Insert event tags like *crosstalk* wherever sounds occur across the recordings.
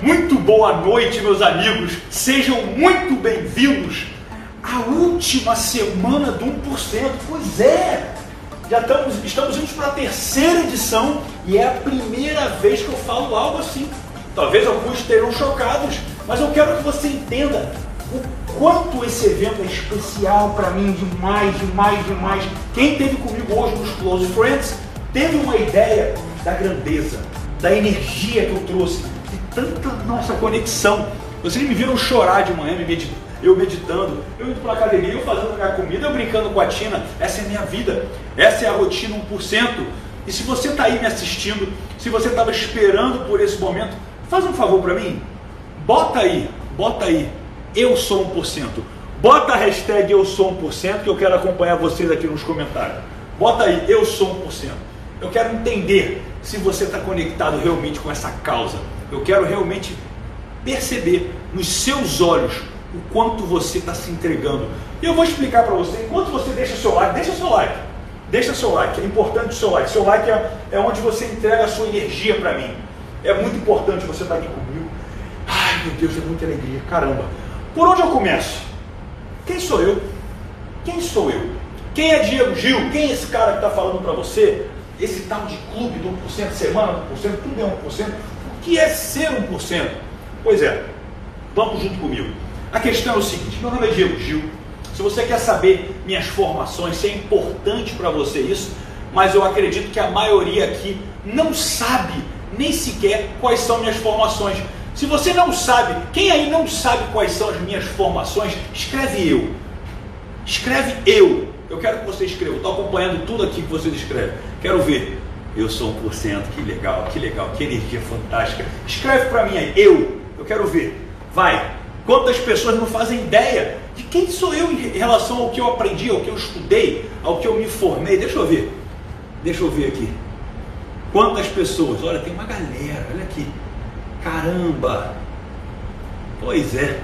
Muito boa noite, meus amigos. Sejam muito bem-vindos à última semana do 1%. Pois é, já estamos, estamos indo para a terceira edição e é a primeira vez que eu falo algo assim. Talvez alguns estejam chocados, mas eu quero que você entenda o quanto esse evento é especial para mim, demais, demais, demais. Quem esteve comigo hoje nos Close Friends teve uma ideia da grandeza, da energia que eu trouxe, tanta nossa conexão. Vocês me viram chorar de manhã, me meditando, eu meditando, eu indo para academia, eu fazendo minha comida, eu brincando com a Tina. Essa é a minha vida, essa é a rotina 1%. E se você está aí me assistindo, se você estava esperando por esse momento, faz um favor para mim, bota aí, bota aí, eu sou 1%. Bota a hashtag eu sou 1% que eu quero acompanhar vocês aqui nos comentários. Bota aí, eu sou 1%. Eu quero entender se você está conectado realmente com essa causa. Eu quero realmente perceber nos seus olhos o quanto você está se entregando. E eu vou explicar para você, enquanto você deixa seu like, deixa seu like. Deixa seu like, é importante o seu like. Seu like é, é onde você entrega a sua energia para mim. É muito importante você estar tá aqui comigo. Ai meu Deus, é muita alegria, caramba. Por onde eu começo? Quem sou eu? Quem sou eu? Quem é Diego Gil? Quem é esse cara que está falando para você? Esse tal de clube do 1% semana, 1%, tudo é 1%. Que é ser 1%? Pois é, vamos junto comigo. A questão é o seguinte: meu nome é Diego Gil. Se você quer saber minhas formações, se é importante para você isso, mas eu acredito que a maioria aqui não sabe nem sequer quais são minhas formações. Se você não sabe, quem aí não sabe quais são as minhas formações, escreve eu. Escreve eu. Eu quero que você escreva. Estou acompanhando tudo aqui que vocês escrevem. Quero ver. Eu sou 1%. Que legal, que legal, que energia fantástica. Escreve para mim aí. Eu. Eu quero ver. Vai. Quantas pessoas não fazem ideia de quem sou eu em relação ao que eu aprendi, ao que eu estudei, ao que eu me formei? Deixa eu ver. Deixa eu ver aqui. Quantas pessoas? Olha, tem uma galera. Olha aqui. Caramba! Pois é.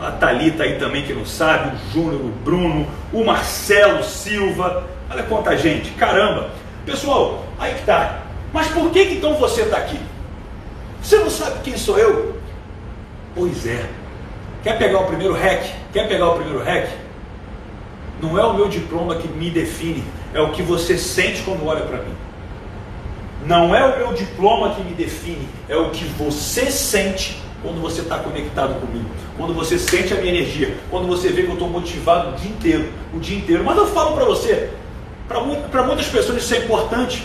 A Thalita aí também que não sabe, o Júnior, o Bruno, o Marcelo Silva. Olha quanta gente, caramba! Pessoal, aí que tá. Mas por que, então você está aqui? Você não sabe quem sou eu? Pois é. Quer pegar o primeiro REC? Quer pegar o primeiro REC? Não é o meu diploma que me define, é o que você sente quando olha para mim. Não é o meu diploma que me define, é o que você sente quando você está conectado comigo, quando você sente a minha energia, quando você vê que eu estou motivado o dia inteiro, o dia inteiro. Mas eu falo para você, para muitas pessoas isso é importante.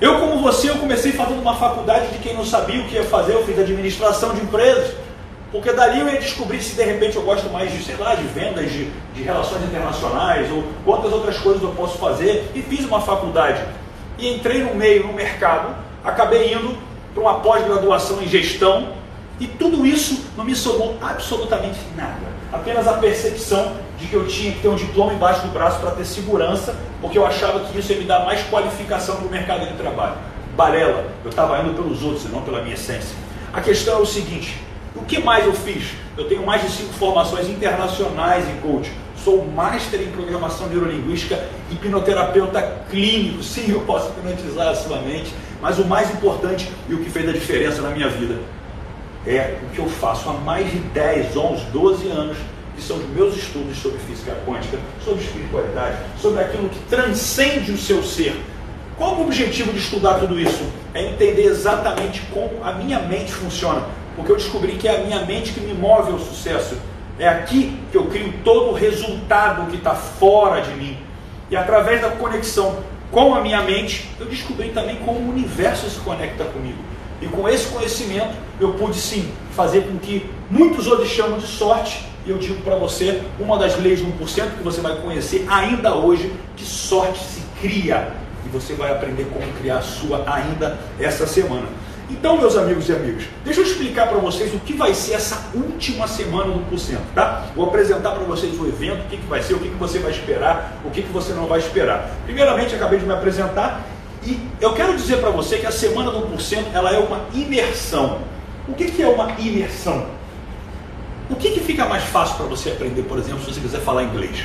Eu, como você, eu comecei fazendo uma faculdade de quem não sabia o que ia fazer, eu fiz administração de empresas, porque dali eu ia descobrir se de repente eu gosto mais de, sei lá, de vendas, de, de relações internacionais, ou quantas outras coisas eu posso fazer, e fiz uma faculdade e entrei no meio, no mercado, acabei indo para uma pós-graduação em gestão e tudo isso não me somou absolutamente nada. Apenas a percepção de que eu tinha que ter um diploma embaixo do braço para ter segurança, porque eu achava que isso ia me dar mais qualificação para o mercado de trabalho. Balela, eu estava indo pelos outros e não pela minha essência. A questão é o seguinte: o que mais eu fiz? Eu tenho mais de cinco formações internacionais em coaching sou master em programação neurolinguística, hipnoterapeuta clínico. Sim, eu posso hipnotizar a sua mente, mas o mais importante e o que fez a diferença na minha vida é o que eu faço há mais de 10, 11, 12 anos, que são os meus estudos sobre física quântica, sobre espiritualidade, sobre aquilo que transcende o seu ser. Qual o objetivo de estudar tudo isso? É entender exatamente como a minha mente funciona, porque eu descobri que é a minha mente que me move ao sucesso é aqui que eu crio todo o resultado que está fora de mim. E através da conexão com a minha mente, eu descobri também como o universo se conecta comigo. E com esse conhecimento, eu pude sim fazer com que muitos outros chamam de sorte. E eu digo para você, uma das leis do 1% que você vai conhecer ainda hoje, que sorte se cria. E você vai aprender como criar a sua ainda essa semana. Então, meus amigos e amigas, deixa eu explicar para vocês o que vai ser essa última semana do Porcento, tá? Vou apresentar para vocês o evento, o que, que vai ser, o que, que você vai esperar, o que, que você não vai esperar. Primeiramente, acabei de me apresentar e eu quero dizer para você que a semana do Porcento ela é uma imersão. O que, que é uma imersão? O que, que fica mais fácil para você aprender, por exemplo, se você quiser falar inglês?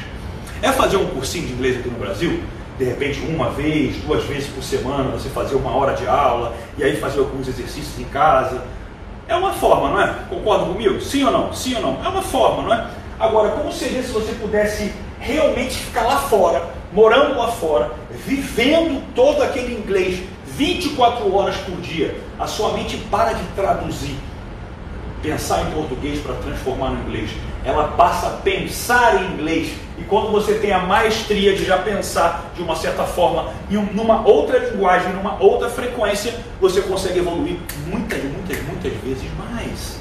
É fazer um cursinho de inglês aqui no Brasil? de repente uma vez, duas vezes por semana, você fazer uma hora de aula e aí fazer alguns exercícios em casa. É uma forma, não é? Concorda comigo? Sim ou não? Sim ou não? É uma forma, não é? Agora, como seria se você pudesse realmente ficar lá fora, morando lá fora, vivendo todo aquele inglês 24 horas por dia? A sua mente para de traduzir, pensar em português para transformar no inglês. Ela passa a pensar em inglês. E quando você tem a maestria de já pensar de uma certa forma, em numa outra linguagem, numa outra frequência, você consegue evoluir muitas, muitas, muitas vezes mais.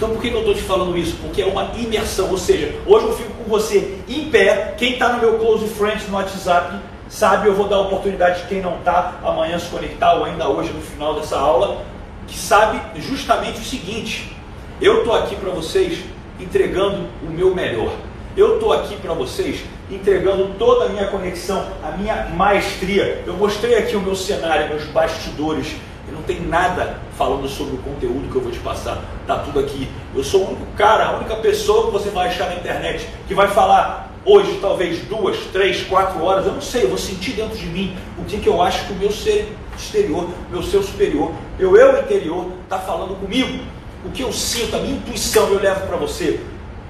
Então por que, eu estou te falando isso? Porque é uma imersão, ou seja, hoje eu fico com você em pé, quem está no meu Close Friends no WhatsApp sabe, eu vou dar a oportunidade de quem não está amanhã se conectar ou ainda hoje no final dessa aula, que sabe justamente o seguinte, eu estou aqui para vocês entregando o meu melhor. Eu estou aqui para vocês entregando toda a minha conexão, a minha maestria. Eu mostrei aqui o meu cenário, meus bastidores. Não tem nada falando sobre o conteúdo que eu vou te passar. Tá tudo aqui. Eu sou o único cara, a única pessoa que você vai achar na internet que vai falar hoje, talvez duas, três, quatro horas. Eu não sei, eu vou sentir dentro de mim o que, que eu acho que o meu ser exterior, meu ser superior, meu eu interior está falando comigo o que eu sinto, a minha intuição eu levo para você.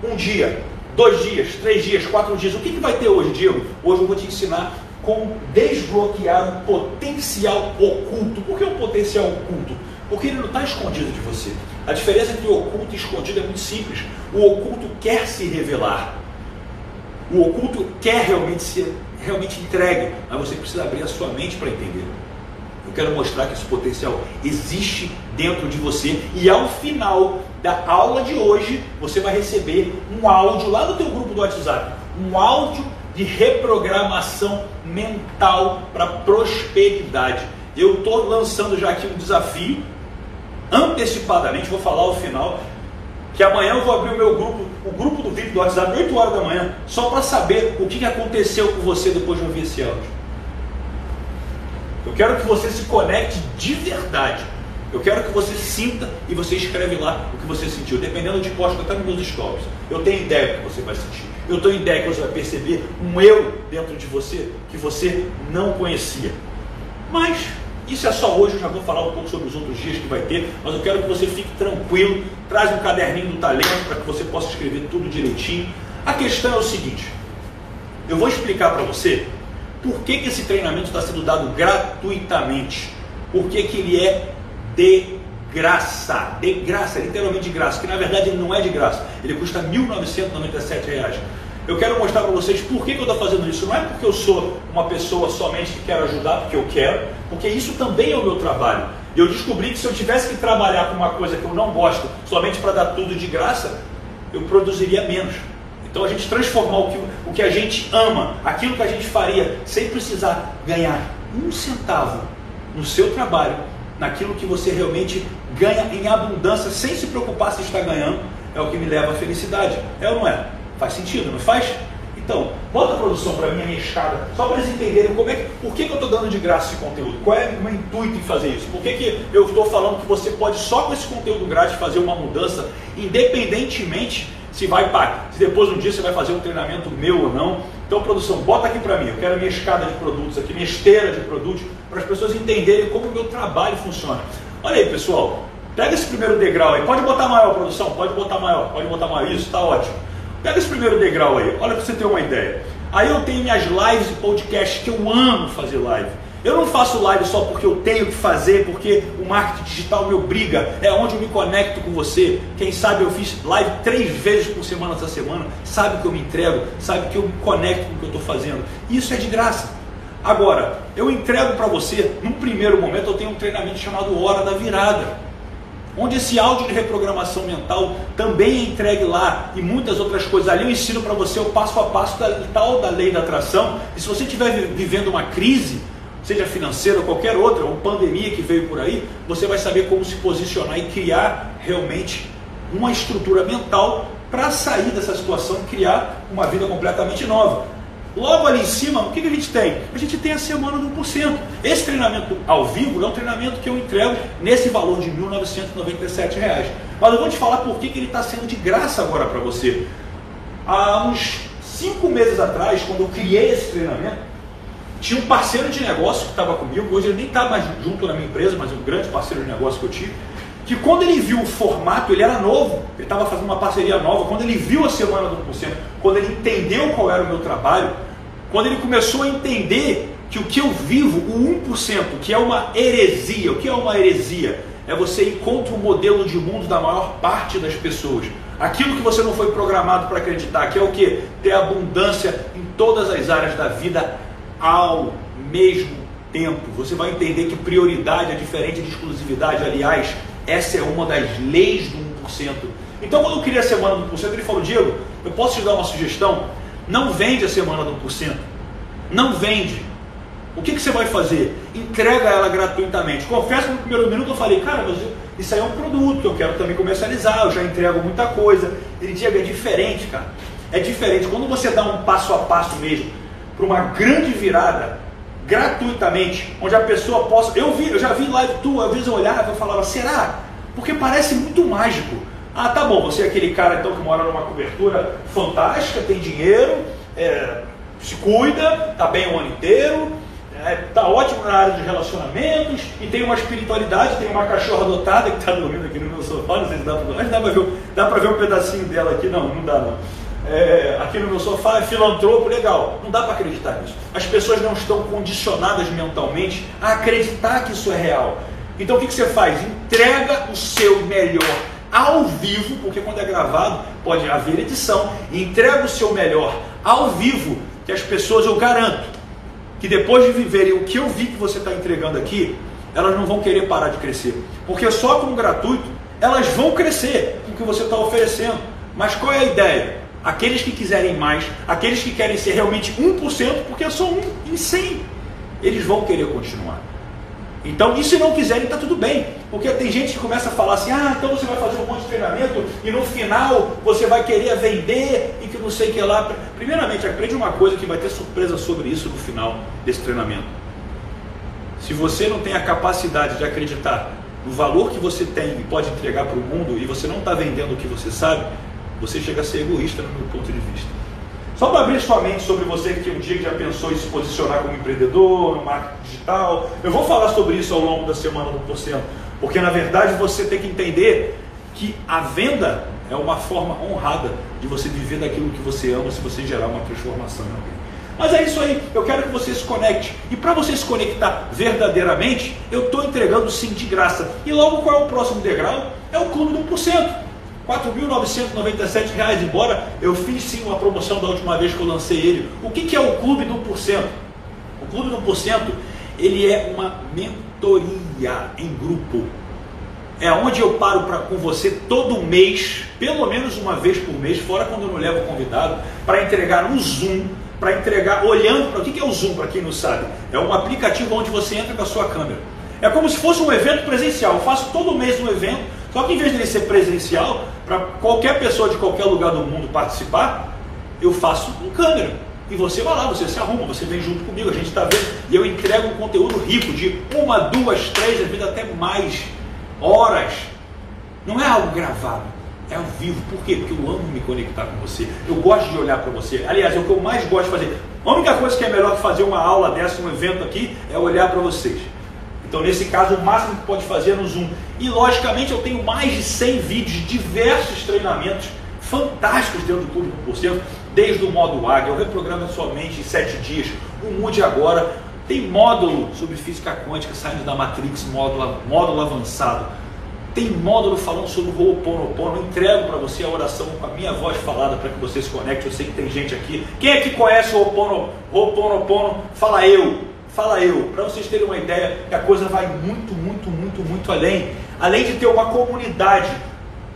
Um dia, dois dias, três dias, quatro dias. O que, que vai ter hoje, Diego? Hoje eu vou te ensinar como desbloquear o potencial oculto. Por que o potencial oculto? Porque ele não está escondido de você. A diferença entre oculto e escondido é muito simples. O oculto quer se revelar. O oculto quer realmente ser realmente entregue, mas você precisa abrir a sua mente para entender. Eu quero mostrar que esse potencial existe dentro de você e ao final da aula de hoje você vai receber um áudio lá no teu grupo do WhatsApp, um áudio de reprogramação mental para prosperidade. Eu estou lançando já aqui um desafio antecipadamente, vou falar ao final, que amanhã eu vou abrir o meu grupo, o grupo do vídeo do WhatsApp, 8 horas da manhã, só para saber o que aconteceu com você depois de ouvir esse áudio. Eu quero que você se conecte de verdade. Eu quero que você sinta e você escreve lá o que você sentiu. Dependendo de posto até nos meus stories. Eu tenho ideia do que você vai sentir. Eu tenho ideia que você vai perceber um eu dentro de você que você não conhecia. Mas isso é só hoje, eu já vou falar um pouco sobre os outros dias que vai ter, mas eu quero que você fique tranquilo, traz um caderninho do talento para que você possa escrever tudo direitinho. A questão é o seguinte, eu vou explicar para você por que, que esse treinamento está sendo dado gratuitamente? Por que, que ele é de graça? De graça, literalmente de graça, que na verdade ele não é de graça, ele custa R$ 1.997. Eu quero mostrar para vocês por que, que eu estou fazendo isso. Não é porque eu sou uma pessoa somente que quero ajudar, porque eu quero, porque isso também é o meu trabalho. E eu descobri que se eu tivesse que trabalhar com uma coisa que eu não gosto, somente para dar tudo de graça, eu produziria menos. Então a gente transformar o que, o que a gente ama, aquilo que a gente faria, sem precisar ganhar um centavo no seu trabalho, naquilo que você realmente ganha em abundância, sem se preocupar se está ganhando, é o que me leva à felicidade. É ou não é? Faz sentido, não faz? Então, bota a produção para mim, a minha escada, só para eles entenderem como é que, por que, que eu estou dando de graça esse conteúdo, qual é o meu intuito em fazer isso, por que, que eu estou falando que você pode só com esse conteúdo grátis fazer uma mudança, independentemente se vai pagar, se depois um dia você vai fazer um treinamento meu ou não. Então, produção, bota aqui para mim. Eu quero a minha escada de produtos aqui, minha esteira de produtos, para as pessoas entenderem como o meu trabalho funciona. Olha aí, pessoal. Pega esse primeiro degrau aí. Pode botar maior, produção. Pode botar maior. Pode botar maior. Isso, está ótimo. Pega esse primeiro degrau aí. Olha para você ter uma ideia. Aí eu tenho minhas lives e podcasts que eu amo fazer live. Eu não faço live só porque eu tenho que fazer, porque o marketing digital me obriga, é onde eu me conecto com você. Quem sabe eu fiz live três vezes por semana essa semana, sabe que eu me entrego, sabe que eu me conecto com o que eu estou fazendo. Isso é de graça. Agora, eu entrego para você, num primeiro momento, eu tenho um treinamento chamado Hora da Virada onde esse áudio de reprogramação mental também é entregue lá e muitas outras coisas. Ali eu ensino para você o passo a passo da tal da lei da atração. E se você estiver vivendo uma crise, seja financeira ou qualquer outra, ou pandemia que veio por aí, você vai saber como se posicionar e criar realmente uma estrutura mental para sair dessa situação e criar uma vida completamente nova. Logo ali em cima, o que, que a gente tem? A gente tem a semana do 1%. Esse treinamento ao vivo é um treinamento que eu entrego nesse valor de R$ 1.997. Mas eu vou te falar por que, que ele está sendo de graça agora para você. Há uns cinco meses atrás, quando eu criei esse treinamento, tinha um parceiro de negócio que estava comigo, hoje ele nem está mais junto na minha empresa, mas um grande parceiro de negócio que eu tive, que quando ele viu o formato, ele era novo, ele estava fazendo uma parceria nova, quando ele viu a semana do 1%, quando ele entendeu qual era o meu trabalho, quando ele começou a entender que o que eu vivo, o 1%, que é uma heresia, o que é uma heresia? É você ir contra o modelo de mundo da maior parte das pessoas. Aquilo que você não foi programado para acreditar, que é o que? Ter abundância em todas as áreas da vida ao mesmo tempo. Você vai entender que prioridade é diferente de exclusividade. Aliás, essa é uma das leis do 1%. Então, quando eu queria a semana do 1%, ele falou: Diego, eu posso te dar uma sugestão? Não vende a semana do 1%. Não vende. O que, que você vai fazer? Entrega ela gratuitamente. Confesso que no primeiro minuto eu falei, cara, mas isso aí é um produto que eu quero também comercializar, eu já entrego muita coisa. Ele Diego, é diferente, cara. É diferente. Quando você dá um passo a passo mesmo para uma grande virada, gratuitamente, onde a pessoa possa. Eu vi, eu já vi live tu, às vezes eu olhava e falava, será? Porque parece muito mágico. Ah, tá bom, você é aquele cara então que mora numa cobertura fantástica, tem dinheiro, é, se cuida, tá bem o ano inteiro, é, tá ótimo na área de relacionamentos e tem uma espiritualidade, tem uma cachorra adotada que está dormindo aqui no meu sofá, não sei se dá para dá ver, dá pra ver um pedacinho dela aqui, não, não dá não é, aqui no meu sofá, é filantropo, legal. Não dá para acreditar nisso. As pessoas não estão condicionadas mentalmente a acreditar que isso é real. Então o que, que você faz? Entrega o seu melhor ao vivo, porque quando é gravado pode haver edição, entrega o seu melhor ao vivo, que as pessoas, eu garanto, que depois de viverem o que eu vi que você está entregando aqui, elas não vão querer parar de crescer. Porque só com gratuito elas vão crescer com o que você está oferecendo. Mas qual é a ideia? Aqueles que quiserem mais, aqueles que querem ser realmente 1%, porque eu sou um em 100, eles vão querer continuar. Então, e se não quiserem, está tudo bem. Porque tem gente que começa a falar assim, ah, então você vai fazer um monte de treinamento e no final você vai querer vender e que não sei o que lá. Primeiramente, aprende uma coisa que vai ter surpresa sobre isso no final desse treinamento. Se você não tem a capacidade de acreditar no valor que você tem e pode entregar para o mundo e você não está vendendo o que você sabe, você chega a ser egoísta no meu ponto de vista. Só para abrir sua mente sobre você que um dia já pensou em se posicionar como empreendedor, no marketing digital, eu vou falar sobre isso ao longo da semana do Porcento, porque na verdade você tem que entender que a venda é uma forma honrada de você viver daquilo que você ama se você gerar uma transformação em alguém. Mas é isso aí, eu quero que você se conecte. E para você se conectar verdadeiramente, eu estou entregando sim de graça. E logo qual é o próximo degrau? É o clube do 1%. 4.997 reais, embora eu fiz sim uma promoção da última vez que eu lancei ele. O que, que é o Clube do 1%? O Clube do 1%, ele é uma mentoria em grupo. É onde eu paro pra, com você todo mês, pelo menos uma vez por mês, fora quando eu não levo convidado, para entregar no Zoom, para entregar olhando para o que, que é o Zoom, para quem não sabe. É um aplicativo onde você entra com a sua câmera. É como se fosse um evento presencial. Eu faço todo mês um evento, só que em vez de ele ser presencial, para qualquer pessoa de qualquer lugar do mundo participar, eu faço com câmera. E você vai lá, você se arruma, você vem junto comigo, a gente está vendo. E eu entrego um conteúdo rico de uma, duas, três, às vezes até mais horas. Não é algo gravado, é ao vivo. Por quê? Porque eu amo me conectar com você. Eu gosto de olhar para você. Aliás, é o que eu mais gosto de fazer. A única coisa que é melhor que fazer uma aula dessa, um evento aqui, é olhar para vocês. Então, nesse caso, o máximo que pode fazer é no Zoom. E, logicamente, eu tenho mais de 100 vídeos de diversos treinamentos fantásticos dentro do Clube do 1%, desde o modo Águia, o reprograma sua mente em 7 dias, o Mude Agora, tem módulo sobre física quântica saindo da Matrix, módulo, módulo avançado. Tem módulo falando sobre o Ho'oponopono. Eu entrego para você a oração com a minha voz falada para que você se conecte. Eu sei que tem gente aqui. Quem é que conhece o Ho'oponopono? Fala eu fala eu, para vocês terem uma ideia, que a coisa vai muito, muito, muito, muito além. Além de ter uma comunidade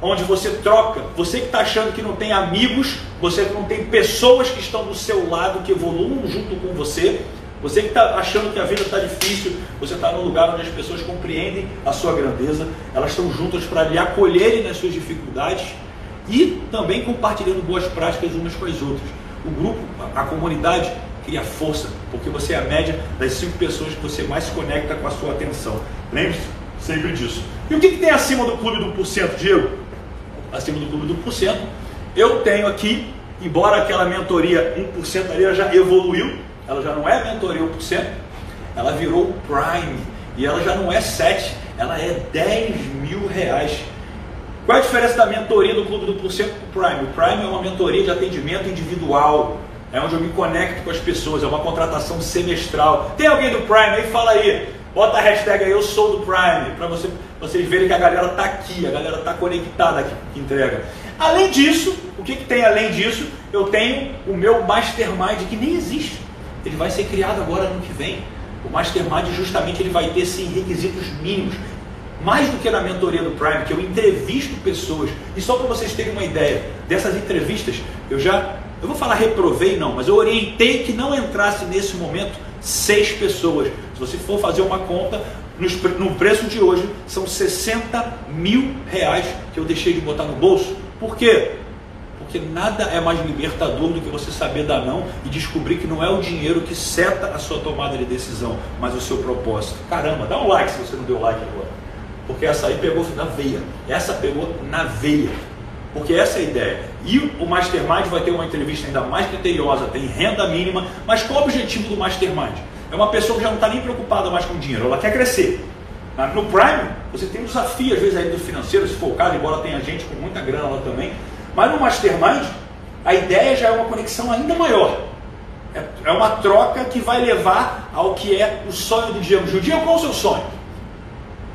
onde você troca, você que está achando que não tem amigos, você que não tem pessoas que estão do seu lado, que evoluam junto com você, você que está achando que a vida está difícil, você está num lugar onde as pessoas compreendem a sua grandeza, elas estão juntas para lhe acolherem nas suas dificuldades e também compartilhando boas práticas umas com as outras. O grupo, a comunidade, cria força, porque você é a média das cinco pessoas que você mais conecta com a sua atenção. Lembre-se sempre disso. E o que, que tem acima do clube do 1%, Diego? Acima do clube do 1%, eu tenho aqui, embora aquela mentoria 1% ali já evoluiu, ela já não é mentoria 1%, ela virou Prime, e ela já não é 7, ela é 10 mil reais. Qual é a diferença da mentoria do Clube do Porcento para o Prime? O Prime é uma mentoria de atendimento individual. É onde eu me conecto com as pessoas, é uma contratação semestral. Tem alguém do Prime aí? Fala aí. Bota a hashtag aí, eu sou do Prime, para você, vocês verem que a galera está aqui, a galera está conectada aqui que entrega. Além disso, o que, que tem além disso? Eu tenho o meu Mastermind, que nem existe. Ele vai ser criado agora ano que vem. O Mastermind justamente ele vai ter sim requisitos mínimos. Mais do que na mentoria do Prime, que eu entrevisto pessoas. E só para vocês terem uma ideia, dessas entrevistas, eu já, eu vou falar reprovei não, mas eu orientei que não entrasse nesse momento seis pessoas. Se você for fazer uma conta, no preço de hoje, são 60 mil reais que eu deixei de botar no bolso. Por quê? Porque nada é mais libertador do que você saber dar não e descobrir que não é o dinheiro que seta a sua tomada de decisão, mas o seu propósito. Caramba, dá um like se você não deu like agora. Porque essa aí pegou na veia. Essa pegou na veia. Porque essa é a ideia. E o Mastermind vai ter uma entrevista ainda mais criteriosa, tem renda mínima, mas qual o objetivo do Mastermind? É uma pessoa que já não está nem preocupada mais com dinheiro, ela quer crescer. No Prime, você tem um desafio, às vezes, aí do financeiro, se for o caso, embora tenha gente com muita grana lá também. Mas no Mastermind, a ideia já é uma conexão ainda maior. É, é uma troca que vai levar ao que é o sonho do Diego. Diego, qual é o seu sonho?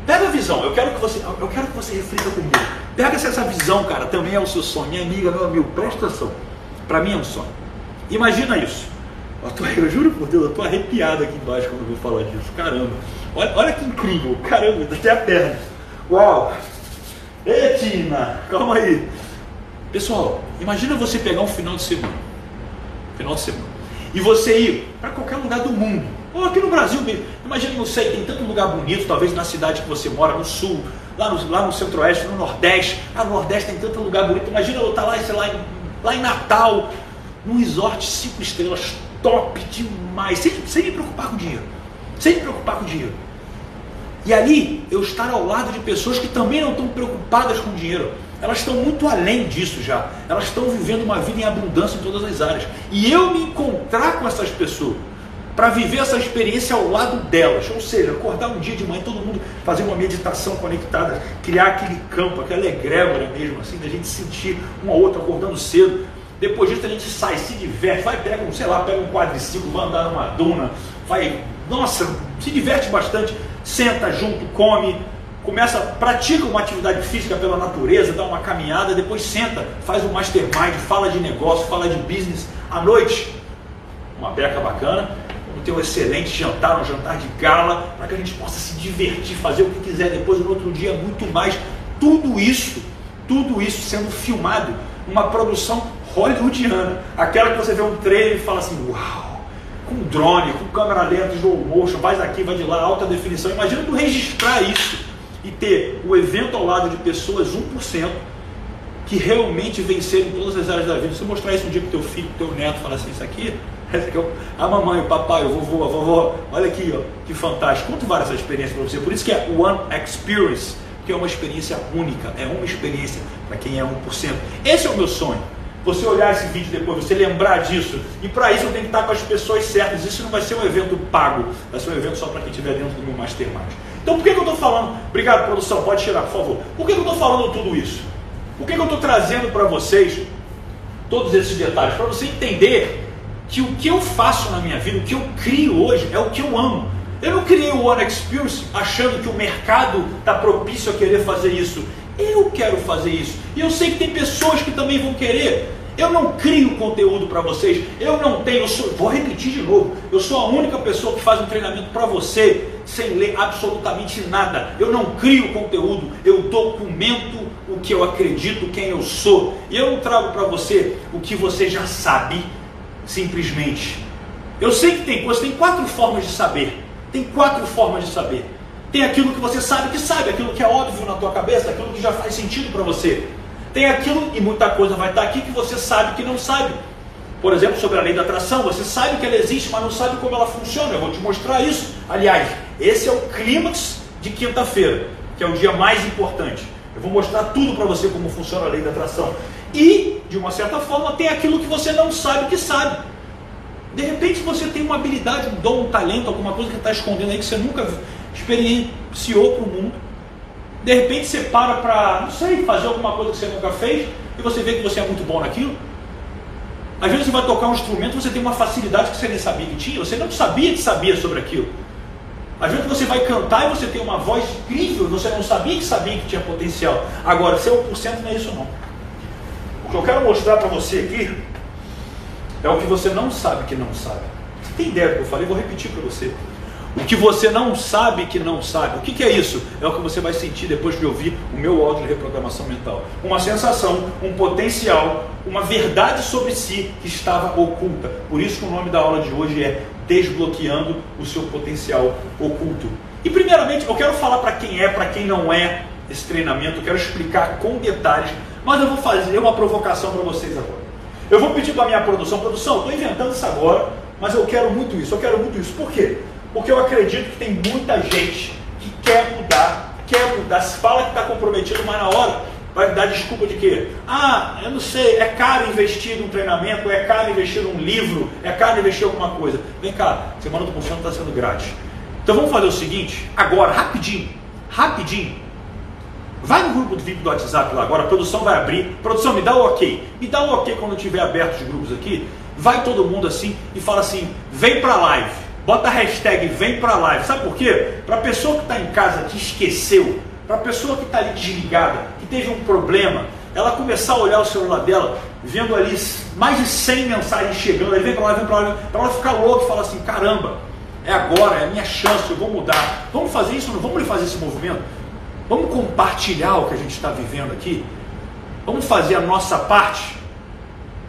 Pega a visão, eu quero que você, eu quero que você reflita comigo. Pega se essa visão, cara, também é o seu sonho. Minha amiga, meu amigo, presta atenção. Para mim é um sonho. Imagina isso. Eu, tô, eu juro por Deus, eu tô arrepiado aqui embaixo quando eu vou falar disso. Caramba. Olha, olha que incrível. Caramba, até a perna. Uau. Ei, Tina, calma aí. Pessoal, imagina você pegar um final de semana. Final de semana. E você ir para qualquer lugar do mundo. Ou aqui no Brasil mesmo. Imagina, não sei, tem tanto lugar bonito, talvez na cidade que você mora, no sul, lá no, lá no centro-oeste, no nordeste. Ah, no nordeste tem tanto lugar bonito. Imagina eu estar lá, sei lá, em, lá em Natal, num resort cinco estrelas, top demais, sem, sem me preocupar com dinheiro. Sem me preocupar com dinheiro. E ali eu estar ao lado de pessoas que também não estão preocupadas com dinheiro. Elas estão muito além disso já. Elas estão vivendo uma vida em abundância em todas as áreas. E eu me encontrar com essas pessoas para viver essa experiência ao lado delas. Ou seja, acordar um dia de manhã, todo mundo fazer uma meditação conectada, criar aquele campo, aquela egrégora mesmo, assim, da gente sentir um ao outro acordando cedo. Depois disso a gente sai, se diverte, vai, pega um, sei lá, pega um quadriciclo, vai andar numa duna, vai, nossa, se diverte bastante, senta junto, come, começa, pratica uma atividade física pela natureza, dá uma caminhada, depois senta, faz um mastermind, fala de negócio, fala de business. À noite, uma beca bacana, ter um excelente jantar, um jantar de gala, para que a gente possa se divertir, fazer o que quiser depois, no outro dia, muito mais. Tudo isso, tudo isso sendo filmado, uma produção hollywoodiana, aquela que você vê um trailer e fala assim, uau, com drone, com câmera lenta, slow motion, vai aqui, vai de lá, alta definição. Imagina tu registrar isso e ter o evento ao lado de pessoas 1% que realmente venceram em todas as áreas da vida. Se mostrar isso um dia para teu filho, pro teu neto, falar assim, isso aqui, a mamãe, o papai, o vovô, a vovó, olha aqui, ó, que fantástico. Conto várias essa experiência para você. Por isso que é One Experience, que é uma experiência única, é uma experiência para quem é 1%. Esse é o meu sonho. Você olhar esse vídeo depois, você lembrar disso. E para isso eu tenho que estar com as pessoas certas. Isso não vai ser um evento pago, vai ser um evento só para quem estiver dentro do meu Mastermind. Então por que, que eu estou falando? Obrigado, produção, pode tirar, por favor. Por que, que eu estou falando tudo isso? Por que, que eu estou trazendo para vocês todos esses detalhes? Para você entender que o que eu faço na minha vida, o que eu crio hoje, é o que eu amo. Eu não criei o One Experience achando que o mercado está propício a querer fazer isso. Eu quero fazer isso. E eu sei que tem pessoas que também vão querer. Eu não crio conteúdo para vocês. Eu não tenho. Eu sou, vou repetir de novo. Eu sou a única pessoa que faz um treinamento para você sem ler absolutamente nada. Eu não crio conteúdo. Eu documento o que eu acredito, quem eu sou. E eu não trago para você o que você já sabe, simplesmente. Eu sei que tem coisas. Tem quatro formas de saber. Tem quatro formas de saber. Tem aquilo que você sabe que sabe, aquilo que é óbvio na tua cabeça, aquilo que já faz sentido para você. Tem aquilo, e muita coisa vai estar aqui que você sabe que não sabe. Por exemplo, sobre a lei da atração, você sabe que ela existe, mas não sabe como ela funciona. Eu vou te mostrar isso. Aliás, esse é o clímax de quinta-feira, que é o dia mais importante. Eu vou mostrar tudo para você como funciona a lei da atração. E, de uma certa forma, tem aquilo que você não sabe que sabe. De repente você tem uma habilidade, um dom, um talento, alguma coisa que está escondendo aí que você nunca experienciou para o mundo. De repente você para para, não sei, fazer alguma coisa que você nunca fez e você vê que você é muito bom naquilo. Às vezes você vai tocar um instrumento, você tem uma facilidade que você nem sabia que tinha, você não sabia que sabia sobre aquilo. Às vezes você vai cantar e você tem uma voz incrível, você não sabia que sabia que tinha potencial. Agora, ser 1% não é isso não. O que eu quero mostrar para você aqui é o que você não sabe que não sabe. Você tem ideia do que eu falei? Vou repetir para você. O que você não sabe que não sabe. O que, que, é isso? É o que você vai sentir depois de ouvir o meu áudio de reprogramação mental. Uma sensação, um potencial, uma verdade sobre si que estava oculta. Por isso que o nome da aula de hoje é Desbloqueando o seu potencial oculto. E primeiramente, eu quero falar para quem é, para quem não é esse treinamento, eu quero explicar com detalhes, mas eu vou fazer uma provocação para vocês agora. Eu vou pedir para a minha produção, produção, estou inventando isso agora, mas eu quero muito isso, eu quero muito isso. Por quê? Porque eu acredito que tem muita gente que quer mudar, quer mudar, se fala que está comprometido, mas na hora vai dar desculpa de quê? Ah, eu não sei, é caro investir num treinamento, é caro investir num livro, é caro investir em alguma coisa. Vem cá, semana do confiança está sendo grátis. Então vamos fazer o seguinte, agora, rapidinho, rapidinho. Vai no grupo do VIP do WhatsApp lá agora, a produção vai abrir. Produção, me dá o ok. Me dá o ok quando tiver aberto os grupos aqui. Vai todo mundo assim e fala assim: vem para live Bota a hashtag vem pra live. Sabe por quê? Para a pessoa que está em casa que esqueceu, para a pessoa que está ali desligada, que teve um problema, ela começar a olhar o celular dela, vendo ali mais de 100 mensagens chegando, aí vem para lá, vem para lá, para ela ficar louca e falar assim: caramba, é agora, é a minha chance, eu vou mudar. Vamos fazer isso, vamos fazer esse movimento? Vamos compartilhar o que a gente está vivendo aqui? Vamos fazer a nossa parte?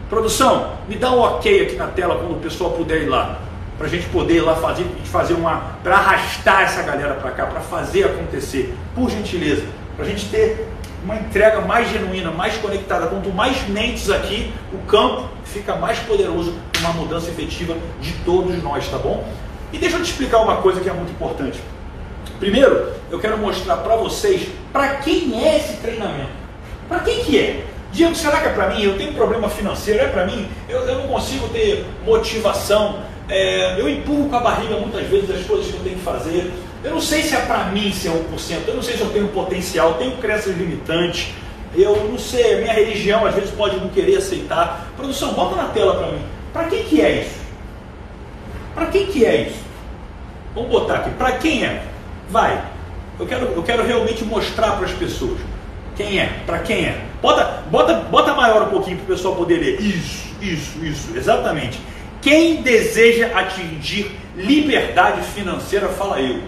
Produção, me dá um ok aqui na tela quando o pessoal puder ir lá para a gente poder ir lá fazer, fazer uma, para arrastar essa galera para cá, para fazer acontecer, por gentileza, para a gente ter uma entrega mais genuína, mais conectada. Quanto mais mentes aqui, o campo fica mais poderoso uma mudança efetiva de todos nós, tá bom? E deixa eu te explicar uma coisa que é muito importante. Primeiro, eu quero mostrar para vocês para quem é esse treinamento. Para quem que é? Diego, será que é para mim? Eu tenho problema financeiro, é para mim? Eu, eu não consigo ter motivação é, eu empurro com a barriga muitas vezes as coisas que eu tenho que fazer. Eu não sei se é para mim ser 1%, eu não sei se eu tenho potencial, tenho crenças limitantes, eu não sei, minha religião às vezes pode não querer aceitar. Produção, bota na tela para mim. Para quem que é isso? Para quem que é isso? Vamos botar aqui, para quem é? Vai. Eu quero, eu quero realmente mostrar para as pessoas. Quem é? Para quem é? Bota, bota, bota maior um pouquinho para o pessoal poder ler. Isso, isso, isso, exatamente. Quem deseja atingir liberdade financeira, fala eu.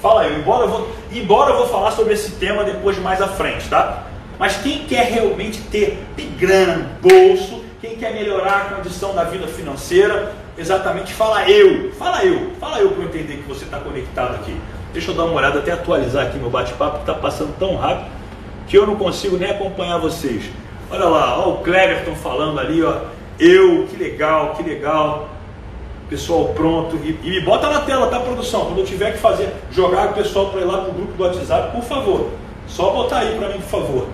Fala eu, embora eu, vou, embora eu vou falar sobre esse tema depois mais à frente, tá? Mas quem quer realmente ter grana no bolso, quem quer melhorar a condição da vida financeira, exatamente fala eu. Fala eu, fala eu para eu entender que você está conectado aqui. Deixa eu dar uma olhada, até atualizar aqui meu bate-papo, que está passando tão rápido que eu não consigo nem acompanhar vocês. Olha lá, o Cleverton falando ali, ó. Eu, que legal, que legal. Pessoal pronto. E, e me bota na tela, tá, produção? Quando eu tiver que fazer, jogar o pessoal para ir lá pro grupo do WhatsApp, por favor. Só botar aí para mim, por favor.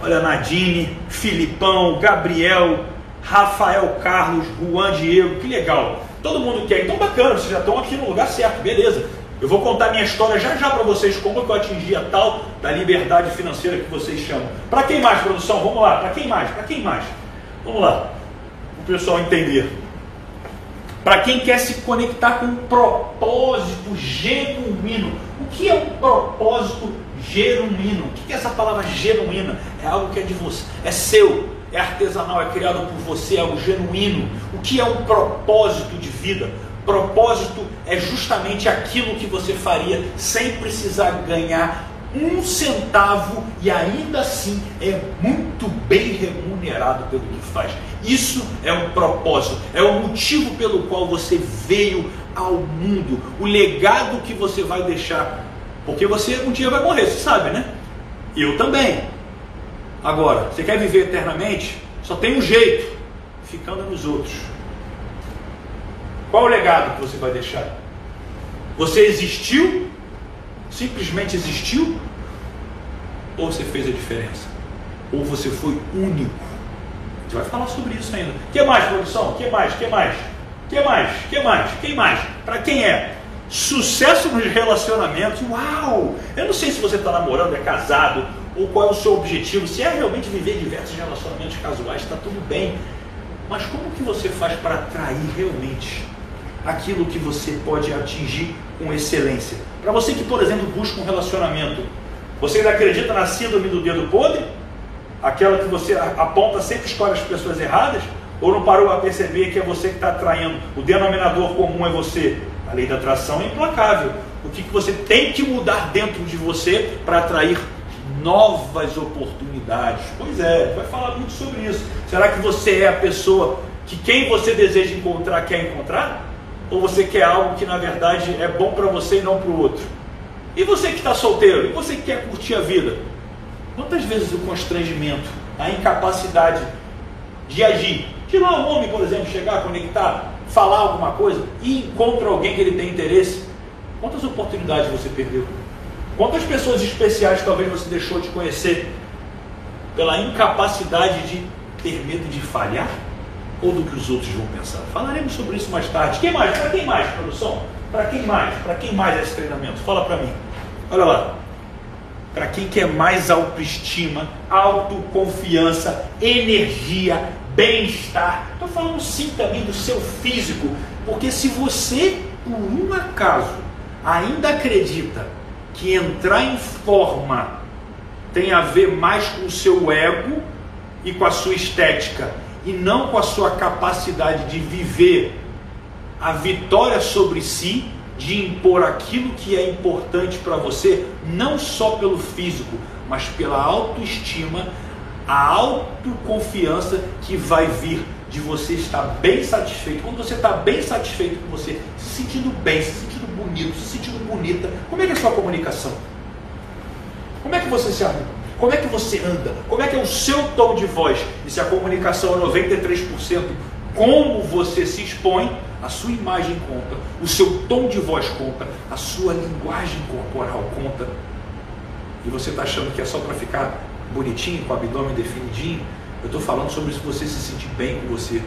Olha, Nadine, Filipão, Gabriel, Rafael Carlos, Juan Diego, que legal. Todo mundo quer. Então bacana, vocês já estão aqui no lugar certo, beleza. Eu vou contar minha história já já para vocês, como eu atingi a tal da liberdade financeira que vocês chamam. Para quem mais, produção? Vamos lá, para quem mais? Para quem mais? Vamos lá o pessoal entender. Para quem quer se conectar com um propósito genuíno. O que é um propósito genuíno? O que é essa palavra genuína? É algo que é de você, é seu, é artesanal, é criado por você, é algo genuíno. O que é um propósito de vida? Propósito é justamente aquilo que você faria sem precisar ganhar um centavo e ainda assim é muito bem remunerado pelo que faz. Isso é um propósito, é o motivo pelo qual você veio ao mundo, o legado que você vai deixar, porque você um dia vai morrer, você sabe, né? Eu também. Agora, você quer viver eternamente? Só tem um jeito, ficando nos outros. Qual o legado que você vai deixar? Você existiu simplesmente existiu? Ou você fez a diferença? Ou você foi único? Gente vai falar sobre isso ainda. O que mais, produção? O que mais? O que mais? O que mais? Que mais? Quem mais? Para quem é? sucesso nos relacionamentos. Uau! Eu não sei se você está namorando, é casado, ou qual é o seu objetivo. Se é realmente viver diversos relacionamentos casuais, está tudo bem. Mas como que você faz para atrair realmente aquilo que você pode atingir com excelência? Para você que, por exemplo, busca um relacionamento, você ainda acredita na síndrome do dedo podre? Aquela que você aponta sempre escolhe as pessoas erradas? Ou não parou a perceber que é você que está atraindo? O denominador comum é você. A lei da atração é implacável. O que, que você tem que mudar dentro de você para atrair novas oportunidades? Pois é, vai falar muito sobre isso. Será que você é a pessoa que quem você deseja encontrar quer encontrar? Ou você quer algo que na verdade é bom para você e não para o outro? E você que está solteiro? E você que quer curtir a vida? Quantas vezes o constrangimento, a incapacidade de agir, de lá um homem, por exemplo, chegar, conectar, falar alguma coisa e encontra alguém que ele tem interesse, quantas oportunidades você perdeu? Quantas pessoas especiais talvez você deixou de conhecer pela incapacidade de ter medo de falhar ou do que os outros vão pensar? Falaremos sobre isso mais tarde. Quem mais? Para quem mais, produção? Para quem mais? Para quem mais é esse treinamento? Fala para mim. Olha lá. Para quem quer mais autoestima, autoconfiança, energia, bem-estar. Estou falando sim também do seu físico, porque se você, por um acaso, ainda acredita que entrar em forma tem a ver mais com o seu ego e com a sua estética, e não com a sua capacidade de viver a vitória sobre si, de impor aquilo que é importante para você, não só pelo físico, mas pela autoestima, a autoconfiança que vai vir de você estar bem satisfeito. Quando você está bem satisfeito com você, se sentindo bem, se sentindo bonito, se sentindo bonita, como é que é a sua comunicação? Como é que você se arruma? Como é que você anda? Como é que é o seu tom de voz? E se a comunicação é 93%, como você se expõe, a sua imagem conta, o seu tom de voz conta, a sua linguagem corporal conta. E você está achando que é só para ficar bonitinho, com o abdômen definidinho. Eu estou falando sobre você se sentir bem com você,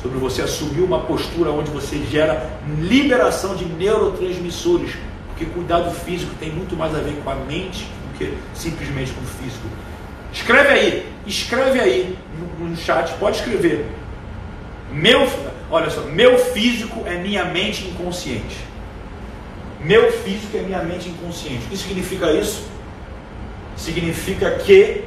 sobre você assumir uma postura onde você gera liberação de neurotransmissores, porque cuidado físico tem muito mais a ver com a mente que simplesmente o físico. Escreve aí, escreve aí no, no chat, pode escrever. Meu, olha só, meu físico é minha mente inconsciente. Meu físico é minha mente inconsciente. O que significa isso? significa que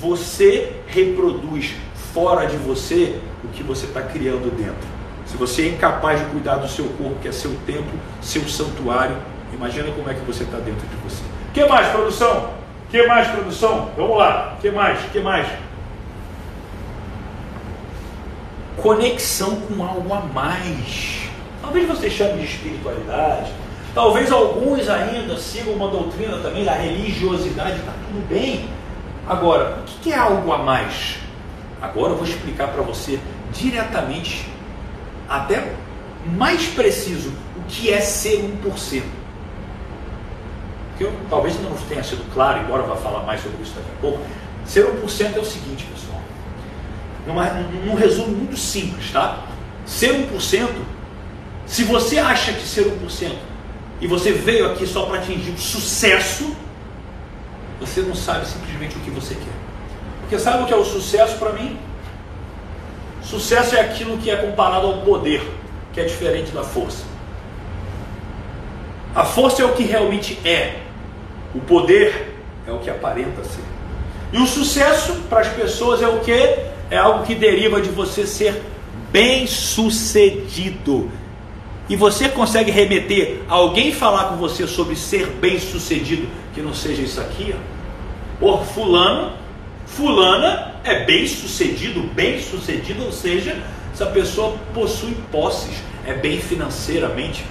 você reproduz fora de você o que você está criando dentro. Se você é incapaz de cuidar do seu corpo, que é seu templo, seu santuário, imagina como é que você está dentro de você. Que mais, produção? Que mais, produção? Vamos lá. Que mais? Que mais? Conexão com algo a mais. Talvez você chame de espiritualidade, Talvez alguns ainda sigam uma doutrina também da religiosidade, está tudo bem. Agora, o que é algo a mais? Agora eu vou explicar para você diretamente, até mais preciso, o que é ser 1%. Que eu, talvez não tenha sido claro, embora eu vá falar mais sobre isso daqui a pouco. Ser 1% é o seguinte, pessoal. Numa, num resumo muito simples, tá? Ser 1%, se você acha que ser 1% e você veio aqui só para atingir o sucesso, você não sabe simplesmente o que você quer. Porque sabe o que é o sucesso para mim? Sucesso é aquilo que é comparado ao poder, que é diferente da força. A força é o que realmente é, o poder é o que aparenta ser. E o sucesso para as pessoas é o que? É algo que deriva de você ser bem sucedido, e você consegue remeter alguém falar com você sobre ser bem sucedido, que não seja isso aqui, ó. Por fulano, fulana é bem sucedido, bem sucedido, ou seja, essa pessoa possui posses, é bem financeiramente,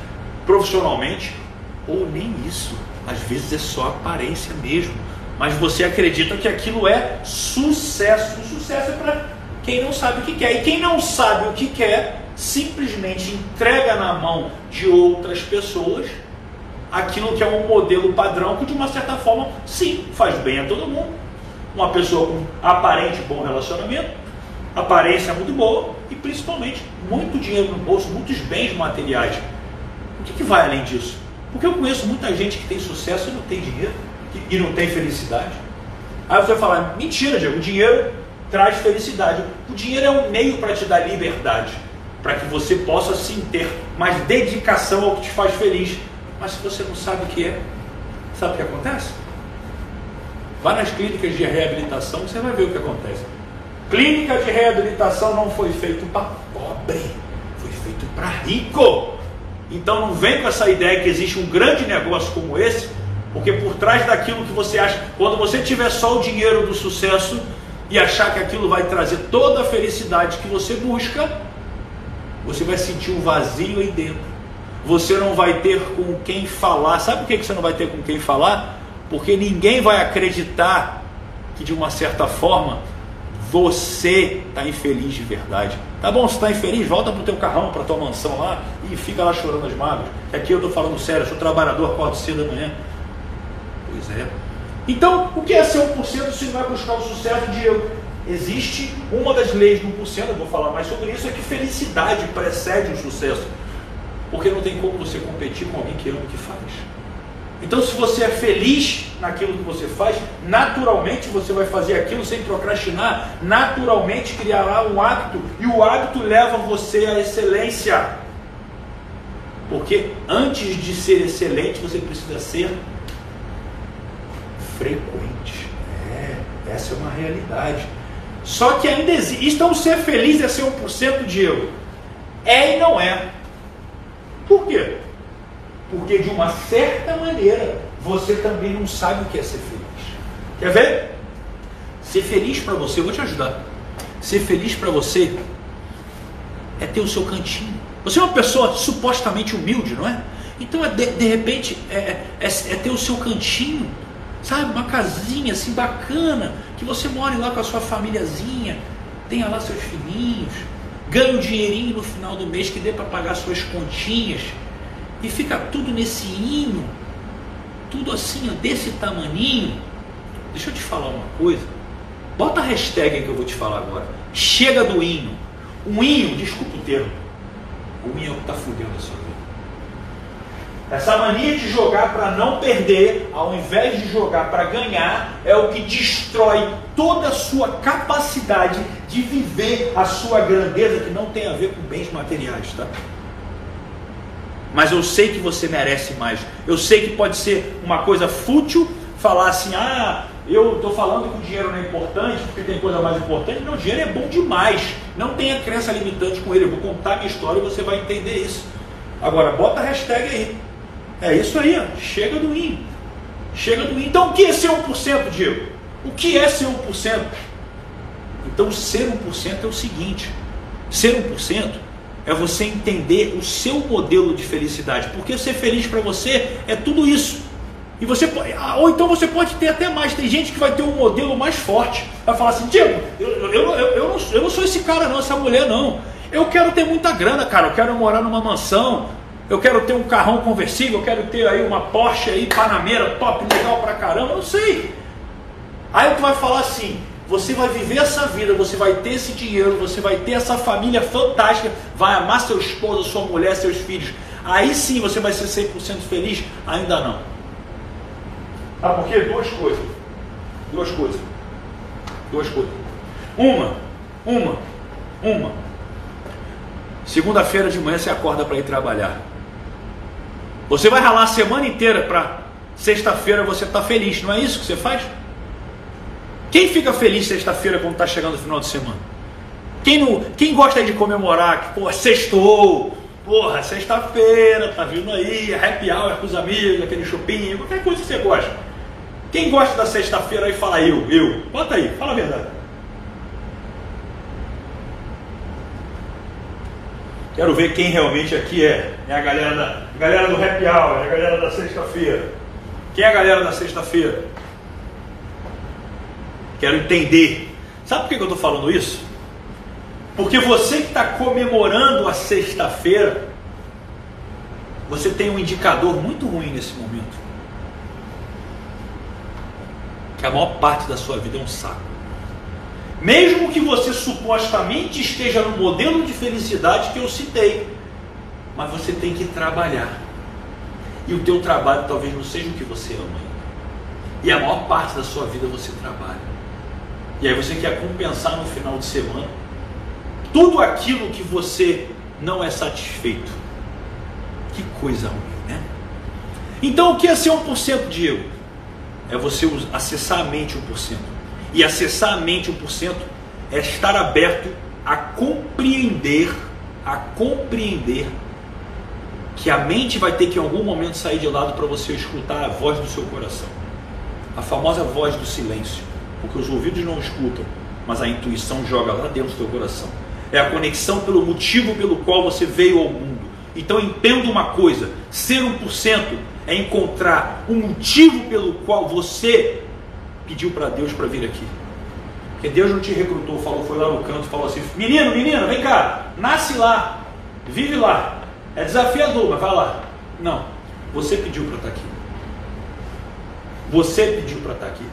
profissionalmente, ou nem isso. Às vezes é só aparência mesmo. Mas você acredita que aquilo é sucesso. O sucesso é para quem não sabe o que quer. E quem não sabe o que quer, simplesmente entrega na mão de outras pessoas aquilo que é um modelo padrão que de uma certa forma sim faz bem a todo mundo. Uma pessoa com aparente bom relacionamento, aparência muito boa e principalmente muito dinheiro no bolso, muitos bens materiais. O que, que vai além disso? Porque eu conheço muita gente que tem sucesso e não tem dinheiro e não tem felicidade. Aí você vai falar, mentira, Diego, o dinheiro traz felicidade. O dinheiro é um meio para te dar liberdade, para que você possa sim ter mais dedicação ao que te faz feliz. Mas se você não sabe o que é, sabe o que acontece? Vá nas clínicas de reabilitação, você vai ver o que acontece. Clínica de reabilitação não foi feito para pobre, foi feito para rico. Então não vem com essa ideia que existe um grande negócio como esse, porque por trás daquilo que você acha, quando você tiver só o dinheiro do sucesso e achar que aquilo vai trazer toda a felicidade que você busca, você vai sentir um vazio aí dentro. Você não vai ter com quem falar. Sabe por que você não vai ter com quem falar? Porque ninguém vai acreditar que de uma certa forma você está infeliz de verdade. Tá bom, se está infeliz, volta para o teu carrão, para tua mansão lá e fica lá chorando as mágoas. Aqui eu estou falando sério, sou trabalhador, acordo cedo da manhã. Pois é. Então, o que é ser 1% se não é buscar o sucesso, Diego? Existe uma das leis do 1%, eu vou falar mais sobre isso, é que felicidade precede o sucesso. Porque não tem como você competir com alguém que ama o que faz. Então, se você é feliz naquilo que você faz, naturalmente você vai fazer aquilo sem procrastinar, naturalmente criará um hábito, e o hábito leva você à excelência. Porque antes de ser excelente, você precisa ser frequente. É, essa é uma realidade. Só que ainda existe. Então, ser feliz é ser 1%, Diego? É e não é. Por quê? Porque de uma certa maneira você também não sabe o que é ser feliz. Quer ver? Ser feliz para você, eu vou te ajudar. Ser feliz para você é ter o seu cantinho. Você é uma pessoa supostamente humilde, não é? Então, é de, de repente, é, é, é, ter o seu cantinho, sabe? Uma casinha assim bacana, que você more lá com a sua famíliazinha, tenha lá seus filhinhos, ganhe um dinheirinho no final do mês que dê para pagar suas continhas e fica tudo nesse hino, tudo assim, desse tamaninho. Deixa eu te falar uma coisa. Bota a hashtag que eu vou te falar agora. Chega do hino. Um hino, desculpa o termo. Hino é o que está fudendo a sua vida. Essa mania de jogar para não perder, ao invés de jogar para ganhar, é o que destrói toda a sua capacidade de viver a sua grandeza, que não tem a ver com bens materiais, tá? mas eu sei que você merece mais. Eu sei que pode ser uma coisa fútil falar assim: ah, eu estou falando que o dinheiro não é importante porque tem coisa mais importante. Não, o dinheiro é bom demais. Não tenha crença limitante com ele. Eu vou contar a minha história e você vai entender isso. Agora, bota a hashtag aí. É isso aí, ó. chega do IN. Chega do IN. Então, o que é ser 1%, Diego? O que é ser 1%? Então, ser 1% é o seguinte: ser 1% é você entender o seu modelo de felicidade, porque ser feliz para você é tudo isso. E você ah, ou então você pode ter até mais. Tem gente que vai ter um modelo mais forte. Vai falar assim, Diego, eu, eu, eu, não, eu não sou esse cara não, essa mulher não. Eu quero ter muita grana, cara. Eu quero morar numa mansão. Eu quero ter um carrão conversível. Eu quero ter aí uma Porsche aí, Panameira, top, legal pra caramba. Eu não sei. Aí tu vai falar assim, você vai viver essa vida, você vai ter esse dinheiro, você vai ter essa família fantástica, vai amar seu esposo, sua mulher, seus filhos. Aí sim você vai ser 100% feliz? Ainda não. Ah, por quê? Duas coisas. Duas coisas. Duas coisas. Uma, uma, uma. Segunda-feira de manhã você acorda para ir trabalhar. Você vai ralar a semana inteira para sexta-feira você estar tá feliz. Não é isso que você faz? Quem fica feliz sexta-feira quando está chegando o final de semana? Quem, não, quem gosta de comemorar que, pô, sextou, porra, sexta-feira, tá vindo aí, happy hour com os amigos, aquele shopping, qualquer coisa que você gosta. Quem gosta da sexta-feira aí fala eu, eu. Bota aí, fala a verdade. Quero ver quem realmente aqui é. É a galera, da, a galera do happy hour, é a galera da sexta-feira. Quem é a galera da sexta-feira? Quero entender. Sabe por que eu estou falando isso? Porque você que está comemorando a sexta-feira, você tem um indicador muito ruim nesse momento. Que a maior parte da sua vida é um saco. Mesmo que você supostamente esteja no modelo de felicidade que eu citei, mas você tem que trabalhar. E o teu trabalho talvez não seja o que você ama. E a maior parte da sua vida você trabalha. E aí você quer compensar no final de semana tudo aquilo que você não é satisfeito. Que coisa ruim, né? Então o que é ser 1%, Diego? É você acessar a mente 1%. E acessar a mente 1% é estar aberto a compreender, a compreender que a mente vai ter que em algum momento sair de lado para você escutar a voz do seu coração. A famosa voz do silêncio, porque os ouvidos não escutam, mas a intuição joga lá dentro do seu coração. É a conexão pelo motivo pelo qual você veio ao mundo. Então entenda uma coisa: ser 1% é encontrar o um motivo pelo qual você pediu para Deus para vir aqui. Porque Deus não te recrutou, falou, foi lá no canto, falou assim: menino, menina, vem cá, nasce lá, vive lá. É desafiador, mas vai lá. Não, você pediu para estar tá aqui. Você pediu para estar tá aqui.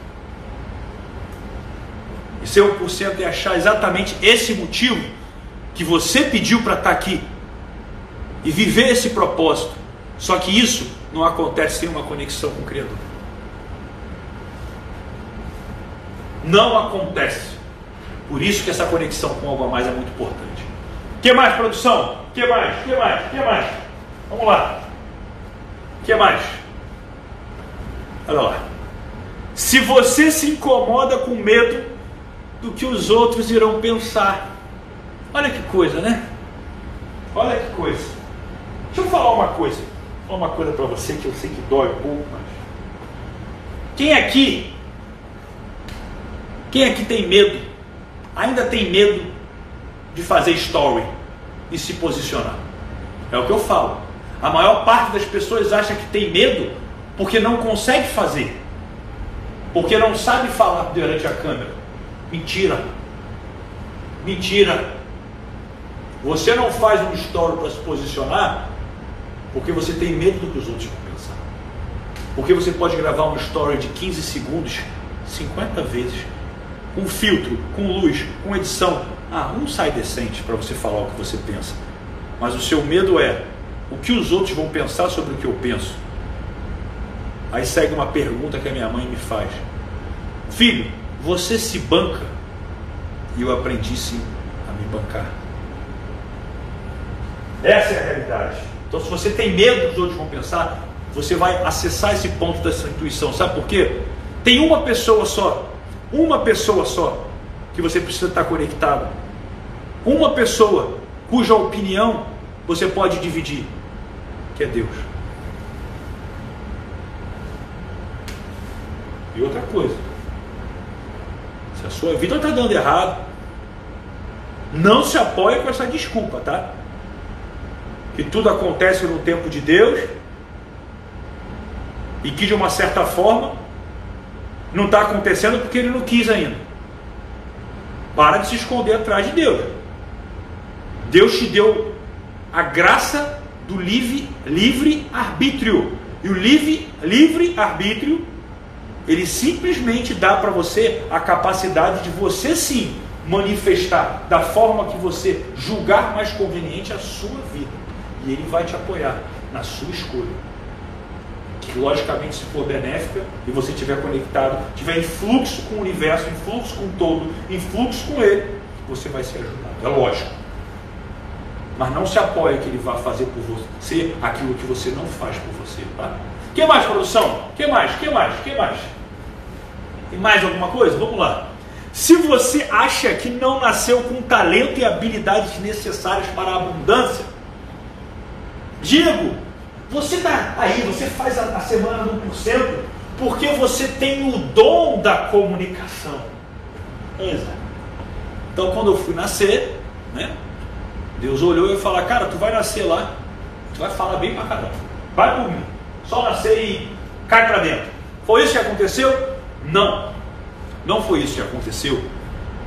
E ser 1% é achar exatamente esse motivo que você pediu para estar tá aqui e viver esse propósito. Só que isso não acontece sem uma conexão com o Criador. Não acontece. Por isso que essa conexão com algo a mais é muito importante. Que mais, produção? Que mais? Que mais? Que mais? Vamos lá. Que mais? Olha lá. Se você se incomoda com medo do que os outros irão pensar. Olha que coisa, né? Olha que coisa. Deixa eu falar uma coisa. Uma coisa para você que eu sei que dói um pouco, mas. Quem aqui. Quem aqui tem medo? Ainda tem medo de fazer story e se posicionar? É o que eu falo. A maior parte das pessoas acha que tem medo porque não consegue fazer. Porque não sabe falar durante a câmera. Mentira. Mentira. Você não faz um story para se posicionar porque você tem medo do que os outros vão pensar. Porque você pode gravar uma story de 15 segundos 50 vezes. Com filtro, com luz, com edição. Ah, um sai decente para você falar o que você pensa. Mas o seu medo é o que os outros vão pensar sobre o que eu penso. Aí segue uma pergunta que a minha mãe me faz: Filho, você se banca? E eu aprendi sim a me bancar. Essa é a realidade. Então, se você tem medo que os outros vão pensar, você vai acessar esse ponto dessa intuição. Sabe por quê? Tem uma pessoa só, uma pessoa só, que você precisa estar conectado. Uma pessoa cuja opinião você pode dividir, que é Deus. E outra coisa, se a sua vida está dando errado, não se apoie com essa desculpa, tá? Que tudo acontece no tempo de Deus e que de uma certa forma não está acontecendo porque ele não quis ainda. Para de se esconder atrás de Deus. Deus te deu a graça do livre, livre arbítrio. E o livre, livre arbítrio ele simplesmente dá para você a capacidade de você sim manifestar da forma que você julgar mais conveniente a sua vida. E ele vai te apoiar na sua escolha. Que logicamente se for benéfica e você estiver conectado, estiver em fluxo com o universo, em fluxo com todo, em fluxo com ele, você vai ser ajudado. É lógico. Mas não se apoie que ele vá fazer por você aquilo que você não faz por você. Tá? que mais, produção? que mais? que mais? que mais? Tem mais alguma coisa? Vamos lá. Se você acha que não nasceu com talento e habilidades necessárias para a abundância, Diego, você está aí, você faz a, a semana do 1% porque você tem o dom da comunicação. Exato. Então, quando eu fui nascer, né, Deus olhou e falou: Cara, tu vai nascer lá, tu vai falar bem pra caramba. Vai por mim. Só nascer e cai para dentro. Foi isso que aconteceu? Não, não foi isso que aconteceu.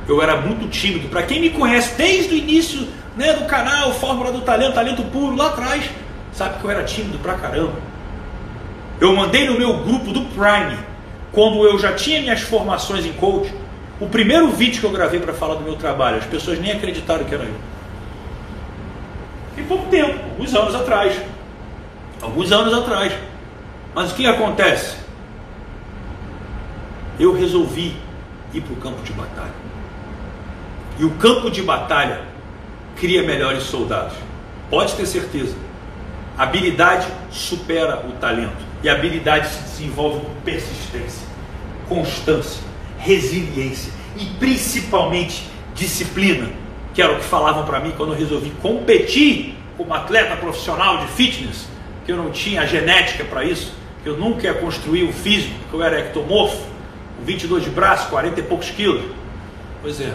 Eu era muito tímido. Para quem me conhece desde o início né, do canal, Fórmula do Talento, Talento Puro, lá atrás, sabe que eu era tímido pra caramba. Eu mandei no meu grupo do Prime, quando eu já tinha minhas formações em coach, o primeiro vídeo que eu gravei para falar do meu trabalho. As pessoas nem acreditaram que era eu. Em pouco tempo, alguns anos atrás. Alguns anos atrás. Mas o que acontece? Eu resolvi ir para o campo de batalha. E o campo de batalha cria melhores soldados. Pode ter certeza. Habilidade supera o talento. E habilidade se desenvolve com persistência, constância, resiliência e principalmente disciplina, que era o que falavam para mim quando eu resolvi competir como atleta profissional de fitness, que eu não tinha a genética para isso, que eu nunca ia construir o físico, que eu era ectomorfo, com 22 de braço, 40 e poucos quilos. Pois é,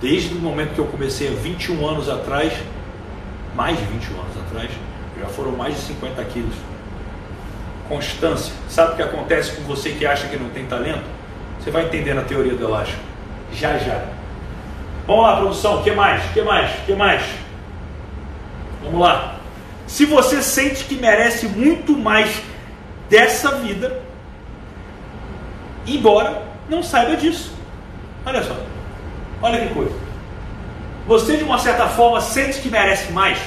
desde o momento que eu comecei há 21 anos atrás, mais de 21 anos atrás, já foram mais de 50 quilos. Constância. Sabe o que acontece com você que acha que não tem talento? Você vai entender na teoria do elástico. Já já. Vamos lá, produção. O que mais? O que mais? O que mais? Vamos lá. Se você sente que merece muito mais dessa vida, embora não saiba disso. Olha só. Olha que coisa. Você, de uma certa forma, sente que merece mais.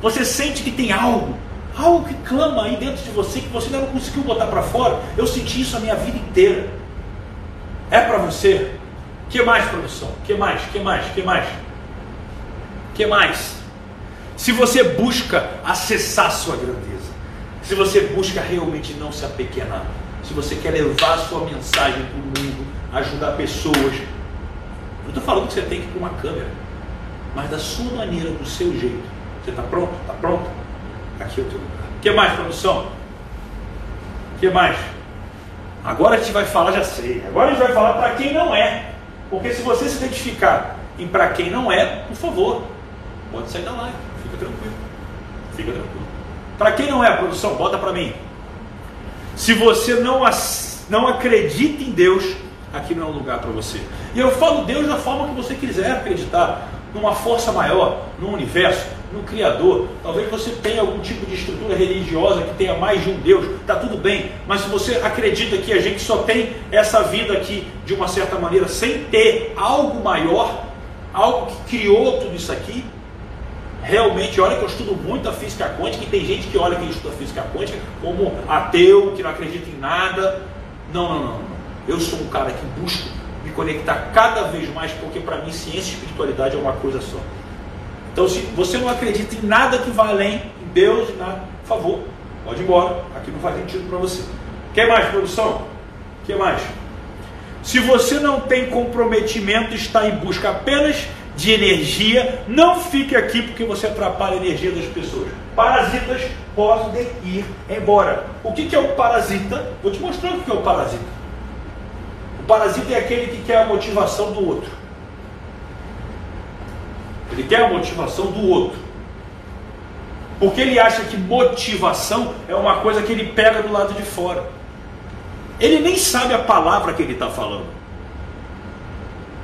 Você sente que tem algo, algo que clama aí dentro de você que você ainda não conseguiu botar para fora. Eu senti isso a minha vida inteira. É para você? Que mais, produção? Que mais? Que mais? Que mais? Que mais? Se você busca acessar sua grandeza, se você busca realmente não se apequenar, se você quer levar sua mensagem para o mundo, ajudar pessoas, não estou falando que você tem que ir para uma câmera, mas da sua maneira, do seu jeito. Você está pronto? Está pronto? Aqui teu lugar. O que mais, produção? O que mais? Agora a gente vai falar, já sei. Agora a gente vai falar para quem não é. Porque se você se identificar em para quem não é, por favor, pode sair da live. Fica tranquilo. Fica tranquilo. Para quem não é, produção, bota para mim. Se você não, não acredita em Deus, aqui não é um lugar para você. E eu falo Deus da forma que você quiser acreditar, numa força maior, no universo, no Criador. Talvez você tenha algum tipo de estrutura religiosa que tenha mais de um Deus, está tudo bem. Mas se você acredita que a gente só tem essa vida aqui de uma certa maneira, sem ter algo maior, algo que criou tudo isso aqui, realmente, olha que eu estudo muito a física quântica e tem gente que olha que estuda física quântica como ateu, que não acredita em nada. Não, não, não. Eu sou um cara que busco me conectar cada vez mais, porque para mim ciência e espiritualidade é uma coisa só. Então, se você não acredita em nada que vá além, em Deus, nada, por favor, pode ir embora. Aqui não faz sentido para você. Quer mais, produção? Quer mais? Se você não tem comprometimento, está em busca apenas de energia, não fique aqui porque você atrapalha a energia das pessoas. Parasitas podem ir embora. O que é o parasita? Vou te mostrar o que é o parasita. O parasita é aquele que quer a motivação do outro. Ele quer a motivação do outro. Porque ele acha que motivação é uma coisa que ele pega do lado de fora. Ele nem sabe a palavra que ele está falando.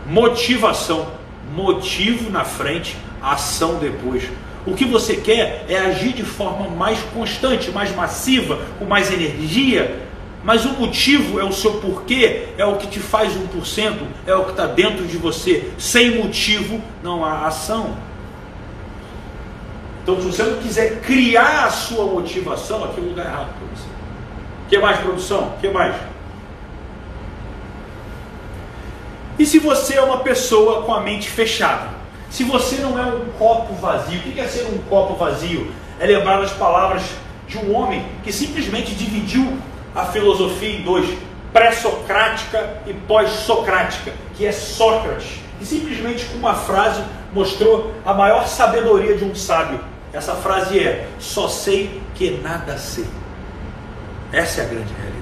Motivação. Motivo na frente, ação depois. O que você quer é agir de forma mais constante, mais massiva, com mais energia, mas o motivo é o seu porquê, é o que te faz 1%, é o que está dentro de você. Sem motivo não há ação. Então, se você não quiser criar a sua motivação, aqui é o lugar errado para você. O que mais, produção? O que mais? E se você é uma pessoa com a mente fechada? Se você não é um copo vazio, o que é ser um copo vazio? É lembrar as palavras de um homem que simplesmente dividiu a filosofia em dois, pré-socrática e pós-socrática, que é Sócrates, que simplesmente com uma frase mostrou a maior sabedoria de um sábio. Essa frase é: só sei que nada sei. Essa é a grande realidade.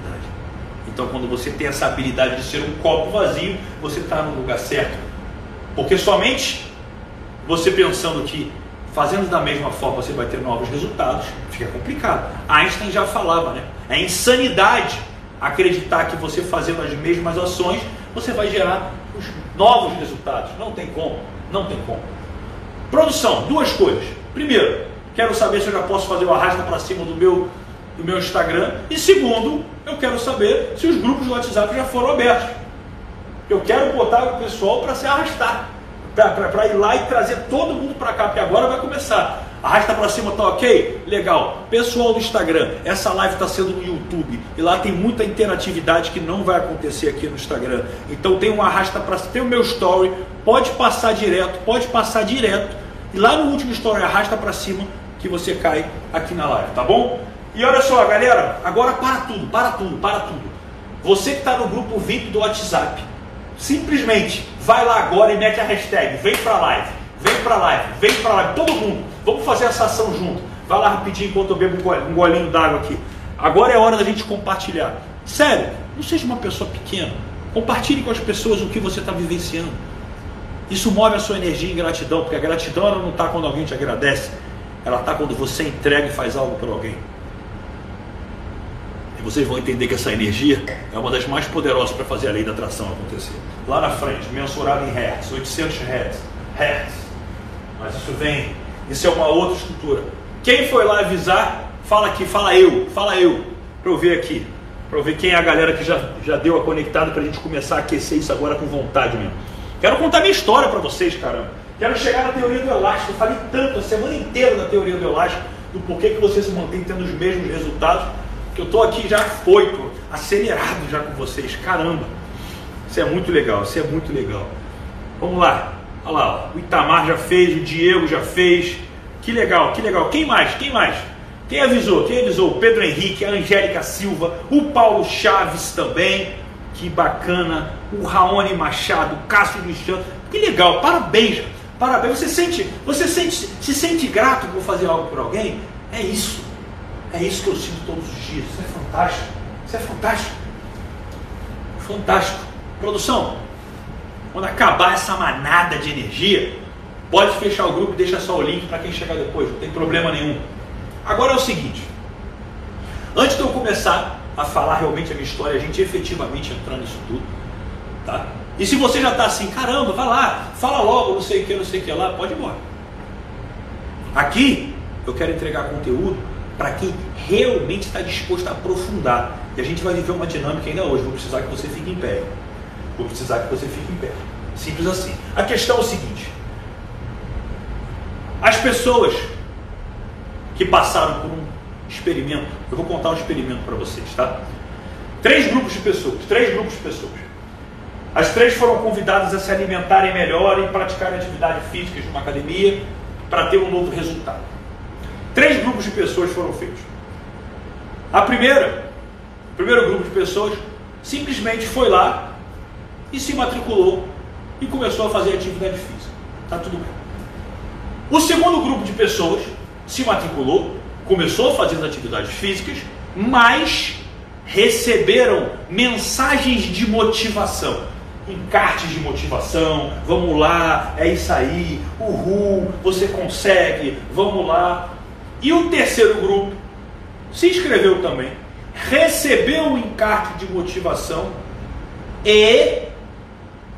Então, quando você tem essa habilidade de ser um copo vazio, você está no lugar certo. Porque somente você pensando que fazendo da mesma forma você vai ter novos resultados, fica complicado. Einstein já falava, né? É insanidade acreditar que você fazendo as mesmas ações você vai gerar os novos resultados. Não tem como, não tem como. Produção, duas coisas. Primeiro, quero saber se eu já posso fazer o arrasta para cima do meu do meu Instagram. E segundo, eu quero saber se os grupos do WhatsApp já foram abertos. Eu quero botar o pessoal para se arrastar, para ir lá e trazer todo mundo para cá, porque agora vai começar. Arrasta para cima, tá ok? Legal. Pessoal do Instagram, essa live está sendo no YouTube e lá tem muita interatividade que não vai acontecer aqui no Instagram. Então tem um arrasta para tem o meu story, pode passar direto, pode passar direto. E lá no último story arrasta para cima que você cai aqui na live, tá bom? E olha só, galera, agora para tudo, para tudo, para tudo. Você que está no grupo VIP do WhatsApp, simplesmente vai lá agora e mete a hashtag, vem para live, vem para live, vem para live, todo mundo. Vamos fazer essa ação junto. Vai lá rapidinho enquanto eu bebo um golinho d'água aqui. Agora é hora da gente compartilhar. Sério, não seja uma pessoa pequena. Compartilhe com as pessoas o que você está vivenciando. Isso move a sua energia em gratidão, porque a gratidão ela não está quando alguém te agradece, ela está quando você entrega e faz algo por alguém. E vocês vão entender que essa energia é uma das mais poderosas para fazer a lei da atração acontecer. Lá na frente, mensurado em hertz, 800 hertz, hertz. Mas isso vem, isso é uma outra estrutura. Quem foi lá avisar, fala aqui, fala eu, fala eu, para eu ver aqui, para eu ver quem é a galera que já, já deu a conectada para a gente começar a aquecer isso agora com vontade mesmo. Quero contar minha história para vocês, caramba. Quero chegar na teoria do elástico. Eu falei tanto a semana inteira da teoria do elástico, do porquê que você se mantém tendo os mesmos resultados que eu estou aqui já foito, acelerado já com vocês. Caramba, isso é muito legal, isso é muito legal. Vamos lá, olha lá, o Itamar já fez, o Diego já fez. Que legal, que legal. Quem mais? Quem mais? Quem avisou? Quem avisou? O Pedro Henrique, a Angélica Silva, o Paulo Chaves também. Que bacana. O Raoni Machado, o Cássio Cristiano. Que legal, parabéns. Parabéns. Você sente, você sente, se sente grato por fazer algo por alguém? É isso. É isso que eu sinto todos os dias. Isso é fantástico. Isso é fantástico. Fantástico. Produção, quando acabar essa manada de energia, pode fechar o grupo e deixa só o link para quem chegar depois, não tem problema nenhum. Agora é o seguinte: antes de eu começar a falar realmente a minha história, a gente efetivamente entrar nisso tudo, tá? E se você já está assim, caramba, vai lá, fala logo, não sei o que, não sei o que lá, pode ir embora. Aqui eu quero entregar conteúdo para quem realmente está disposto a aprofundar. E a gente vai viver uma dinâmica ainda hoje. Vou precisar que você fique em pé. Vou precisar que você fique em pé. Simples assim. A questão é o seguinte: as pessoas que passaram por um experimento, eu vou contar um experimento para vocês, tá? Três grupos de pessoas, três grupos de pessoas. As três foram convidadas a se alimentarem melhor e praticarem atividade física de uma academia para ter um novo resultado. Três grupos de pessoas foram feitos. A primeira, o primeiro grupo de pessoas simplesmente foi lá e se matriculou e começou a fazer atividade física. Tá tudo bem. O segundo grupo de pessoas se matriculou, começou a fazer atividades físicas, mas receberam mensagens de motivação, encartes de motivação, vamos lá, é isso aí, uhul, você consegue, vamos lá. E o terceiro grupo se inscreveu também, recebeu o um encarte de motivação e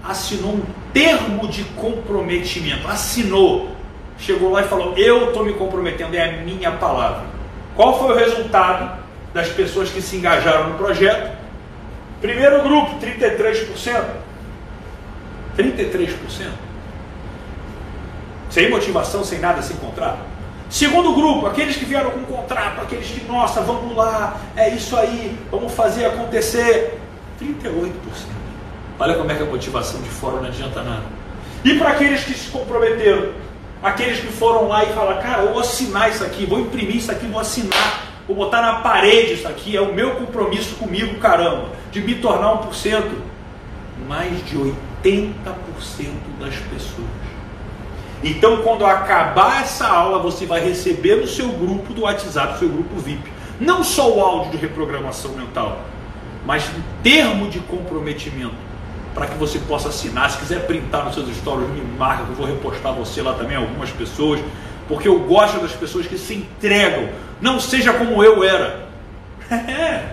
assinou um termo de comprometimento. Assinou. Chegou lá e falou: Eu estou me comprometendo, é a minha palavra. Qual foi o resultado das pessoas que se engajaram no projeto? Primeiro grupo, 33%. 33%. Sem motivação, sem nada, sem contrato. Segundo grupo, aqueles que vieram com contrato, aqueles que, nossa, vamos lá, é isso aí, vamos fazer acontecer. 38%. Olha como é que a motivação de fora não adianta nada. E para aqueles que se comprometeram, aqueles que foram lá e falaram, cara, eu vou assinar isso aqui, vou imprimir isso aqui, vou assinar, vou botar na parede isso aqui, é o meu compromisso comigo, caramba, de me tornar 1%. Mais de 80% das pessoas então, quando acabar essa aula, você vai receber no seu grupo do WhatsApp, seu grupo VIP, não só o áudio de reprogramação mental, mas um termo de comprometimento para que você possa assinar. Se quiser printar nos seus stories, me marca que eu vou repostar você lá também, algumas pessoas, porque eu gosto das pessoas que se entregam. Não seja como eu era. *laughs*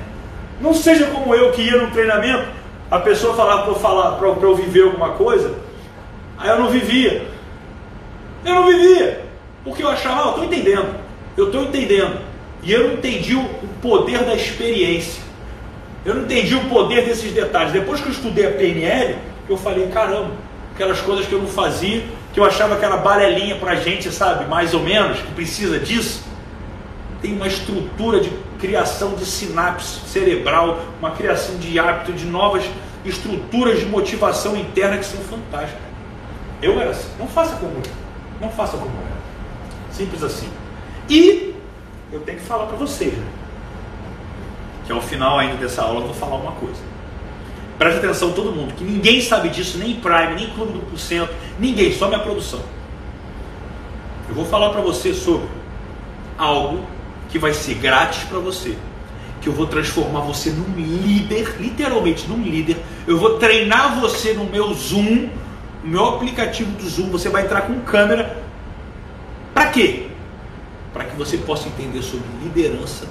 não seja como eu que ia no treinamento, a pessoa falava para eu falar, para eu viver alguma coisa, aí eu não vivia. Eu não vivia. Porque eu achava, ah, eu estou entendendo. Eu estou entendendo. E eu não entendi o poder da experiência. Eu não entendi o poder desses detalhes. Depois que eu estudei a PNL, eu falei, caramba, aquelas coisas que eu não fazia, que eu achava que era balelinha para gente, sabe, mais ou menos, que precisa disso, tem uma estrutura de criação de sinapse cerebral, uma criação de hábito, de novas estruturas de motivação interna que são fantásticas. Eu era assim. Não faça como eu. Não faça como eu. Simples assim. E eu tenho que falar para vocês, né? Que ao final ainda dessa aula eu vou falar uma coisa. Preste atenção todo mundo, que ninguém sabe disso, nem Prime, nem Clube do Porcento, ninguém, só minha produção. Eu vou falar para você sobre algo que vai ser grátis para você, que eu vou transformar você num líder, literalmente num líder. Eu vou treinar você no meu Zoom, no meu aplicativo do Zoom, você vai entrar com câmera. Para quê? Para que você possa entender sobre liderança,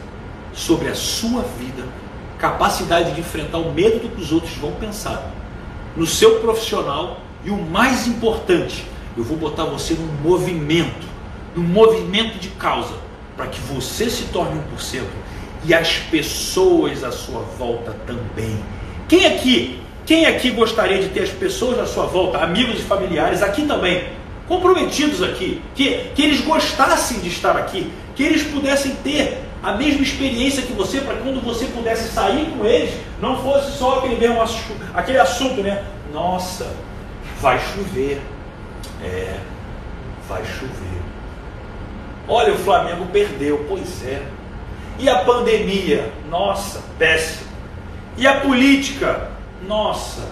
sobre a sua vida, capacidade de enfrentar o medo do que os outros vão pensar, no seu profissional e o mais importante, eu vou botar você num movimento, num movimento de causa, para que você se torne 1% e as pessoas à sua volta também. Quem aqui, quem aqui gostaria de ter as pessoas à sua volta, amigos e familiares aqui também, comprometidos aqui, que, que eles gostassem de estar aqui, que eles pudessem ter a mesma experiência que você, para quando você pudesse sair com eles, não fosse só aquele mesmo aquele assunto, né? Nossa, vai chover. É, vai chover. Olha, o Flamengo perdeu, pois é. E a pandemia? Nossa, péssimo. E a política? Nossa,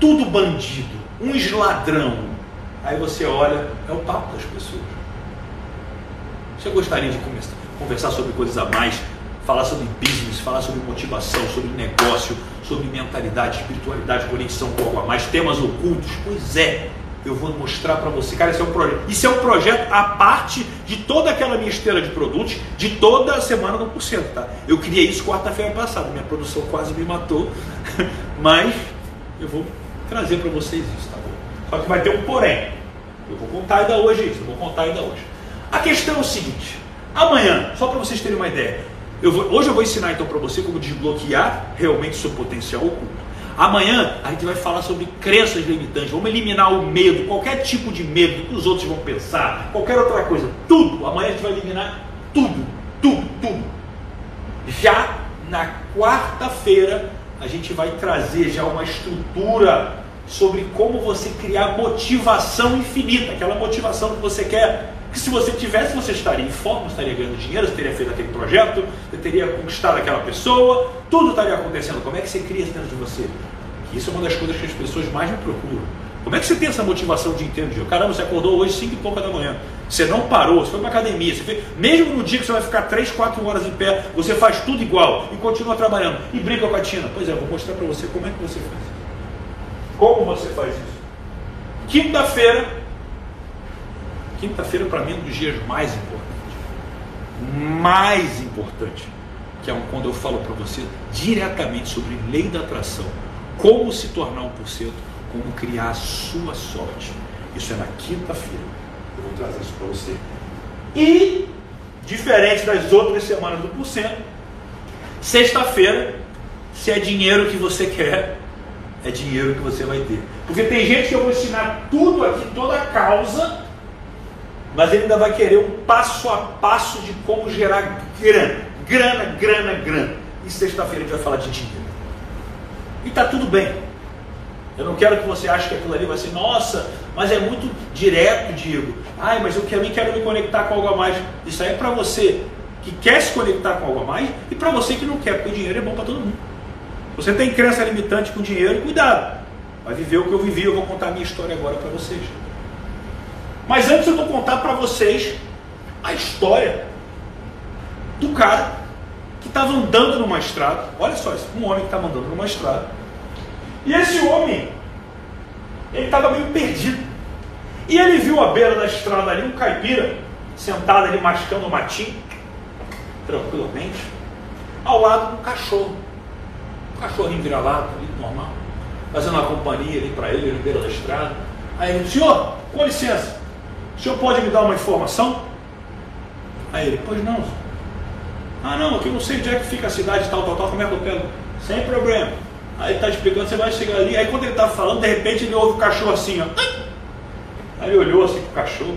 tudo bandido, uns ladrão. Aí você olha, é o papo das pessoas. Você gostaria de conversar sobre coisas a mais, falar sobre business, falar sobre motivação, sobre negócio, sobre mentalidade, espiritualidade, conexão com algo a mais, temas ocultos? Pois é eu vou mostrar para você. Cara, isso é um projeto. Isso é um projeto à parte de toda aquela minha esteira de produtos, de toda a semana do porcento, tá? Eu criei isso quarta-feira passada, minha produção quase me matou, *laughs* mas eu vou trazer para vocês isso, tá bom? Só que vai ter um porém. Eu vou contar ainda hoje isso, eu vou contar ainda hoje. A questão é o seguinte: amanhã, só para vocês terem uma ideia, eu vou, hoje eu vou ensinar então para você como desbloquear realmente seu potencial oculto. Amanhã a gente vai falar sobre crenças limitantes. Vamos eliminar o medo, qualquer tipo de medo que os outros vão pensar, qualquer outra coisa. Tudo. Amanhã a gente vai eliminar tudo, tudo, tudo. Já na quarta-feira a gente vai trazer já uma estrutura sobre como você criar motivação infinita, aquela motivação que você quer que se você tivesse, você estaria em forma, estaria ganhando dinheiro, você teria feito aquele projeto, você teria conquistado aquela pessoa, tudo estaria acontecendo. Como é que você cria isso dentro de você? Isso é uma das coisas que as pessoas mais me procuram. Como é que você tem essa motivação dia inteiro? Dia? Caramba, você acordou hoje 5 e pouca da manhã. Você não parou, você foi para academia. Você fez, mesmo no dia que você vai ficar 3, 4 horas em pé, você faz tudo igual e continua trabalhando. E briga com a Tina. Pois é, vou mostrar para você como é que você faz. Como você faz isso? Quinta-feira, Quinta-feira, para mim, é um dos dias mais importantes. Mais importante. Que é quando eu falo para você diretamente sobre lei da atração. Como se tornar um porcento, como criar a sua sorte. Isso é na quinta-feira. Eu vou trazer isso para você. E, diferente das outras semanas do porcento, sexta-feira, se é dinheiro que você quer, é dinheiro que você vai ter. Porque tem gente que eu vou ensinar tudo aqui, toda a causa, mas ele ainda vai querer um passo a passo de como gerar grana, grana, grana, grana. E sexta-feira a gente vai falar de dinheiro. E está tudo bem. Eu não quero que você ache que aquilo ali vai ser, nossa, mas é muito direto, Diego. Ai, mas eu também quero me conectar com algo a mais. Isso aí é para você que quer se conectar com algo a mais e para você que não quer, porque o dinheiro é bom para todo mundo. Você tem crença limitante com dinheiro, cuidado. Vai viver o que eu vivi, eu vou contar a minha história agora para vocês. Mas antes eu vou contar para vocês a história do cara que estava andando numa estrada. Olha só isso, um homem que estava andando numa estrada. E esse homem, ele estava meio perdido. E ele viu à beira da estrada ali um caipira, sentado ali mascando um matinho, tranquilamente, ao lado um cachorro. Um cachorrinho vira-lata ali, normal, fazendo uma companhia ali para ele, na beira da estrada. Aí ele disse, senhor, com licença, o senhor pode me dar uma informação? Aí ele, pois não. Ah não, aqui eu não sei onde é que fica a cidade tal, tal, tal, como é que eu pego? Sem problema. Aí ele está explicando, você vai chegar ali, aí quando ele está falando, de repente ele ouve o cachorro assim, ó. Aí ele olhou assim pro cachorro.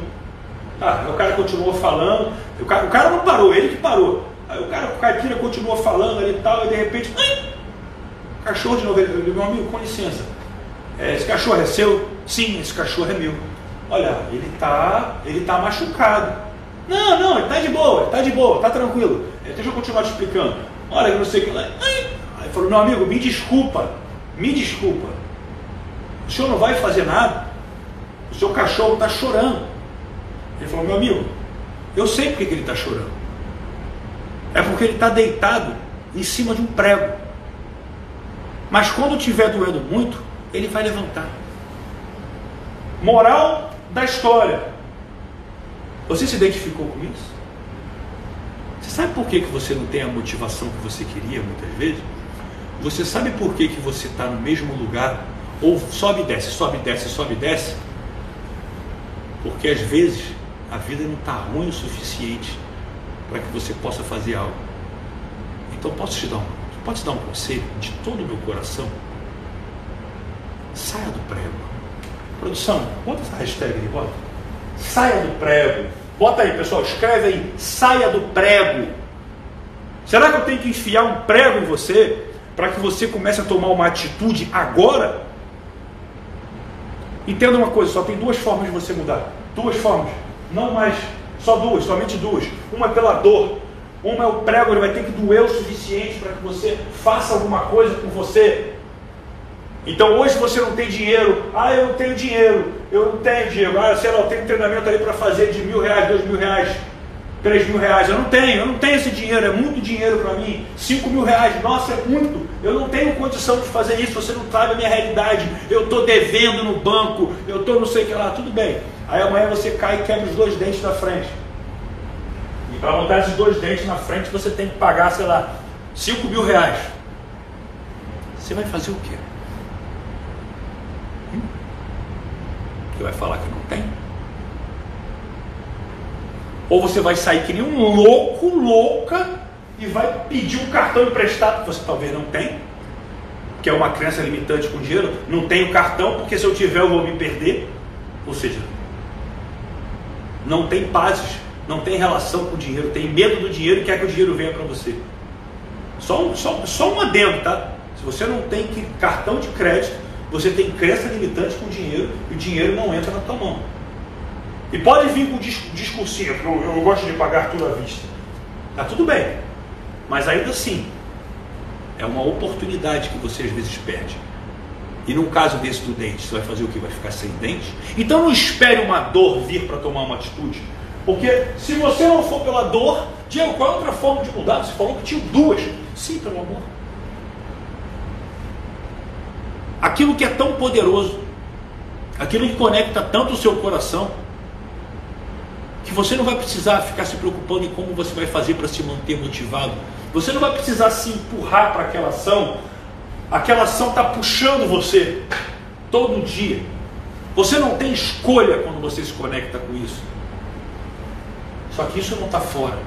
Ah, o cara continuou falando. O cara, o cara não parou, ele que parou. Aí o cara, o caipira continuou falando ali e tal, e de repente. Cachorro de novo. Ele, meu amigo, com licença. É, esse cachorro é seu? Sim, esse cachorro é meu. Olha, ele está ele tá machucado. Não, não, ele está de boa, ele está de boa, está tranquilo. É, deixa eu continuar te explicando. Olha, não sei o que lá. Aí falou, meu amigo, me desculpa, me desculpa. O senhor não vai fazer nada. O seu cachorro está chorando. Ele falou, meu amigo, eu sei porque que ele está chorando. É porque ele está deitado em cima de um prego. Mas quando estiver doendo muito, ele vai levantar. Moral da história. Você se identificou com isso? Você sabe por que, que você não tem a motivação que você queria muitas vezes? Você sabe por que, que você está no mesmo lugar? Ou sobe e desce, sobe e desce, sobe e desce? Porque às vezes a vida não está ruim o suficiente para que você possa fazer algo. Então posso te dar um, posso te dar um conselho de todo o meu coração? Saia do prego. Produção, bota essa hashtag aí, bota. Saia do prego. Bota aí, pessoal, escreve aí. Saia do prego. Será que eu tenho que enfiar um prego em você para que você comece a tomar uma atitude agora? Entenda uma coisa, só tem duas formas de você mudar. Duas formas. Não mais, só duas, somente duas. Uma é pela dor. Uma é o prego, ele vai ter que doer o suficiente para que você faça alguma coisa por você. Então hoje você não tem dinheiro, ah, eu não tenho dinheiro, eu não tenho dinheiro, ah, sei lá, eu tenho treinamento ali para fazer de mil reais, dois mil reais, três mil reais, eu não tenho, eu não tenho esse dinheiro, é muito dinheiro para mim, cinco mil reais, nossa, é muito, eu não tenho condição de fazer isso, você não sabe a minha realidade, eu estou devendo no banco, eu estou não sei o que lá, tudo bem. Aí amanhã você cai e quebra os dois dentes da frente. E para montar esses dois dentes na frente você tem que pagar, sei lá, cinco mil reais. Você vai fazer o quê? Você vai falar que não tem? Ou você vai sair que nem um louco, louca, e vai pedir um cartão emprestado que você talvez não tem, que é uma crença limitante com dinheiro. Não tenho cartão porque se eu tiver eu vou me perder. Ou seja, não tem pazes, não tem relação com o dinheiro, tem medo do dinheiro e quer que o dinheiro venha para você. Só, só, só um adendo, tá? Se você não tem cartão de crédito, você tem crença limitante com o dinheiro e o dinheiro não entra na tua mão. E pode vir com discursinho, eu, eu gosto de pagar tudo à vista. Tá tudo bem. Mas ainda assim, é uma oportunidade que você às vezes perde. E num caso desse do dente, você vai fazer o que? Vai ficar sem dente? Então não espere uma dor vir para tomar uma atitude. Porque se você não for pela dor, Diego, qual é outra forma de mudar? Você falou que tinha duas. Sim, pelo amor. Aquilo que é tão poderoso, aquilo que conecta tanto o seu coração, que você não vai precisar ficar se preocupando em como você vai fazer para se manter motivado. Você não vai precisar se empurrar para aquela ação. Aquela ação está puxando você todo dia. Você não tem escolha quando você se conecta com isso. Só que isso não está fora.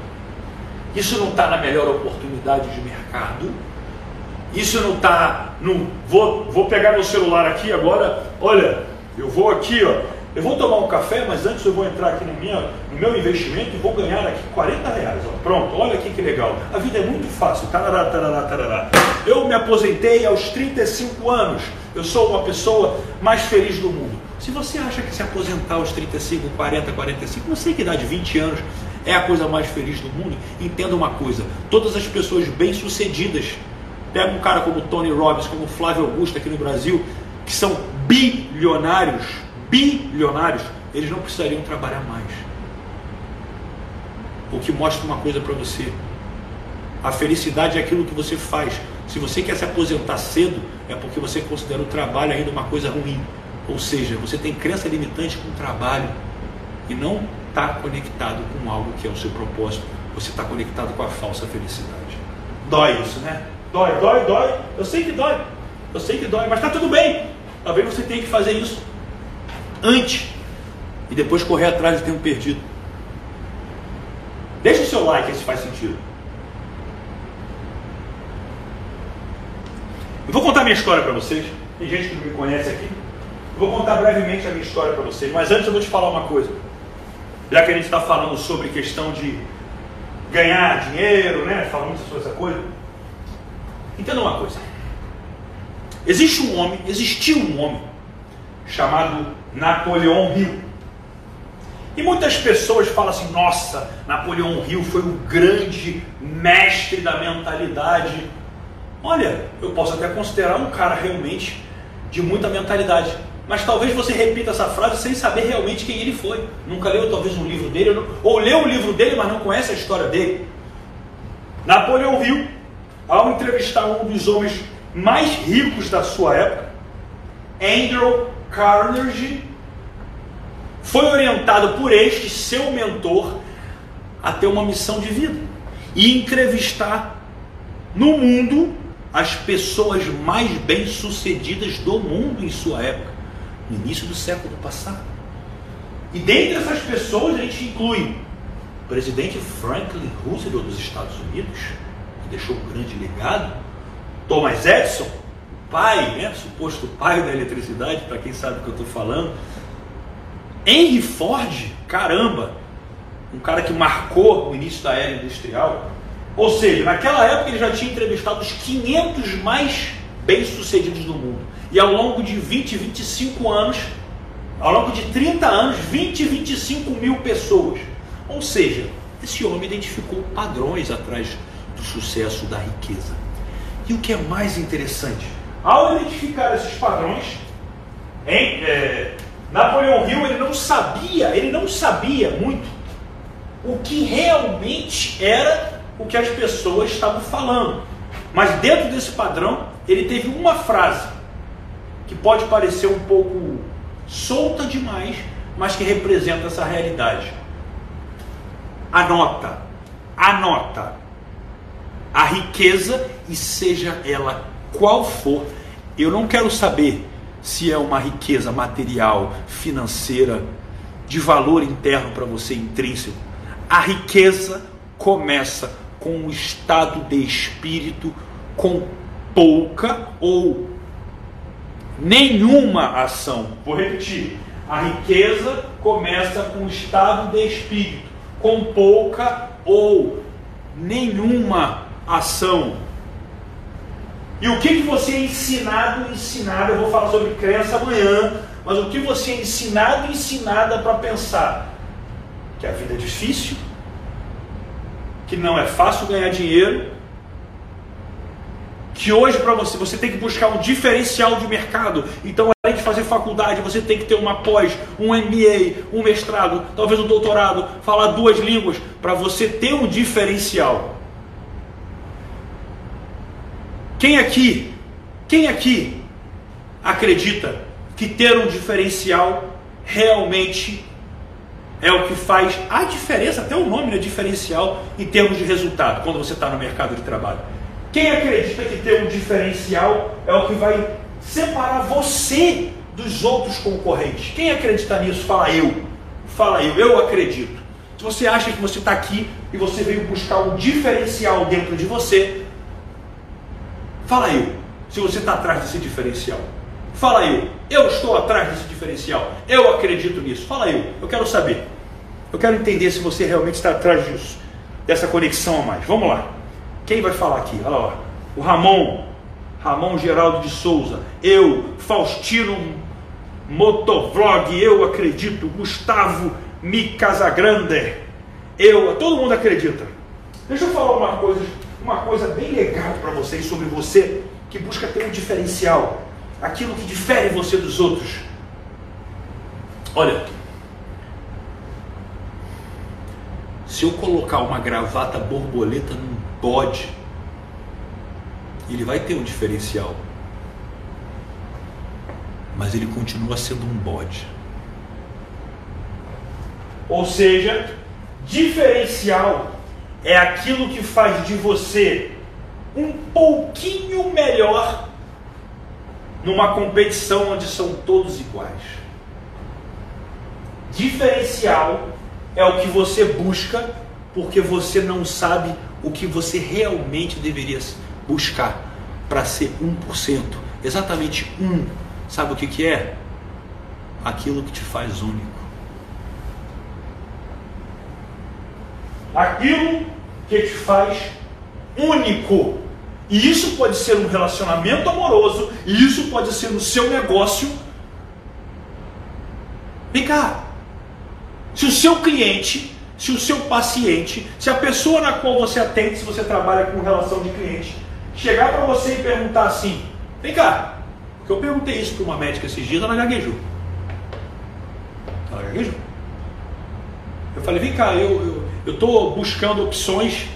Isso não está na melhor oportunidade de mercado. Isso não está. Não, vou, vou pegar meu celular aqui agora. Olha, eu vou aqui, ó. Eu vou tomar um café, mas antes eu vou entrar aqui no, minha, no meu investimento e vou ganhar aqui 40 reais. Ó. Pronto, olha aqui que legal. A vida é muito fácil. Tarará, tarará, tarará. Eu me aposentei aos 35 anos. Eu sou uma pessoa mais feliz do mundo. Se você acha que se aposentar aos 35, 40, 45, não sei que idade, 20 anos, é a coisa mais feliz do mundo, entenda uma coisa: todas as pessoas bem-sucedidas Pega um cara como Tony Robbins, como Flávio Augusto aqui no Brasil, que são bilionários, bilionários, eles não precisariam trabalhar mais. O que mostra uma coisa para você: a felicidade é aquilo que você faz. Se você quer se aposentar cedo, é porque você considera o trabalho ainda uma coisa ruim. Ou seja, você tem crença limitante com o trabalho e não está conectado com algo que é o seu propósito. Você está conectado com a falsa felicidade. Dói isso, né? Dói, dói, dói. Eu sei que dói. Eu sei que dói, mas está tudo bem. Talvez você tenha que fazer isso antes e depois correr atrás do tempo perdido. Deixa o seu like se faz sentido. Eu vou contar minha história para vocês. Tem gente que não me conhece aqui. vou contar brevemente a minha história para vocês, mas antes eu vou te falar uma coisa. Já que a gente está falando sobre questão de ganhar dinheiro, né? Falando sobre essa coisa. Entenda uma coisa. Existe um homem, existiu um homem chamado Napoleão Hill. E muitas pessoas falam assim: nossa, Napoleão Hill foi o grande mestre da mentalidade. Olha, eu posso até considerar um cara realmente de muita mentalidade. Mas talvez você repita essa frase sem saber realmente quem ele foi. Nunca leu talvez um livro dele, ou leu o livro dele, mas não conhece a história dele. Napoleão Hill, ao entrevistar um dos homens mais ricos da sua época, Andrew Carnegie, foi orientado por este, seu mentor, a ter uma missão de vida e entrevistar no mundo as pessoas mais bem-sucedidas do mundo em sua época, no início do século passado. E dentre essas pessoas a gente inclui o presidente Franklin Roosevelt dos Estados Unidos, que deixou um grande legado, Thomas Edison, pai, né, suposto pai da eletricidade, para quem sabe o que eu estou falando, Henry Ford, caramba, um cara que marcou o início da era industrial. Ou seja, naquela época ele já tinha entrevistado os 500 mais bem-sucedidos do mundo. E ao longo de 20, 25 anos, ao longo de 30 anos, 20, 25 mil pessoas. Ou seja, esse homem identificou padrões atrás do sucesso da riqueza. E o que é mais interessante, ao identificar esses padrões, em, é, Napoleão Hill ele não sabia, ele não sabia muito o que realmente era o que as pessoas estavam falando. Mas dentro desse padrão, ele teve uma frase que pode parecer um pouco solta demais, mas que representa essa realidade. Anota, anota. A riqueza, e seja ela qual for, eu não quero saber se é uma riqueza material, financeira, de valor interno para você intrínseco. A riqueza começa com um estado de espírito com pouca ou nenhuma ação. Vou repetir. A riqueza começa com um estado de espírito com pouca ou nenhuma ação. E o que, que você é ensinado, ensinada, eu vou falar sobre crença amanhã, mas o que você é ensinado, ensinada para pensar? Que a vida é difícil, que não é fácil ganhar dinheiro, que hoje para você você tem que buscar um diferencial de mercado. Então, além de fazer faculdade, você tem que ter uma pós, um MBA, um mestrado, talvez um doutorado, falar duas línguas para você ter um diferencial. Quem aqui, quem aqui acredita que ter um diferencial realmente é o que faz a diferença, até o nome é diferencial em termos de resultado quando você está no mercado de trabalho? Quem acredita que ter um diferencial é o que vai separar você dos outros concorrentes? Quem acredita nisso? Fala eu. Fala eu. Eu acredito. Se você acha que você está aqui e você veio buscar um diferencial dentro de você, Fala eu, se você está atrás desse diferencial. Fala eu, eu estou atrás desse diferencial. Eu acredito nisso. Fala eu, eu quero saber. Eu quero entender se você realmente está atrás disso, dessa conexão a mais. Vamos lá. Quem vai falar aqui? Olha lá. O Ramon, Ramon Geraldo de Souza. Eu, Faustino Motovlog. Eu acredito. Gustavo Micasagrande. Eu, todo mundo acredita. Deixa eu falar uma coisa uma coisa bem legal para vocês sobre você que busca ter um diferencial, aquilo que difere você dos outros. Olha, se eu colocar uma gravata borboleta num bode, ele vai ter um diferencial. Mas ele continua sendo um bode. Ou seja, diferencial é aquilo que faz de você um pouquinho melhor numa competição onde são todos iguais. Diferencial é o que você busca porque você não sabe o que você realmente deveria buscar para ser 1%. Exatamente um. Sabe o que, que é? aquilo que te faz único. Aquilo que te faz único. E isso pode ser um relacionamento amoroso, e isso pode ser no seu negócio. Vem cá. Se o seu cliente, se o seu paciente, se a pessoa na qual você atende, se você trabalha com relação de cliente, chegar para você e perguntar assim: vem cá, porque eu perguntei isso para uma médica esses dias, ela gaguejou. Ela gaguejou. Eu falei: vem cá, eu estou buscando opções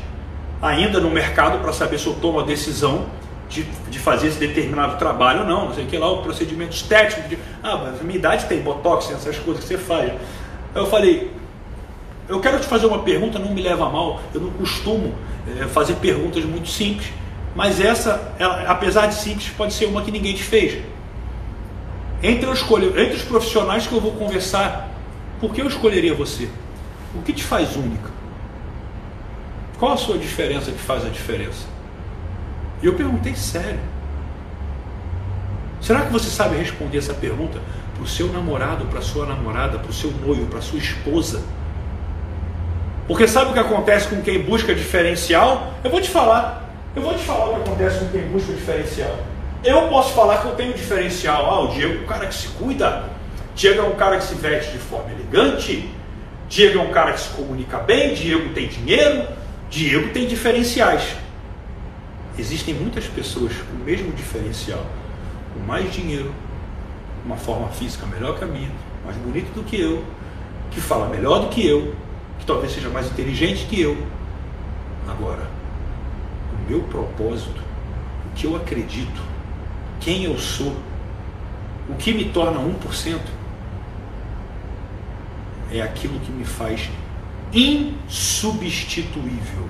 ainda no mercado para saber se eu tomo a decisão de, de fazer esse determinado trabalho ou não, não sei o que lá, o procedimento estético. De, ah, mas a minha idade tem botox, essas coisas que você faz. Aí eu falei, eu quero te fazer uma pergunta, não me leva a mal, eu não costumo é, fazer perguntas muito simples, mas essa, ela, apesar de simples, pode ser uma que ninguém te fez. Entre, eu entre os profissionais que eu vou conversar, por que eu escolheria você? O que te faz única? Qual a sua diferença que faz a diferença? E eu perguntei sério. Será que você sabe responder essa pergunta para o seu namorado, para a sua namorada, para o seu noivo, para a sua esposa? Porque sabe o que acontece com quem busca diferencial? Eu vou te falar. Eu vou te falar o que acontece com quem busca diferencial. Eu posso falar que eu tenho diferencial. Ah, o Diego é um cara que se cuida. Diego é um cara que se veste de forma elegante. Diego é um cara que se comunica bem. Diego tem dinheiro. Diego tem diferenciais. Existem muitas pessoas com o mesmo diferencial, com mais dinheiro, uma forma física melhor que a minha, mais bonito do que eu, que fala melhor do que eu, que talvez seja mais inteligente que eu. Agora, o meu propósito, o que eu acredito, quem eu sou, o que me torna 1%, é aquilo que me faz insubstituível.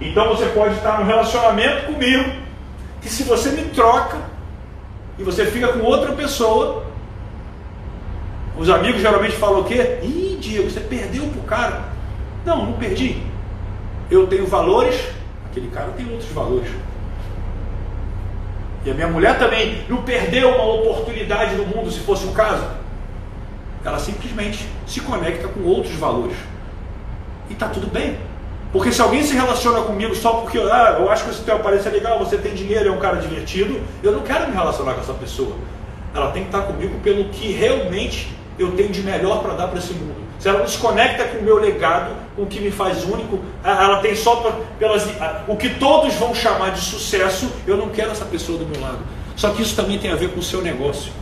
Então você pode estar num relacionamento comigo, que se você me troca e você fica com outra pessoa, os amigos geralmente falam o quê? Ih, Diego, você perdeu pro cara. Não, não perdi. Eu tenho valores, aquele cara tem outros valores. E a minha mulher também não perdeu uma oportunidade no mundo, se fosse o caso. Ela simplesmente se conecta com outros valores. E está tudo bem. Porque se alguém se relaciona comigo só porque ah, eu acho que esse teu aparência é legal, você tem dinheiro, é um cara divertido, eu não quero me relacionar com essa pessoa. Ela tem que estar comigo pelo que realmente eu tenho de melhor para dar para esse mundo. Se ela não se conecta com o meu legado, com o que me faz único, ela tem só pra, pelas, o que todos vão chamar de sucesso, eu não quero essa pessoa do meu lado. Só que isso também tem a ver com o seu negócio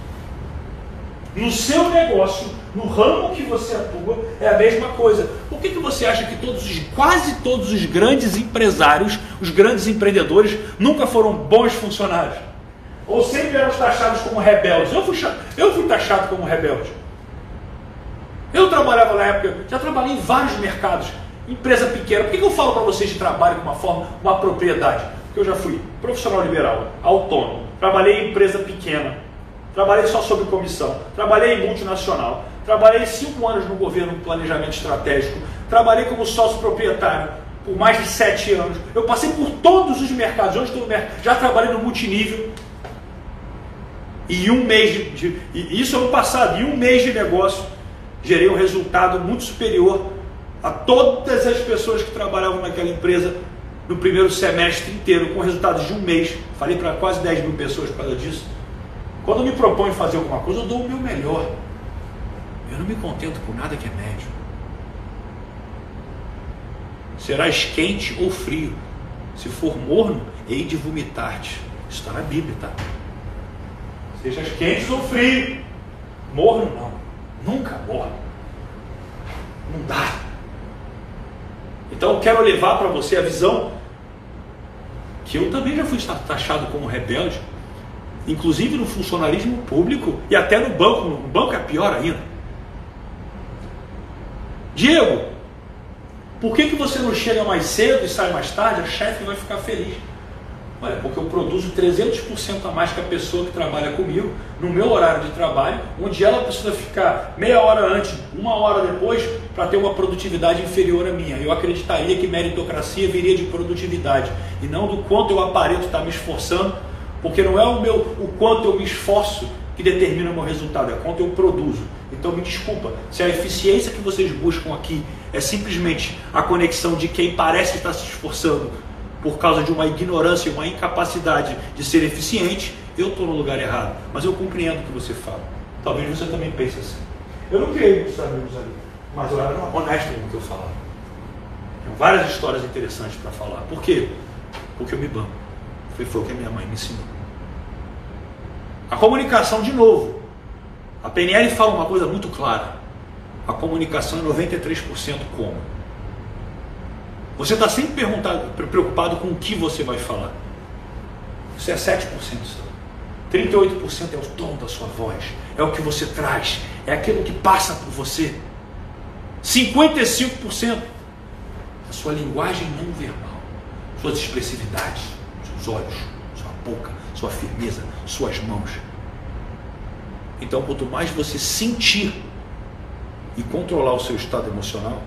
no seu negócio, no ramo que você atua, é a mesma coisa. Por que, que você acha que todos os, quase todos os grandes empresários, os grandes empreendedores, nunca foram bons funcionários? Ou sempre eram taxados como rebeldes? Eu fui, eu fui taxado como rebelde. Eu trabalhava na época, já trabalhei em vários mercados, empresa pequena. Por que, que eu falo para vocês de trabalho com uma forma, uma propriedade? Porque eu já fui profissional liberal, autônomo, trabalhei em empresa pequena, trabalhei só sobre comissão, trabalhei em multinacional, trabalhei cinco anos no governo no planejamento estratégico, trabalhei como sócio proprietário por mais de sete anos. Eu passei por todos os mercados, estou no mercado, já trabalhei no multinível. E um mês de, de e isso ano passado, em um mês de negócio, gerei um resultado muito superior a todas as pessoas que trabalhavam naquela empresa no primeiro semestre inteiro, com resultados de um mês. Falei para quase 10 mil pessoas por causa disso. Quando me proponho fazer alguma coisa, eu dou o meu melhor. Eu não me contento com nada que é médio. Serás quente ou frio. Se for morno, hei de vomitar-te. Está na Bíblia, tá? Sejas quente ou frio. Morno não. Nunca morno. Não dá. Então eu quero levar para você a visão que eu também já fui taxado como rebelde inclusive no funcionalismo público e até no banco. No banco é pior ainda. Diego, por que, que você não chega mais cedo e sai mais tarde? A chefe vai ficar feliz. Olha, porque eu produzo 300% a mais que a pessoa que trabalha comigo no meu horário de trabalho, onde ela precisa ficar meia hora antes, uma hora depois, para ter uma produtividade inferior à minha. Eu acreditaria que meritocracia viria de produtividade e não do quanto eu aparento estar me esforçando Porque não é o meu o quanto eu me esforço que determina o meu resultado, é quanto eu produzo. Então me desculpa, se a eficiência que vocês buscam aqui é simplesmente a conexão de quem parece estar se esforçando por causa de uma ignorância, uma incapacidade de ser eficiente, eu estou no lugar errado. Mas eu compreendo o que você fala. Talvez você também pense assim. Eu não criei muitos amigos ali, mas eu era honesto no que eu falava. Tenho várias histórias interessantes para falar. Por quê? Porque eu me banco. Foi, foi o que a minha mãe me ensinou. A comunicação, de novo. A PNL fala uma coisa muito clara. A comunicação é 93% como? Você está sempre preocupado com o que você vai falar. Isso é 7% só. 38% é o tom da sua voz, é o que você traz, é aquilo que passa por você. 55% a sua linguagem não verbal, suas expressividades, seus olhos, sua boca, sua firmeza, suas mãos. Então, quanto mais você sentir e controlar o seu estado emocional,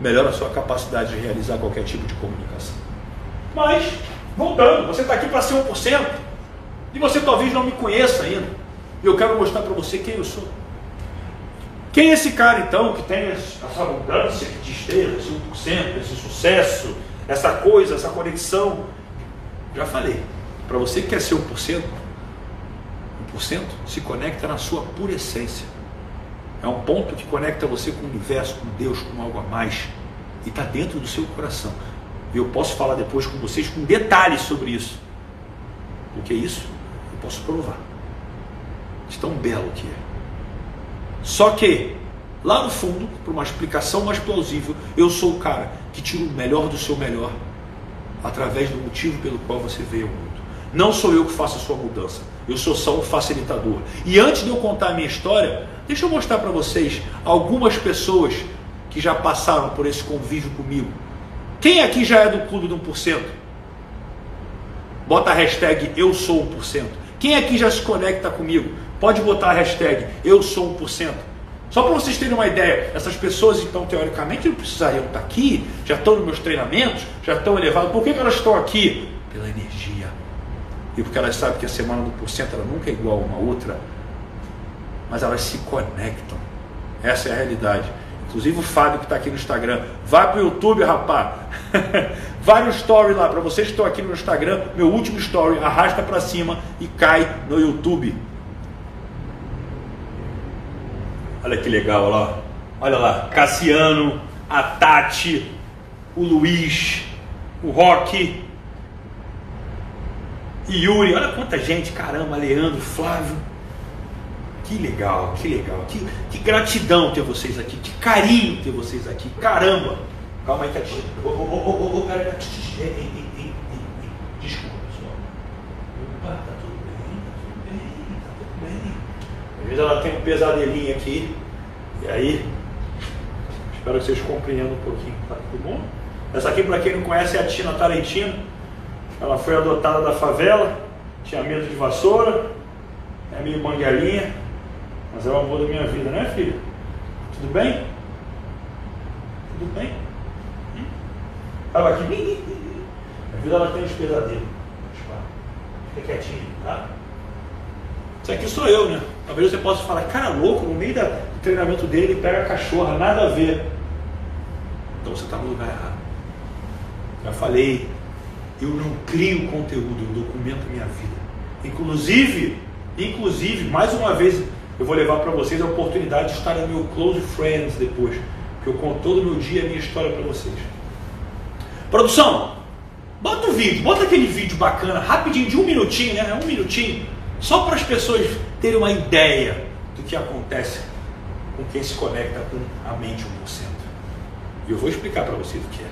melhora a sua capacidade de realizar qualquer tipo de comunicação. Mas, voltando, você está aqui para ser 1%, e você talvez não me conheça ainda, e eu quero mostrar para você quem eu sou. Quem é esse cara então que tem essa abundância que te esteja, esse 1%, esse sucesso, essa coisa, essa conexão? Já falei, para você que quer ser 1%, 1% se conecta na sua pura essência. É um ponto que conecta você com o universo, com Deus, com algo a mais. E está dentro do seu coração. E eu posso falar depois com vocês com detalhes sobre isso. Porque isso eu posso provar. De tão belo que é. Só que, lá no fundo, para uma explicação mais plausível, eu sou o cara que tira o melhor do seu melhor através do motivo pelo qual você veio ao mundo. Não sou eu que faço a sua mudança. Eu sou só um facilitador. E antes de eu contar a minha história, deixa eu mostrar para vocês algumas pessoas que já passaram por esse convívio comigo. Quem aqui já é do clube do 1%? Bota a hashtag eu sou 1%. Quem aqui já se conecta comigo? Pode botar a hashtag eu sou 1%. Só para vocês terem uma ideia, essas pessoas, então, teoricamente, não precisariam estar aqui, já estão nos meus treinamentos, já estão elevadas. Por que, que elas estão aqui? Pela energia e porque elas sabem que a semana do porcento ela nunca é igual a uma outra, mas elas se conectam. Essa é a realidade. Inclusive o Fábio que está aqui no Instagram, vai para o YouTube, rapaz. vai no story lá, para vocês que estão aqui no Instagram, meu último story, arrasta para cima e cai no YouTube. Olha que legal, olha lá. Olha lá, Cassiano, a Tati, o Luiz, o Rock, Yuri, olha quanta gente, caramba, Leandro, Flávio. Que legal, que legal, que, que gratidão ter vocês aqui, que carinho ter vocês aqui, caramba. Calma aí, Tati. Ô, ô, ô, ô, pera, Desculpa, pessoal. Opa, tá tudo bem, tá tudo bem, tá tudo bem. Às vezes ela tem um pesadelinho aqui, e aí, espero que vocês compreendam um pouquinho, tá tudo bom? Essa aqui, para quem não conhece, é a Tina Tarantino. Ela foi adotada da favela, tinha medo de vassoura, é meio banguelinha, mas é o amor da minha vida, né filho? Tudo bem? Tudo bem? Hum? Ela aqui. A vida ela tem uns pesadelos. Fica quietinho, tá? Isso aqui sou eu, né? Talvez você possa falar, cara louco, no meio do treinamento dele, pega a cachorra, nada a ver. Então você está no lugar errado. Já falei, eu não crio conteúdo, eu documento minha vida. Inclusive, inclusive, mais uma vez, eu vou levar para vocês a oportunidade de estar no meu Close Friends depois, que eu conto todo meu dia a minha história para vocês. Produção, bota um vídeo, bota aquele vídeo bacana, rapidinho, de um minutinho, né? Um minutinho, só para as pessoas terem uma ideia do que acontece com quem se conecta com a mente 1%. E eu vou explicar para vocês o que é.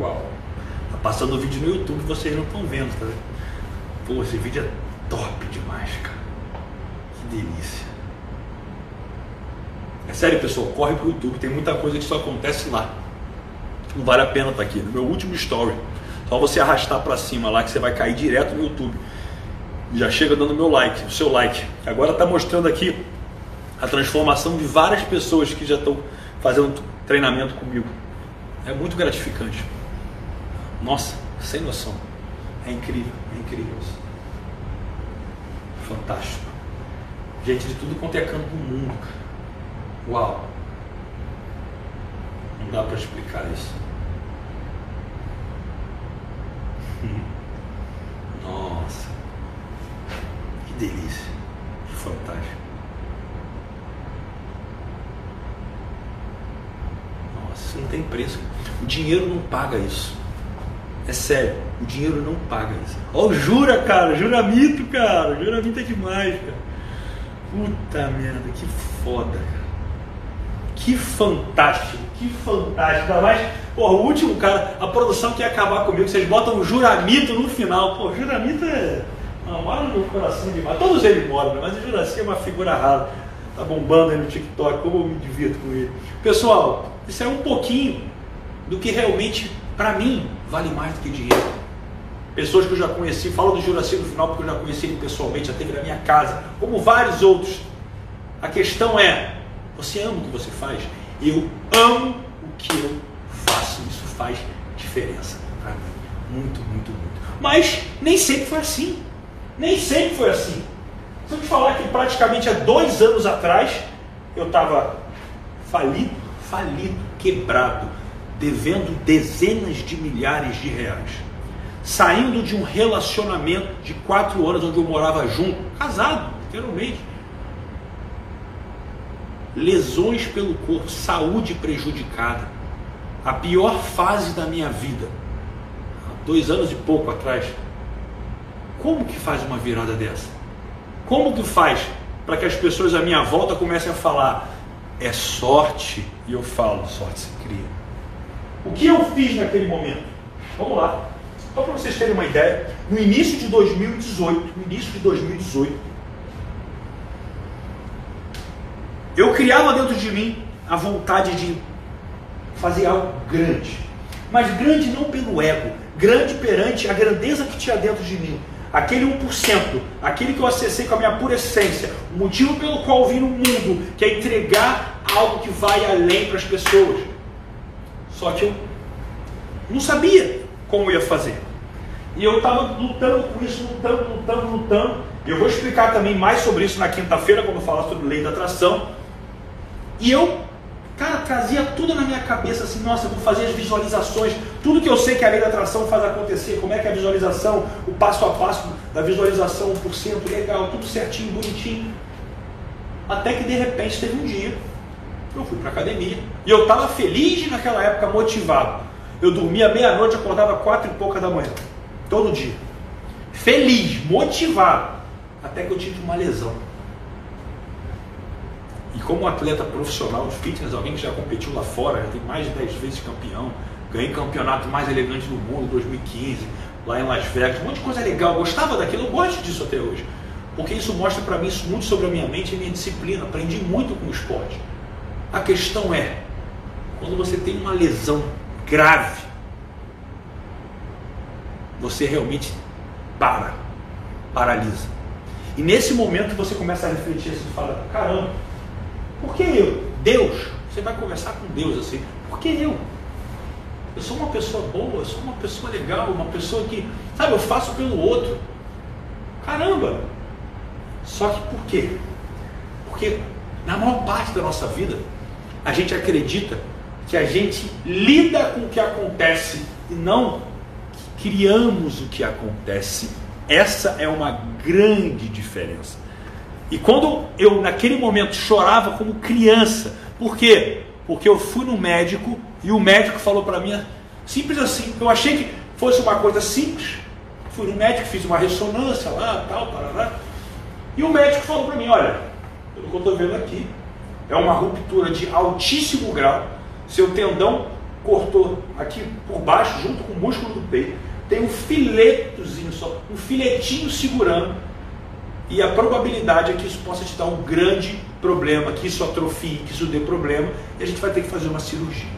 Uau! Tá passando o vídeo no YouTube vocês não estão vendo, tá? Pô, esse vídeo é top demais, cara. Que delícia. É sério, pessoal, corre pro YouTube, tem muita coisa que só acontece lá. Não vale a pena estar tá aqui. No meu último story, só você arrastar para cima lá que você vai cair direto no YouTube. Já chega dando meu like, o seu like. Agora está mostrando aqui a transformação de várias pessoas que já estão fazendo treinamento comigo. É muito gratificante. Nossa, sem noção. É incrível, é incrível isso. Fantástico. Gente de tudo quanto é canto do mundo, cara. Uau! Não dá para explicar isso. *laughs* Nossa, que delícia, que fantástico. Nossa, não tem preço. O dinheiro não paga isso. É sério, o dinheiro não paga isso. Ó, jura, cara, juramento, cara, juramento é demais, cara. Puta merda, que foda, cara. Que fantástico, que fantástico. Ainda mais, porra, o último cara, a produção que ia acabar comigo, vocês botam um juramento no final. Pô, juramento é. Não, mora no coração demais. Todos eles moram, né? mas o Juraci é uma figura rara. Tá bombando aí no TikTok, como eu me divirto com ele. Pessoal, isso é um pouquinho do que realmente, para mim, vale mais do que dinheiro. Pessoas que eu já conheci, falo do Juraci no final porque eu já conheci ele pessoalmente, já teve na minha casa, como vários outros. A questão é, você ama o que você faz? Eu amo o que eu faço. Isso faz diferença para mim. Muito, muito, muito. Mas nem sempre foi assim. Nem sempre foi assim. Se eu te falar que praticamente há dois anos atrás eu estava falido, falido, quebrado, devendo dezenas de milhares de reais. Saindo de um relacionamento de quatro anos onde eu morava junto, casado, literalmente. Lesões pelo corpo, saúde prejudicada. A pior fase da minha vida. Dois anos e pouco atrás. Como que faz uma virada dessa? Como que faz para que as pessoas à minha volta comecem a falar é sorte? E eu falo, sorte se cria. O que eu fiz naquele momento? Vamos lá. Só para vocês terem uma ideia, no início de 2018, no início de 2018, eu criava dentro de mim a vontade de fazer algo grande. Mas grande não pelo ego, grande perante a grandeza que tinha dentro de mim. Aquele 1%, aquele que eu acessei com a minha pura essência, o motivo pelo qual vim no mundo, que é entregar algo que vai além para as pessoas. Só que eu não sabia como ia fazer. E eu estava lutando com isso, lutando, lutando, lutando. Eu vou explicar também mais sobre isso na quinta-feira, quando eu falar sobre lei da atração. E eu, cara, trazia tudo na minha cabeça assim, nossa, vou fazer as visualizações, tudo que eu sei que a lei da atração faz acontecer, como é que é a visualização, o passo a passo da visualização 1%, legal, tudo certinho, bonitinho. Até que de repente teve um dia eu fui para academia. E eu estava feliz naquela época, motivado. Eu dormia meia-noite, acordava quatro e pouca da manhã. Todo dia. Feliz, motivado. Até que eu tive uma lesão. E como atleta profissional de fitness, alguém que já competiu lá fora, já tem mais de 10 vezes campeão, ganhei campeonato mais elegante do mundo 2015, lá em Las Vegas, um monte de coisa legal. Gostava daquilo, eu gosto disso até hoje. Porque isso mostra para mim muito sobre a minha mente e minha disciplina. Aprendi muito com o esporte. A questão é, quando você tem uma lesão grave, você realmente para, paralisa. E nesse momento você começa a refletir assim, fala, caramba, por que eu? Deus, você vai conversar com Deus assim, por que eu? Eu sou uma pessoa boa, eu sou uma pessoa legal, uma pessoa que, sabe, eu faço pelo outro. Caramba! Só que por quê? Porque na maior parte da nossa vida, a gente acredita que a gente lida com o que acontece e não que criamos o que acontece. Essa é uma grande diferença. E quando eu naquele momento chorava como criança, por quê? Porque eu fui no médico e o médico falou para mim simples assim. Eu achei que fosse uma coisa simples. Fui no médico, fiz uma ressonância lá, tal, parará. E o médico falou para mim, olha, pelo que eu estou vendo aqui, é uma ruptura de altíssimo grau. Seu tendão cortou aqui por baixo, junto com o músculo do peito. Tem um filetozinho só, um filetinho segurando. E a probabilidade é que isso possa te dar um grande problema, que isso atrofie, que isso dê problema, e a gente vai ter que fazer uma cirurgia.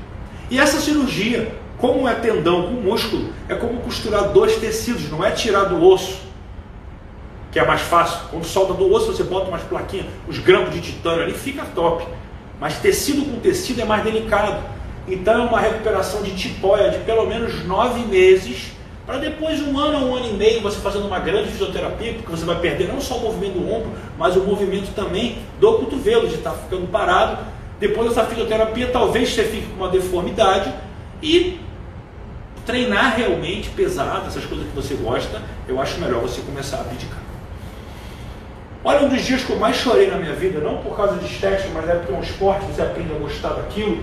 E essa cirurgia, como é tendão com músculo, é como costurar dois tecidos, não é tirar do osso que é mais fácil. Quando solta do osso, você bota umas plaquinhas, os grampos de titânio ali, fica top. Mas tecido com tecido é mais delicado. Então é uma recuperação de tipóia de pelo menos nove meses para depois de um ano ou um ano e meio você fazendo uma grande fisioterapia, porque você vai perder não só o movimento do ombro, mas o movimento também do cotovelo, de estar tá ficando parado. Depois dessa fisioterapia, talvez você fique com uma deformidade e treinar realmente pesado, essas coisas que você gosta, eu acho melhor você começar a abdicar. Olha, um dos dias que eu mais chorei na minha vida, não por causa de estética, mas é porque é um esporte, você aprende a gostar daquilo.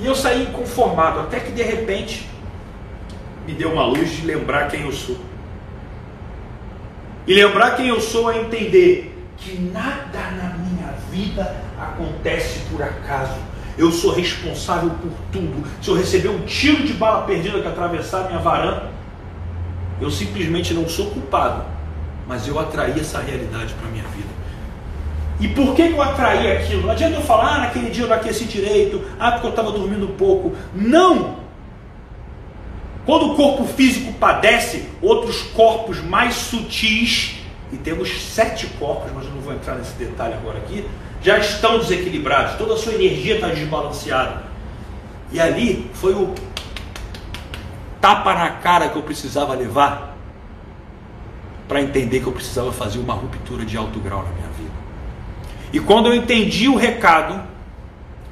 E eu saí inconformado, até que de repente me deu uma luz de lembrar quem eu sou. E lembrar quem eu sou é entender que nada na minha vida acontece por acaso. Eu sou responsável por tudo. Se eu receber um tiro de bala perdida que atravessar minha varanda, eu simplesmente não sou culpado, mas eu atraí essa realidade para a minha vida. E por que eu atraí aquilo? Não adianta eu falar, ah, naquele dia eu não aqueci direito, ah, porque eu estava dormindo pouco. Não! Quando o corpo físico padece, outros corpos mais sutis, e temos sete corpos, mas eu não vou entrar nesse detalhe agora aqui, já estão desequilibrados, toda a sua energia está desbalanceada. E ali foi o tapa na cara que eu precisava levar para entender que eu precisava fazer uma ruptura de alto grau na minha vida. E quando eu entendi o recado,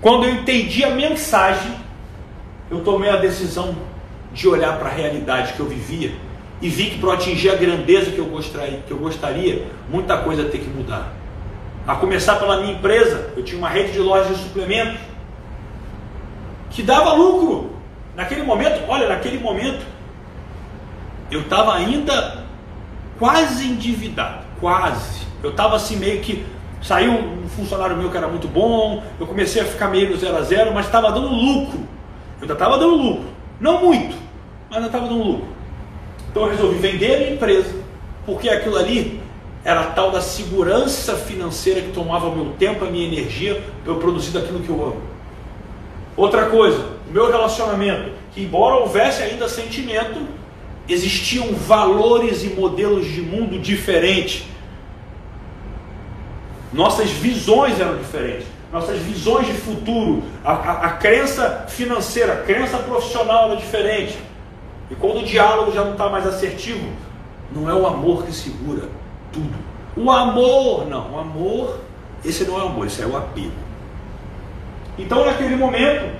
quando eu entendi a mensagem, eu tomei a decisão de olhar para a realidade que eu vivia e vi que para atingir a grandeza que eu, gostaria, que eu gostaria, muita coisa tem que mudar. A começar pela minha empresa, eu tinha uma rede de lojas de suplementos que dava lucro. Naquele momento, olha, naquele momento, eu estava ainda quase endividado, quase. Eu estava assim meio que saiu um funcionário meu que era muito bom, eu comecei a ficar meio no zero a zero, mas estava dando lucro. Eu ainda estava dando lucro, não muito, mas ainda estava dando lucro. Então eu resolvi vender a empresa, porque aquilo ali era tal da segurança financeira que tomava o meu tempo, a minha energia, para eu produzir daquilo que eu amo. Outra coisa, o meu relacionamento, que embora houvesse ainda sentimento, existiam valores e modelos de mundo diferentes. Nossas visões eram diferentes, nossas visões de futuro, a, a, a crença financeira, a crença profissional era diferente. E quando o diálogo já não está mais assertivo, não é o amor que segura tudo. O amor, não, o amor, esse não é o amor, esse é o apego. Então, naquele momento,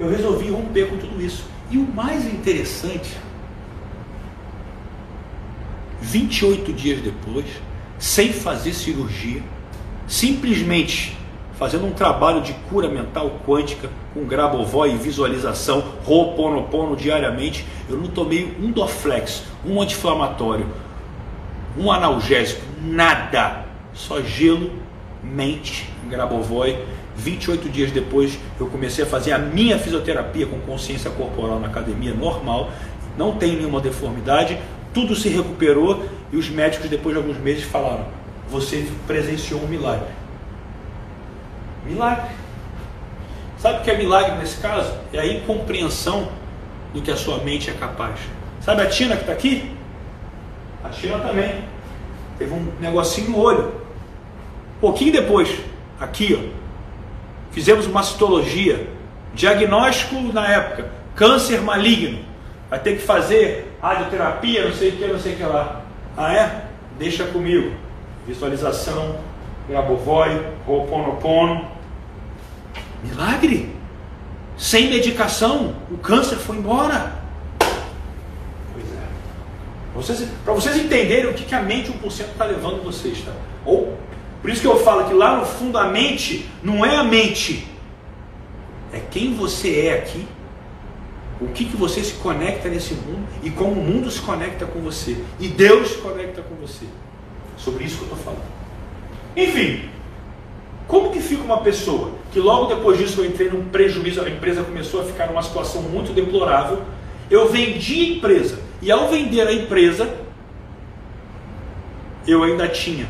eu resolvi romper com tudo isso. E o mais interessante, 28 dias depois, sem fazer cirurgia, simplesmente fazendo um trabalho de cura mental quântica com Grabovoi e visualização, Ho'oponopono diariamente, eu não tomei um Doflex, um anti-inflamatório, um analgésico, nada. Só gelo, mente, Grabovoi. 28 dias depois eu comecei a fazer a minha fisioterapia com consciência corporal na academia normal, não tem nenhuma deformidade, tudo se recuperou e os médicos depois de alguns meses falaram: "Você presenciou um milagre". Milagre. Sabe o que é milagre nesse caso? É a incompreensão do que a sua mente é capaz. Sabe a Tina que está aqui? A Tina também. Teve um negocinho no olho. Pouquinho depois, aqui, ó, fizemos uma citologia. Diagnóstico na época, câncer maligno. Vai ter que fazer radioterapia, não sei o que, não sei o que lá. Ah é? Deixa comigo. Visualização, Grabovoi, Ho'oponopono. Milagre! Sem medicação, o câncer foi embora. Pois é. Vocês, para vocês entenderem o que, que a mente 1% está levando vocês, tá? Ou, por isso que eu falo que lá no fundo a mente não é a mente, é quem você é aqui, o que, que você se conecta nesse mundo e como o mundo se conecta com você. E Deus se conecta com você. Sobre isso que eu estou falando. Enfim, como que fica uma pessoa que logo depois disso eu entrei num prejuízo, a empresa começou a ficar numa situação muito deplorável, eu vendi a empresa e ao vender a empresa eu ainda tinha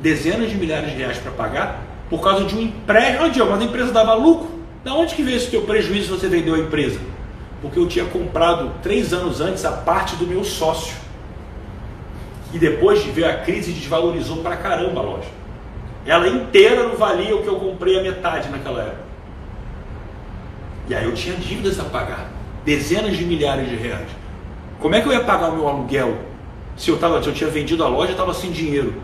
dezenas de milhares de reais para pagar por causa de um empréstimo, mas a empresa dava lucro. Da onde que veio esse teu prejuízo se você vendeu a empresa? Porque eu tinha comprado três anos antes a parte do meu sócio. E depois de ver a crise desvalorizou para caramba a loja. Ela inteira não valia o que eu comprei a metade naquela época. E aí eu tinha dívidas a pagar, dezenas de milhares de reais. Como é que eu ia pagar o meu aluguel se eu, tava, se eu tinha vendido a loja e estava sem dinheiro?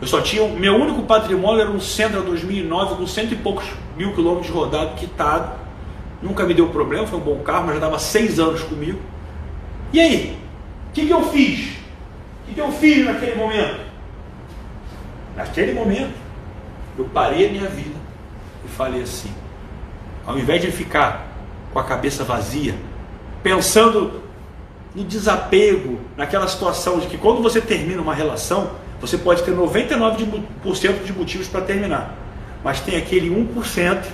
Eu só tinha. Meu único patrimônio era um Sentra 2009 com cento e poucos mil quilômetros rodado, quitado. Nunca me deu problema, foi um bom carro, mas já dava seis anos comigo. E aí? O que, que eu fiz? O que, que eu fiz naquele momento? Naquele momento, eu parei a minha vida e falei assim: ao invés de ficar com a cabeça vazia, pensando no desapego, naquela situação de que quando você termina uma relação, você pode ter 99% de motivos para terminar, mas tem aquele 1%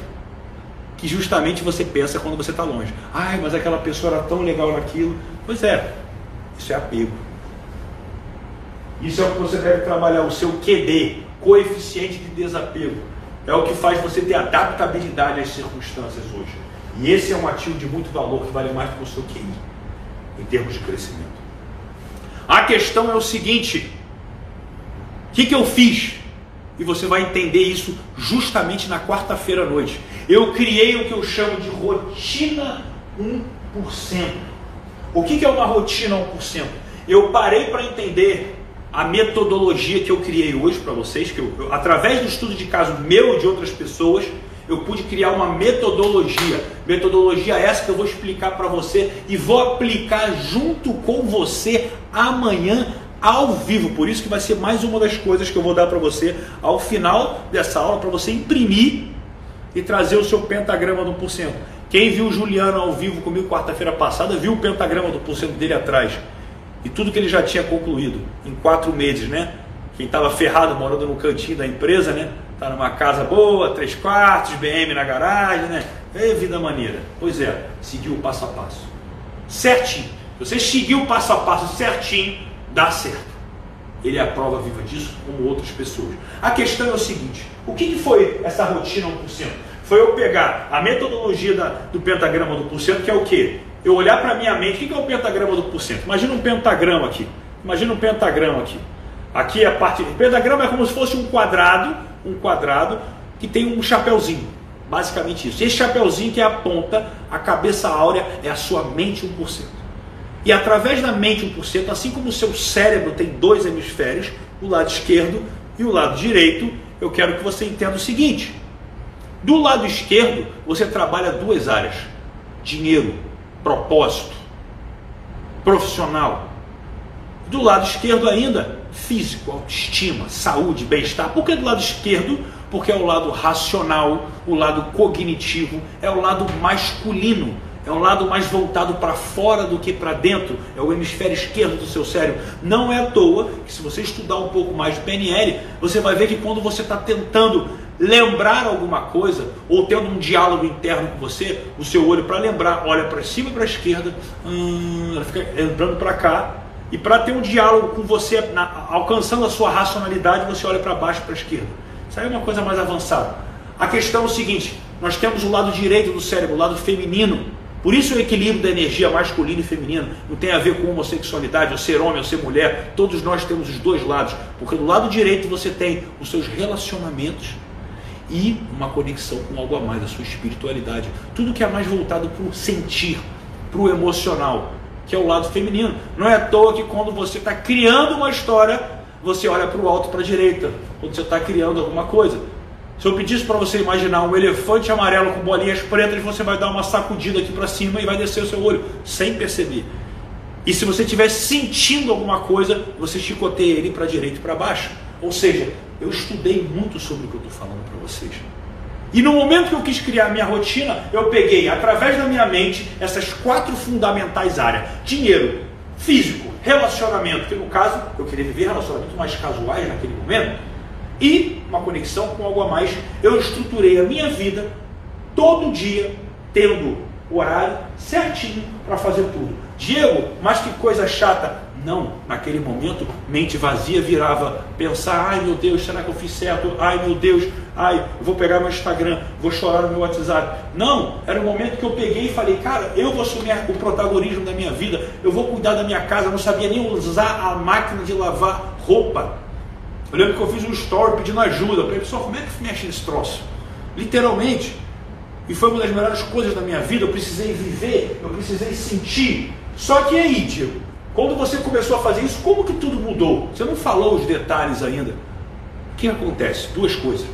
que justamente você pensa quando você está longe. Ai, mas aquela pessoa era tão legal naquilo. Pois é, isso é apego. Isso é o que você deve trabalhar, o seu QD, coeficiente de desapego. É o que faz você ter adaptabilidade às circunstâncias hoje. E esse é um ativo de muito valor que vale mais do que o seu QI, em termos de crescimento. A questão é o seguinte: o que, que eu fiz? E você vai entender isso justamente na quarta-feira à noite. Eu criei o que eu chamo de rotina 1%. O que, é uma rotina 1%? Eu parei para entender a metodologia que eu criei hoje para vocês, que eu, eu, através do estudo de caso meu e de outras pessoas, eu pude criar uma metodologia. Metodologia essa que eu vou explicar para você e vou aplicar junto com você amanhã ao vivo. Por isso que vai ser mais uma das coisas que eu vou dar para você ao final dessa aula para você imprimir e trazer o seu pentagrama do porcento. Quem viu o Juliano ao vivo comigo quarta-feira passada viu o pentagrama do porcento dele atrás. E tudo que ele já tinha concluído em quatro meses, né? Quem estava ferrado morando no cantinho da empresa, né? Tá numa casa boa, três quartos, BM na garagem, né? É vida maneira. Pois é, seguiu o passo a passo. Certinho. Se você seguir o passo a passo certinho, dá certo. Ele é a prova viva disso, como outras pessoas. A questão é o seguinte: o que, foi essa rotina 1%? Foi eu pegar a metodologia da, do pentagrama do porcento, que é o quê? Eu olhar para a minha mente, o que é o pentagrama do porcento? Imagina um pentagrama aqui. Imagina um pentagrama aqui. Aqui é a parte. O pentagrama é como se fosse um quadrado, um quadrado que tem um chapéuzinho. Basicamente isso. Esse chapéuzinho que é a ponta, a cabeça áurea, é a sua mente 1%. E através da mente 1%, assim como o seu cérebro tem dois hemisférios, o lado esquerdo e o lado direito, eu quero que você entenda o seguinte: do lado esquerdo, você trabalha duas áreas: dinheiro, propósito, profissional. Do lado esquerdo ainda, físico, autoestima, saúde, bem-estar. Por que do lado esquerdo? Porque é o lado racional, o lado cognitivo, é o lado masculino é um lado mais voltado para fora do que para dentro, é o hemisfério esquerdo do seu cérebro. Não é à toa que, se você estudar um pouco mais de PNL, você vai ver que quando você está tentando lembrar alguma coisa, ou tendo um diálogo interno com você, o seu olho para lembrar, olha para cima e para a esquerda, hum, ela fica entrando para cá, e para ter um diálogo com você, na, alcançando a sua racionalidade, você olha para baixo e para a esquerda. Isso aí é uma coisa mais avançada. A questão é o seguinte: nós temos o lado direito do cérebro, o lado feminino, por isso o equilíbrio da energia masculina e feminina não tem a ver com homossexualidade, ou ser homem ou ser mulher. Todos nós temos os dois lados. Porque do lado direito você tem os seus relacionamentos e uma conexão com algo a mais, a sua espiritualidade. Tudo que é mais voltado para o sentir, para o emocional, que é o lado feminino. Não é à toa que quando você está criando uma história, você olha para o alto para a direita, quando você está criando alguma coisa. Se eu pedisse para você imaginar um elefante amarelo com bolinhas pretas, você vai dar uma sacudida aqui para cima e vai descer o seu olho, sem perceber. E se você estiver sentindo alguma coisa, você chicoteia ele para direita e para baixo. Ou seja, eu estudei muito sobre o que eu estou falando para vocês. E no momento que eu quis criar minha rotina, eu peguei, através da minha mente, essas quatro fundamentais áreas: dinheiro, físico, relacionamento, que no caso eu queria viver relacionamentos mais casuais naquele momento e uma conexão com algo a mais. Eu estruturei a minha vida todo dia tendo o horário certinho para fazer tudo. Diego, mas que coisa chata. Não, naquele momento, mente vazia virava pensar: ai meu Deus, será que eu fiz certo? Ai meu Deus, ai, vou pegar meu Instagram, vou chorar no meu WhatsApp. Não, era o momento que eu peguei e falei: cara, eu vou assumir o protagonismo da minha vida, eu vou cuidar da minha casa. Eu não sabia nem usar a máquina de lavar roupa. Eu lembro que eu fiz um story pedindo ajuda. Eu falei, pessoal, como é que mexe nesse troço? Literalmente. E foi uma das melhores coisas da minha vida. Eu precisei viver, eu precisei sentir. Só que aí, tio, Quando você começou a fazer isso, como que tudo mudou? Você não falou os detalhes ainda. O que acontece? Duas coisas.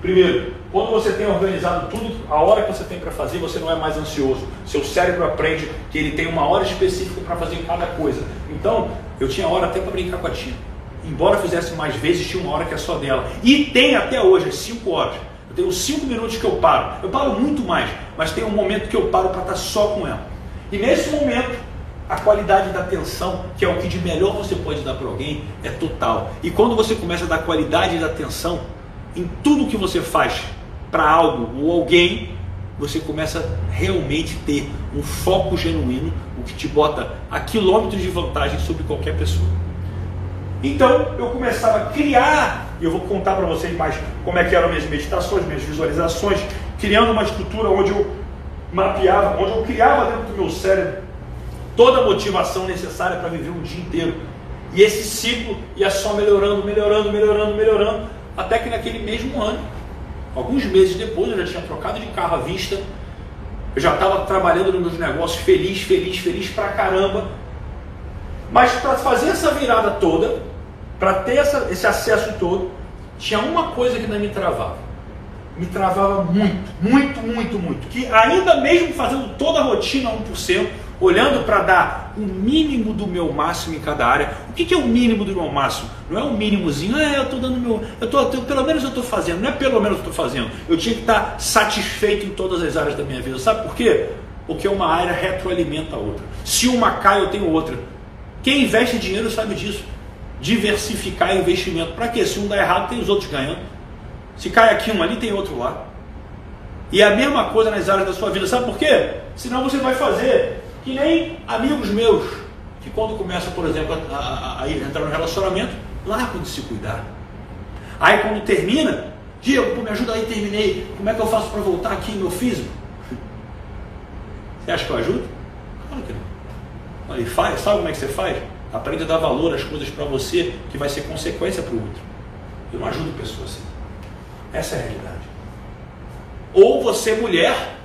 Primeiro, quando você tem organizado tudo, a hora que você tem para fazer, você não é mais ansioso. Seu cérebro aprende que ele tem uma hora específica para fazer cada coisa. Então, eu tinha hora até para brincar com a tia. Embora fizesse mais vezes, tinha uma hora que é só dela. E tem até hoje, as 5 horas. Eu tenho 5 minutos que eu paro. Eu paro muito mais, mas tem um momento que eu paro para estar tá só com ela. E nesse momento, a qualidade da atenção, que é o que de melhor você pode dar para alguém, é total. E quando você começa a dar qualidade da atenção em tudo que você faz para algo ou alguém, você começa a realmente ter um foco genuíno, o que te bota a quilômetros de vantagem sobre qualquer pessoa. Então eu começava a criar, e eu vou contar para vocês mais como é que eram minhas meditações, minhas visualizações, criando uma estrutura onde eu mapeava, onde eu criava dentro do meu cérebro toda a motivação necessária para viver um dia inteiro. E esse ciclo ia só melhorando, melhorando, melhorando, melhorando, até que naquele mesmo ano, alguns meses depois, eu já tinha trocado de carro à vista, eu já estava trabalhando nos meus negócios feliz, feliz, feliz pra caramba. Mas para fazer essa virada toda, para ter essa, esse acesso todo, tinha uma coisa que me travava. Me travava muito, muito, muito, muito. Que ainda mesmo fazendo toda a rotina 1%, olhando para dar o mínimo do meu máximo em cada área. O que, que é o mínimo do meu máximo? Não é o um mínimozinho, ah, eu estou dando meu. Eu tô, eu, pelo menos eu estou fazendo, não é pelo menos eu estou fazendo. Eu tinha que estar satisfeito em todas as áreas da minha vida. Sabe por quê? Porque uma área retroalimenta a outra. Se uma cai, eu tenho outra. Quem investe dinheiro sabe disso. Diversificar investimento. Para quê? Se um dá errado, tem os outros ganhando. Se cai aqui um ali, tem outro lá. E é a mesma coisa nas áreas da sua vida. Sabe por quê? Senão você vai fazer que nem amigos meus, que quando começam, por exemplo, a, a, a entrar no relacionamento, largam de se cuidar. Aí quando termina, Diego, me ajuda aí, terminei. Como é que eu faço para voltar aqui meu físico? *laughs* Você acha que eu ajudo? Claro que não. Aí faz, sabe como é que você faz? Aprende a dar valor às coisas para você, que vai ser consequência para o outro. Eu não ajudo pessoas assim. Essa é a realidade. Ou você, mulher,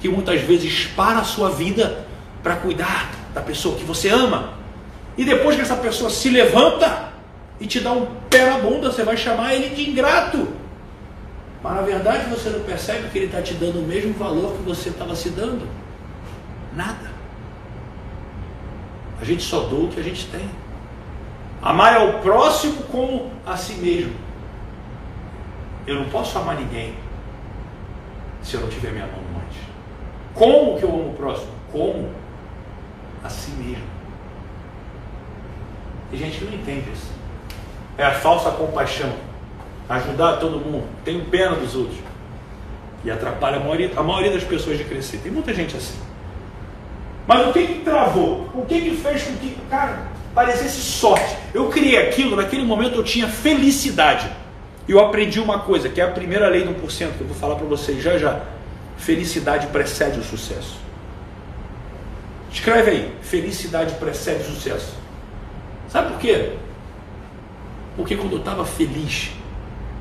que muitas vezes para a sua vida para cuidar da pessoa que você ama. E depois que essa pessoa se levanta e te dá um pé na bunda, você vai chamar ele de ingrato. Mas na verdade você não percebe que ele está te dando o mesmo valor que você estava se dando. Nada. A gente só doa o que a gente tem. Amar ao próximo como a si mesmo. Eu não posso amar ninguém se eu não tiver minha mão como que eu amo o próximo? Como? A si mesmo. Tem gente que não entende isso. É a falsa compaixão. Ajudar todo mundo. Tenho pena dos outros. E atrapalha a maioria, a maioria das pessoas de crescer. Tem muita gente assim. Mas o que que travou? O que que fez com que, cara, parecesse sorte? Eu criei aquilo, naquele momento eu tinha felicidade. E eu aprendi uma coisa, que é a primeira lei do 1%, que eu vou falar para vocês já já. Felicidade precede o sucesso. Escreve aí, felicidade precede o sucesso. Sabe por quê? Porque quando eu estava feliz,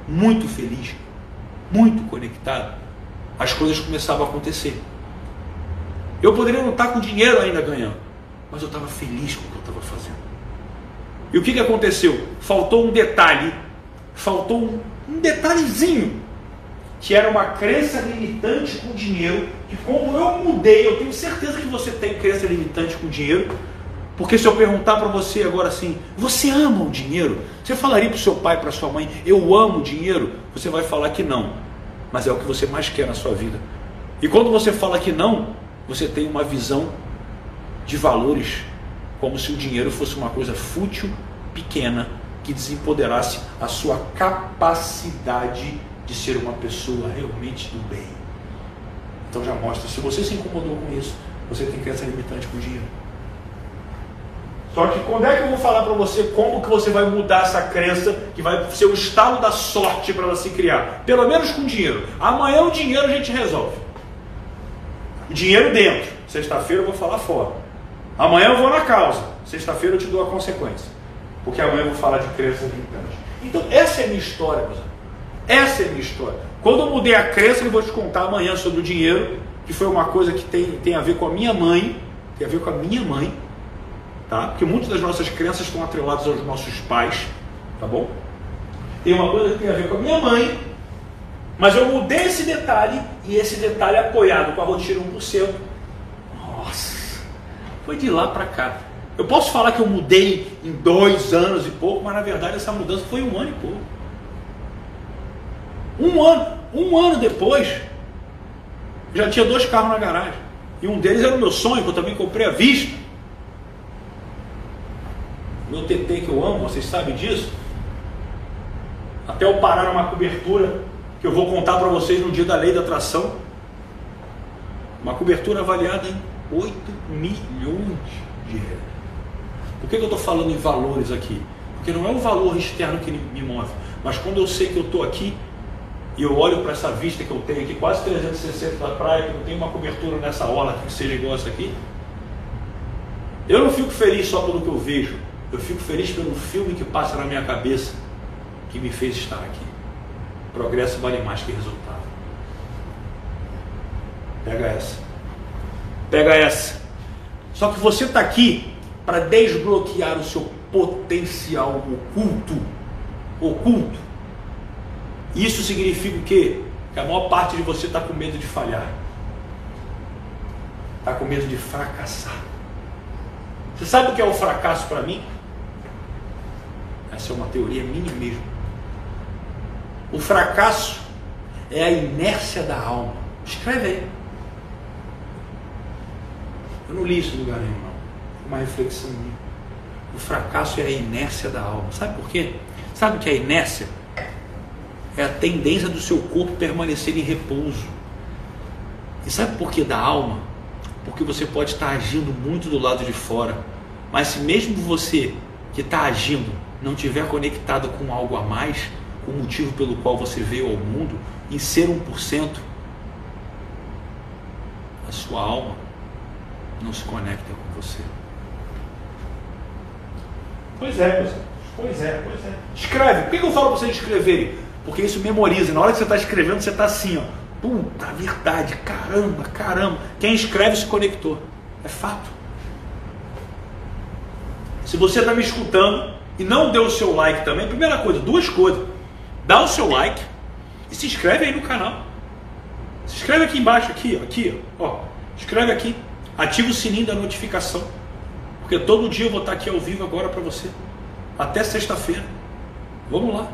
muito feliz, muito conectado, as coisas começavam a acontecer. Eu poderia não estar com dinheiro ainda ganhando, mas eu estava feliz com o que eu estava fazendo. E o que, que aconteceu? Faltou um detalhe, faltou um, um detalhezinho que era uma crença limitante com dinheiro, que como eu mudei, eu tenho certeza que você tem crença limitante com dinheiro, porque se eu perguntar para você agora assim, você ama o dinheiro? Você falaria para o seu pai, para sua mãe, eu amo o dinheiro? Você vai falar que não, mas é o que você mais quer na sua vida. E quando você fala que não, você tem uma visão de valores como se o dinheiro fosse uma coisa fútil, pequena, que desempoderasse a sua capacidade de ser uma pessoa realmente do bem. Então já mostra, se você se incomodou com isso, você tem crença limitante com o dinheiro. Só que quando é que eu vou falar para você como que você vai mudar essa crença que vai ser o estado da sorte para você criar? Pelo menos com dinheiro. Amanhã o dinheiro a gente resolve. Dinheiro dentro. Sexta-feira eu vou falar fora. Amanhã eu vou na causa. Sexta-feira eu te dou a consequência. Porque amanhã eu vou falar de crença. Então essa é a minha história, meus amigos. Essa é a minha história. Quando eu mudei a crença, eu vou te contar amanhã sobre o dinheiro, que foi uma coisa que tem, tem a ver com a minha mãe, tem a ver com a minha mãe. tá? Porque muitas das nossas crenças estão atreladas aos nossos pais, tá bom? Tem uma coisa que tem a ver com a minha mãe, mas eu mudei esse detalhe e esse detalhe apoiado com a rotina 1%. Nossa, foi de lá para cá. Eu posso falar que eu mudei em dois anos e pouco, mas na verdade essa mudança foi um ano e pouco. Um ano, um ano depois, já tinha dois carros na garagem. E um deles era o meu sonho, que eu também comprei à vista. Meu TT que eu amo, vocês sabem disso. Até eu parar uma cobertura que eu vou contar para vocês no dia da lei da atração. Uma cobertura avaliada em 8 milhões de reais. Por que, que eu estou falando em valores aqui? Porque não é o valor externo que me move, mas quando eu sei que eu estou aqui e eu olho para essa vista que eu tenho aqui, quase 360 da praia, que não tem uma cobertura nessa orla que seja igual essa aqui, eu não fico feliz só pelo que eu vejo, eu fico feliz pelo filme que passa na minha cabeça que me fez estar aqui. Progresso vale mais que resultado. Pega essa. Pega essa. Só que você está aqui para desbloquear o seu potencial oculto. Oculto. Isso significa o quê? Que a maior parte de você está com medo de falhar. Está com medo de fracassar. Você sabe o que é o fracasso para mim? Essa é uma teoria minha mesmo. O fracasso é a inércia da alma. Escreve aí. Eu não li isso em lugar nenhum, não uma reflexão minha. O fracasso é a inércia da alma. Sabe por quê? Sabe o que é a inércia? É a tendência do seu corpo permanecer em repouso. E sabe por que da alma? Porque você pode estar agindo muito do lado de fora, mas se mesmo você que está agindo não tiver conectado com algo a mais, o motivo pelo qual você veio ao mundo, em ser 1%, a sua alma não se conecta com você. Pois é, pois é. Pois é, pois é. Escreve. Por que eu falo para vocês escreverem? Porque isso memoriza. Na hora que você está escrevendo, você está assim, ó. Puta verdade, caramba, caramba. Quem escreve se conectou. É fato. Se você está me escutando e não deu o seu like também, primeira coisa, duas coisas. Dá o seu like e se inscreve aí no canal. Se inscreve aqui embaixo, aqui, ó, aqui, ó. Escreve aqui. Ativa o sininho da notificação. Porque todo dia eu vou estar aqui ao vivo agora para você. Até sexta-feira. Vamos lá.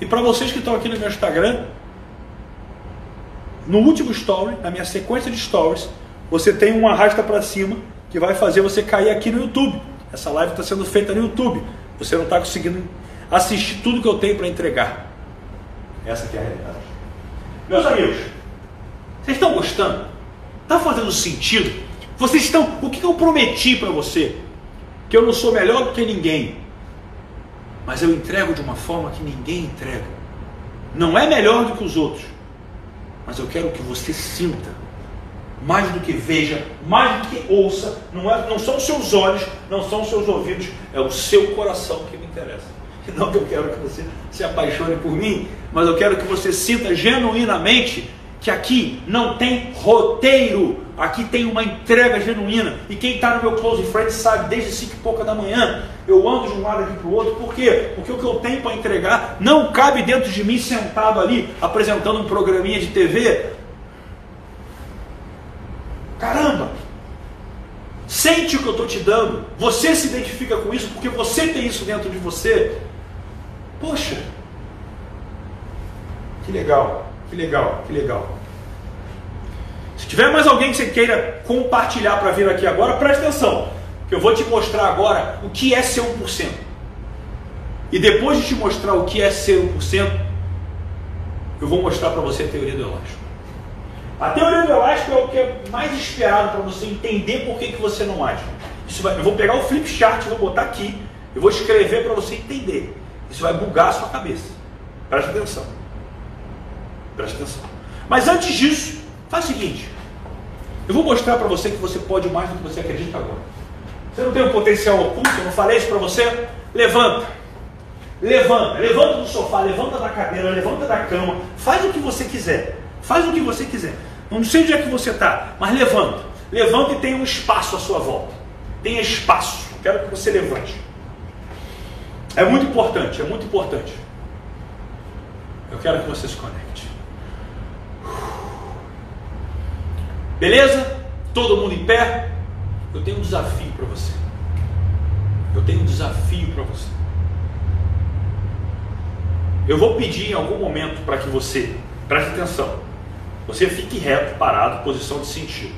E para vocês que estão aqui no meu Instagram, no último story, na minha sequência de stories, você tem um arrasta para cima que vai fazer você cair aqui no YouTube. Essa live está sendo feita no YouTube. Você não está conseguindo assistir tudo que eu tenho para entregar. Essa aqui é a realidade. Meus amigos, vocês estão gostando? Está fazendo sentido? Vocês estão. O que eu prometi para você? Que eu não sou melhor do que ninguém. Mas eu entrego de uma forma que ninguém entrega. Não é melhor do que os outros. Mas eu quero que você sinta. Mais do que veja, mais do que ouça. Não, é, não são seus olhos, não são seus ouvidos. É o seu coração que me interessa. Não que eu quero que você se apaixone por mim, mas eu quero que você sinta genuinamente que aqui não tem roteiro, aqui tem uma entrega genuína. E quem está no meu Close Friends sabe, desde 5 e pouca da manhã, eu ando de um lado aqui para o outro. Por quê? Porque o que eu tenho para entregar não cabe dentro de mim sentado ali, apresentando um programinha de TV. Caramba! Sente o que eu estou te dando. Você se identifica com isso porque você tem isso dentro de você. Poxa! Que legal! Que legal, que legal. Se tiver mais alguém que você queira compartilhar para vir aqui agora, preste atenção, que eu vou te mostrar agora o que é ser 1%. E depois de te mostrar o que é ser 1%, eu vou mostrar para você a teoria do elástico. A teoria do elástico é o que é mais esperado para você entender por que, que você não age. Vai, eu vou pegar o flip chart, vou botar aqui, eu vou escrever para você entender. Isso vai bugar a sua cabeça. Preste atenção. Presta atenção. Mas antes disso, faz o seguinte. Eu vou mostrar para você que você pode mais do que você acredita agora. Você não tem um potencial oculto? Eu não falei isso para você? Levanta. Levanta. Levanta do sofá, levanta da cadeira, levanta da cama. Faz o que você quiser. Faz o que você quiser. Não sei onde é que você está, mas levanta. Levanta e tenha um espaço à sua volta. Tenha espaço. Quero que você levante. É muito importante, é muito importante. Eu quero que você se conecte. Beleza? Todo mundo em pé? Eu tenho um desafio para você. Eu tenho um desafio para você. Eu vou pedir em algum momento para que você, preste atenção, você fique reto, parado, posição de sentido.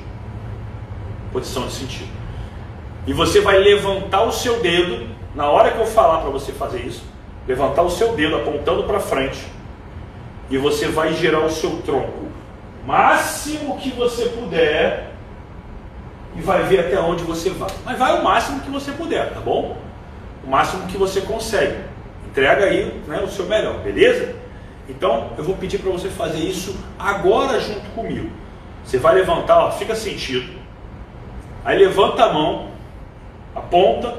Posição de sentido. E você vai levantar o seu dedo, na hora que eu falar para você fazer isso, levantar o seu dedo apontando para frente. E você vai girar o seu tronco máximo que você puder e vai ver até onde você vai. Mas vai o máximo que você puder, tá bom? O máximo que você consegue. Entrega aí né, o seu melhor, beleza? Então eu vou pedir para você fazer isso agora junto comigo. Você vai levantar, ó, fica sentido. Aí levanta a mão, aponta,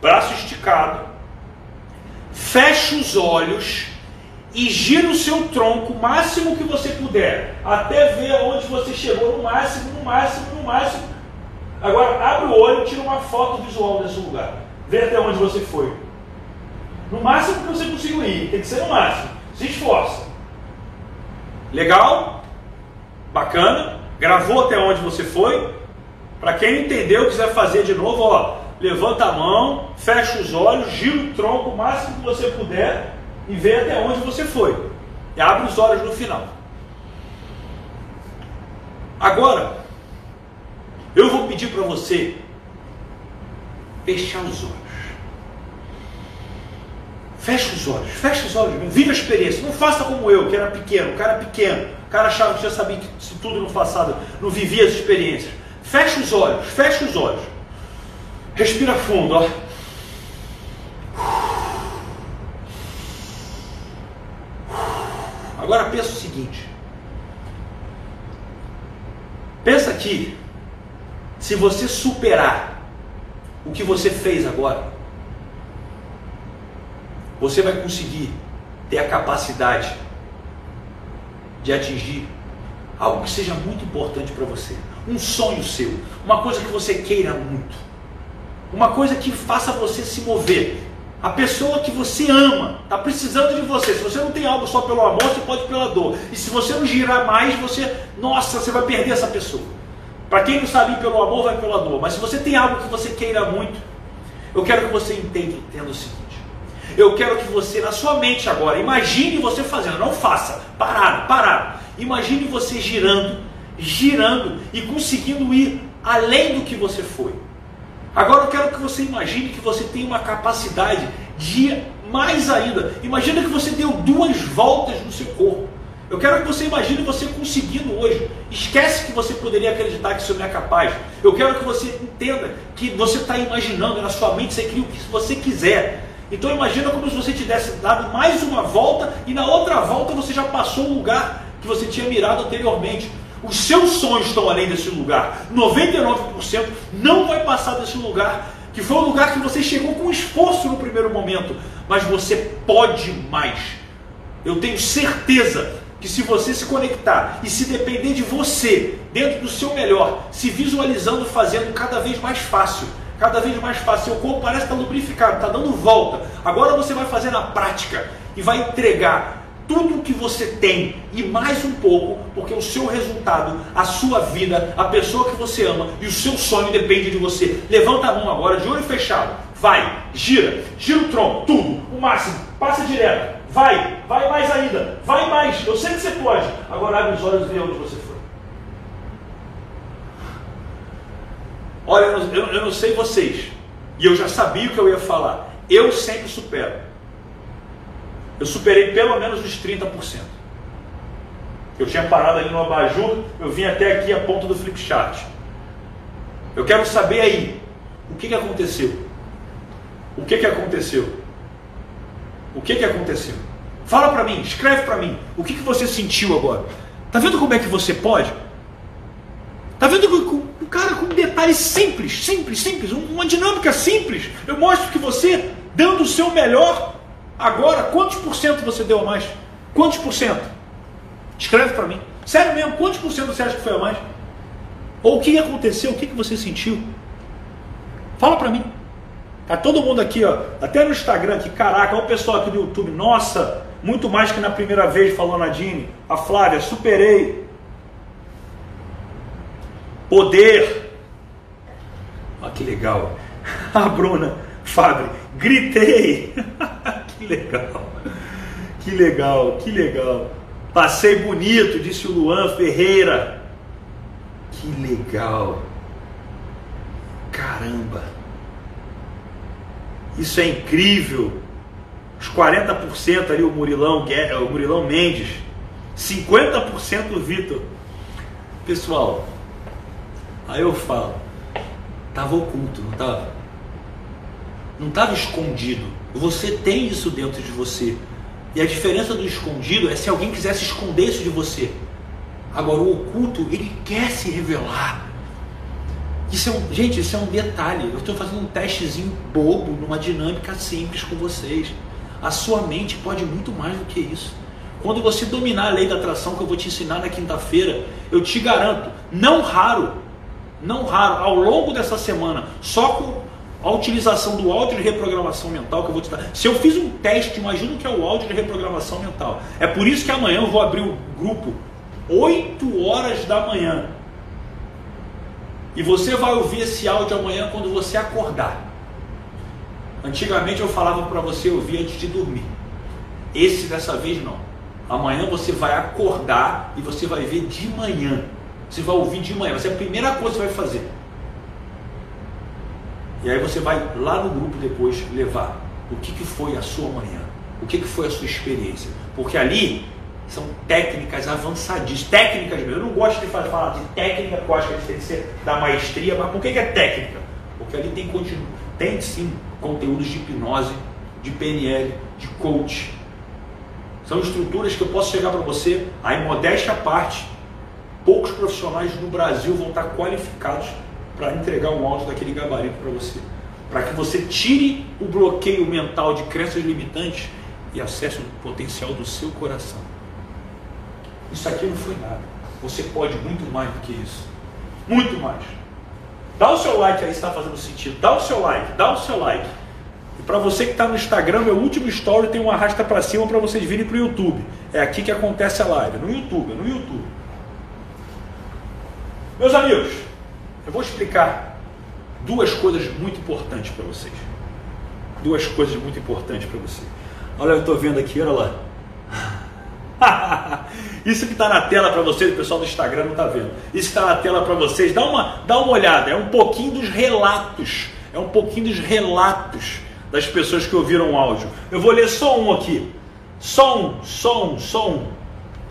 braço esticado, fecha os olhos e gira o seu tronco o máximo que você puder, até ver aonde você chegou no máximo, no máximo, no máximo. Agora abre o olho e tira uma foto visual desse lugar. Vê até onde você foi. No máximo que você conseguiu ir, tem que ser no máximo. Se esforça. Legal? Bacana? Gravou até onde você foi? Para quem entendeu, quiser fazer de novo, ó, levanta a mão, fecha os olhos, gira o tronco o máximo que você puder e vê até onde você foi. E abre os olhos no final. Agora, eu vou pedir para você fechar os olhos. Fecha os olhos, fecha os olhos, viva a experiência. Não faça como eu, que era pequeno, o cara pequeno, o cara achava que já sabia que se tudo no passado, não vivia as experiências. Fecha os olhos, fecha os olhos. Respira fundo, ó. Agora pensa o seguinte. Pensa que se você superar o que você fez agora, você vai conseguir ter a capacidade de atingir algo que seja muito importante para você, um sonho seu, uma coisa que você queira muito, uma coisa que faça você se mover. A pessoa que você ama está precisando de você. Se você não tem algo só pelo amor, você pode pela dor. E se você não girar mais, você, nossa, você vai perder essa pessoa. Para quem não sabe pelo amor, vai pela dor. Mas se você tem algo que você queira muito, eu quero que você entenda, entenda o seguinte. Eu quero que você, na sua mente agora, imagine você fazendo, não faça, parado, parado. Imagine você girando, girando e conseguindo ir além do que você foi. Agora eu quero que você imagine que você tem uma capacidade de ir mais ainda. Imagina que você deu duas voltas no seu corpo. Eu quero que você imagine você conseguindo hoje. Esquece que você poderia acreditar que isso não é capaz. Eu quero que você entenda que você está imaginando na sua mente, você cria o que você quiser. Então imagina como se você tivesse dado mais uma volta e na outra volta você já passou o lugar que você tinha mirado anteriormente. Os seus sonhos estão além desse lugar. 99% não vai passar desse lugar, que foi o lugar que você chegou com esforço no primeiro momento, mas você pode mais. Eu tenho certeza que se você se conectar e se depender de você, dentro do seu melhor, se visualizando fazendo cada vez mais fácil, cada vez mais fácil, seu corpo parece estar lubrificado, está dando volta. Agora você vai fazer na prática e vai entregar tudo o que você tem e mais um pouco, porque o seu resultado, a sua vida, a pessoa que você ama e o seu sonho depende de você. Levanta a mão agora, de olho fechado. Vai, gira, gira o tronco, tudo, o máximo, passa direto. Vai, vai mais ainda, vai mais. Eu sei que você pode. Agora abre os olhos e vê onde você foi. Olha, eu não, eu não sei vocês, e eu já sabia o que eu ia falar. Eu sempre supero eu superei pelo menos os 30%. Eu tinha parado ali no abajur, eu vim até aqui a ponta do flipchart. Eu quero saber aí, o que, que aconteceu? O que, que aconteceu? O que, que aconteceu? Fala para mim, escreve para mim, o que, que você sentiu agora? Tá vendo como é que você pode? Tá vendo o cara com detalhes simples, simples, simples, uma dinâmica simples. Eu mostro que você, dando o seu melhor, Agora, quantos por cento você deu a mais? Quantos por cento? Escreve para mim. Sério mesmo, quantos por cento você acha que foi a mais? Ou o que aconteceu? O que você sentiu? Fala para mim. Tá todo mundo aqui, ó, até no Instagram aqui, caraca, olha o pessoal aqui do YouTube, nossa, muito mais que na primeira vez, falou Nadine. A Flávia, superei. Poder. Olha que legal. *laughs* A Bruna, Fábio, gritei. *laughs* que legal. Que legal, que legal. Passei bonito, disse o Luan Ferreira. Que legal. Caramba. Isso é incrível. Os 40% ali o Murilão, o Murilão Mendes. 50% o Vitor. Pessoal, aí eu falo, estava oculto, não estava? Não estava escondido. Você tem isso dentro de você. E a diferença do escondido é se alguém quisesse esconder isso de você. Agora, o oculto, ele quer se revelar. Isso é um, gente, isso é um detalhe. Eu estou fazendo um testezinho bobo numa dinâmica simples com vocês. A sua mente pode muito mais do que isso. Quando você dominar a lei da atração que eu vou te ensinar na quinta-feira, eu te garanto, não raro, não raro, ao longo dessa semana, só com a utilização do áudio de reprogramação mental que eu vou te dar. Se eu fiz um teste, imagina o que é o áudio de reprogramação mental. É por isso que amanhã eu vou abrir o grupo 8 horas da manhã. E você vai ouvir esse áudio amanhã quando você acordar. Antigamente eu falava para você ouvir antes de dormir. Esse dessa vez não. Amanhã você vai acordar e você vai ver de manhã. Você vai ouvir de manhã. Vai ser a primeira coisa que você vai fazer. E aí você vai lá no grupo depois levar o que, que foi a sua manhã, o que, que foi a sua experiência. Porque ali são técnicas avançadíssimas, técnicas mesmo. Eu não gosto de falar de técnica, porque eu acho que é diferente da maestria, mas por que, que é técnica? Porque ali tem, tem sim conteúdos de hipnose, de PNL, de coach. São estruturas que eu posso chegar para você, aí modéstia à parte, poucos profissionais no Brasil vão estar qualificados para entregar um áudio daquele gabarito para você. Para que você tire o bloqueio mental de crenças limitantes e acesse o potencial do seu coração. Isso aqui não foi nada. Você pode muito mais do que isso. Muito mais. Dá o seu like aí se está fazendo sentido. Dá o seu like, dá o seu like. E para você que está no Instagram, meu último story tem um arrasta para cima para vocês virem para o YouTube. É aqui que acontece a live, no YouTube, no YouTube. Meus amigos, eu vou explicar duas coisas muito importantes para vocês. Duas coisas muito importantes para vocês. Olha, eu estou vendo aqui, olha lá. *laughs* Isso que está na tela para vocês, o pessoal do Instagram não está vendo. Isso que está na tela para vocês, dá uma, dá uma olhada. É um pouquinho dos relatos. É um pouquinho dos relatos das pessoas que ouviram o áudio. Eu vou ler só um aqui. Só um, só um, só um.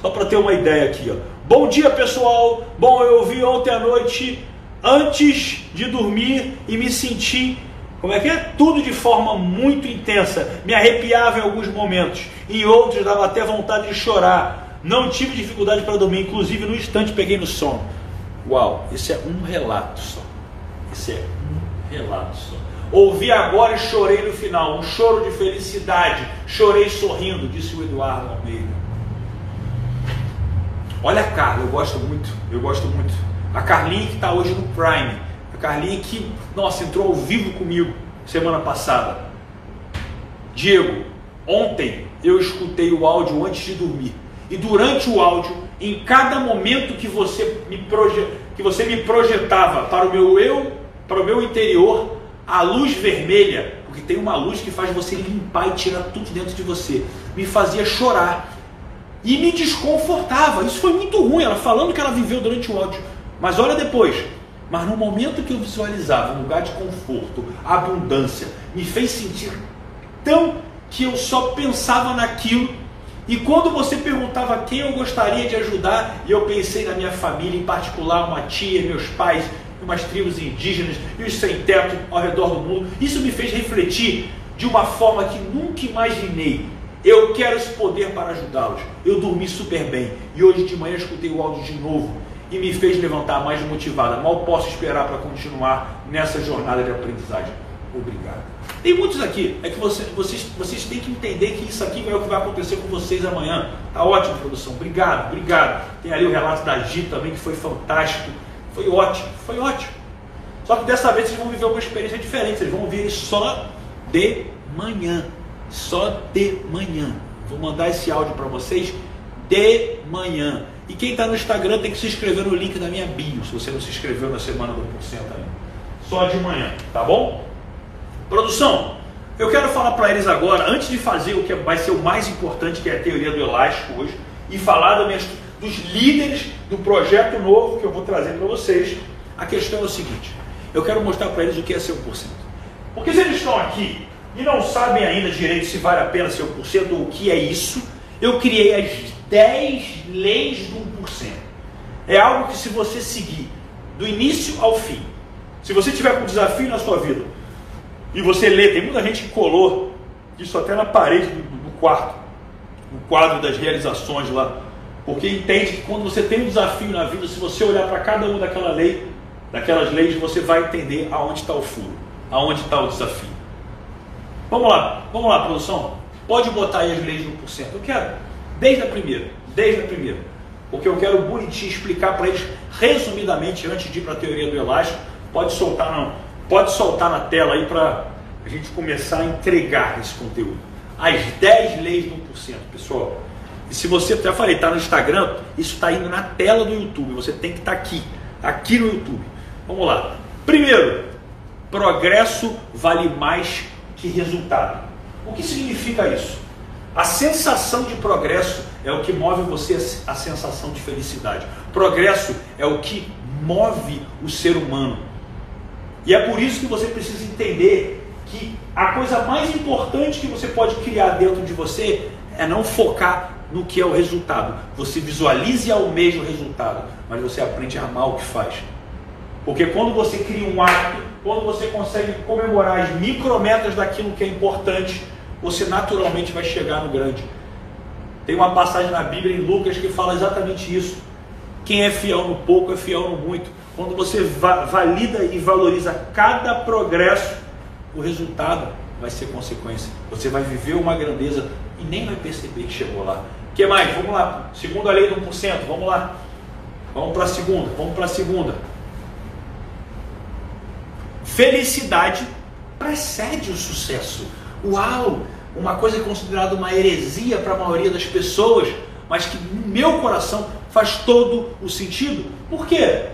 Só para ter uma ideia aqui. Ó. Bom dia, pessoal. Bom, eu ouvi ontem à noite, antes de dormir, e me senti como é que é? Tudo de forma muito intensa. Me arrepiava em alguns momentos. Em outros dava até vontade de chorar. Não tive dificuldade para dormir. Inclusive no instante peguei no sono. Uau, esse é um relato só. Esse é um relato só. Ouvi agora e chorei no final. Um choro de felicidade. Chorei sorrindo, disse o Eduardo Almeida. Olha Carla, eu gosto muito. Eu gosto muito. A Carlinha que está hoje no Prime Carlinhos que, nossa, entrou ao vivo comigo semana passada. Diego, ontem eu escutei o áudio antes de dormir. E durante o áudio, em cada momento que você me, proje que você me projetava para o meu eu, para o meu interior, a luz vermelha, porque tem uma luz que faz você limpar e tirar tudo dentro de você, me fazia chorar e me desconfortava. Isso foi muito ruim, ela falando que ela viveu durante o áudio. Mas olha depois, mas no momento que eu visualizava um lugar de conforto, abundância, me fez sentir tão que eu só pensava naquilo. E quando você perguntava quem eu gostaria de ajudar, e eu pensei na minha família, em particular uma tia, meus pais, umas tribos indígenas e os sem teto ao redor do mundo, isso me fez refletir de uma forma que nunca imaginei. Eu quero esse poder para ajudá-los. Eu dormi super bem e hoje de manhã escutei o áudio de novo e me fez levantar mais motivada. Mal posso esperar para continuar nessa jornada de aprendizagem. Obrigado. Tem muitos aqui, é que você, vocês, vocês têm que entender que isso aqui é o que vai acontecer com vocês amanhã. Tá ótimo, produção. Obrigado, obrigado. Tem ali o relato da Gi também, que foi fantástico. Foi ótimo, foi ótimo. Só que dessa vez vocês vão viver uma experiência diferente. Vocês vão ele só de manhã. Só de manhã. Vou mandar esse áudio para vocês de manhã. E quem está no Instagram tem que se inscrever no link da minha bio, se você não se inscreveu na semana do porcento ainda. Só de manhã, tá bom? Produção, eu quero falar para eles agora, antes de fazer o que vai ser o mais importante, que é a teoria do elástico hoje, e falar minha, dos líderes do projeto novo que eu vou trazer para vocês. A questão é o seguinte: eu quero mostrar para eles o que é ser 1%. Porque se eles estão aqui e não sabem ainda direito se vale a pena ser 1% ou o que é isso, eu criei as 10 leis do 1%. É algo que se você seguir do início ao fim, se você tiver com um desafio na sua vida e você lê, tem muita gente que colou isso até na parede do, do quarto, no quadro das realizações lá, porque entende que quando você tem um desafio na vida, se você olhar para cada uma daquela lei, daquelas leis, você vai entender aonde está o furo, aonde está o desafio. Vamos lá, vamos lá, produção. Pode botar aí as leis do 1%. Eu quero, desde a primeira, desde a primeira. Porque eu quero bonitinho explicar para eles, resumidamente, antes de ir para a teoria do elástico. Pode soltar, não. Pode soltar na tela aí para a gente começar a entregar esse conteúdo. As 10 leis do 1%, pessoal. E se você, já falei, está no Instagram, isso está indo na tela do YouTube. Você tem que estar tá aqui, aqui no YouTube. Vamos lá. Primeiro, progresso vale mais que resultado. O que significa isso? A sensação de progresso é o que move você a sensação de felicidade. Progresso é o que move o ser humano. E é por isso que você precisa entender que a coisa mais importante que você pode criar dentro de você é não focar no que é o resultado. Você visualize e almeja o resultado, mas você aprende a amar o que faz. Porque quando você cria um ato, quando você consegue comemorar as micrometas daquilo que é importante, você naturalmente vai chegar no grande. Tem uma passagem na Bíblia em Lucas que fala exatamente isso. Quem é fiel no pouco é fiel no muito. Quando você valida e valoriza cada progresso, o resultado vai ser consequência. Você vai viver uma grandeza e nem vai perceber que chegou lá. O que mais? Vamos lá. Segunda lei do 1%. Vamos lá. Vamos para a segunda. Vamos para a segunda. Felicidade precede o sucesso. Uau! Uma coisa considerada uma heresia para a maioria das pessoas, mas que no meu coração faz todo o sentido. Por quê?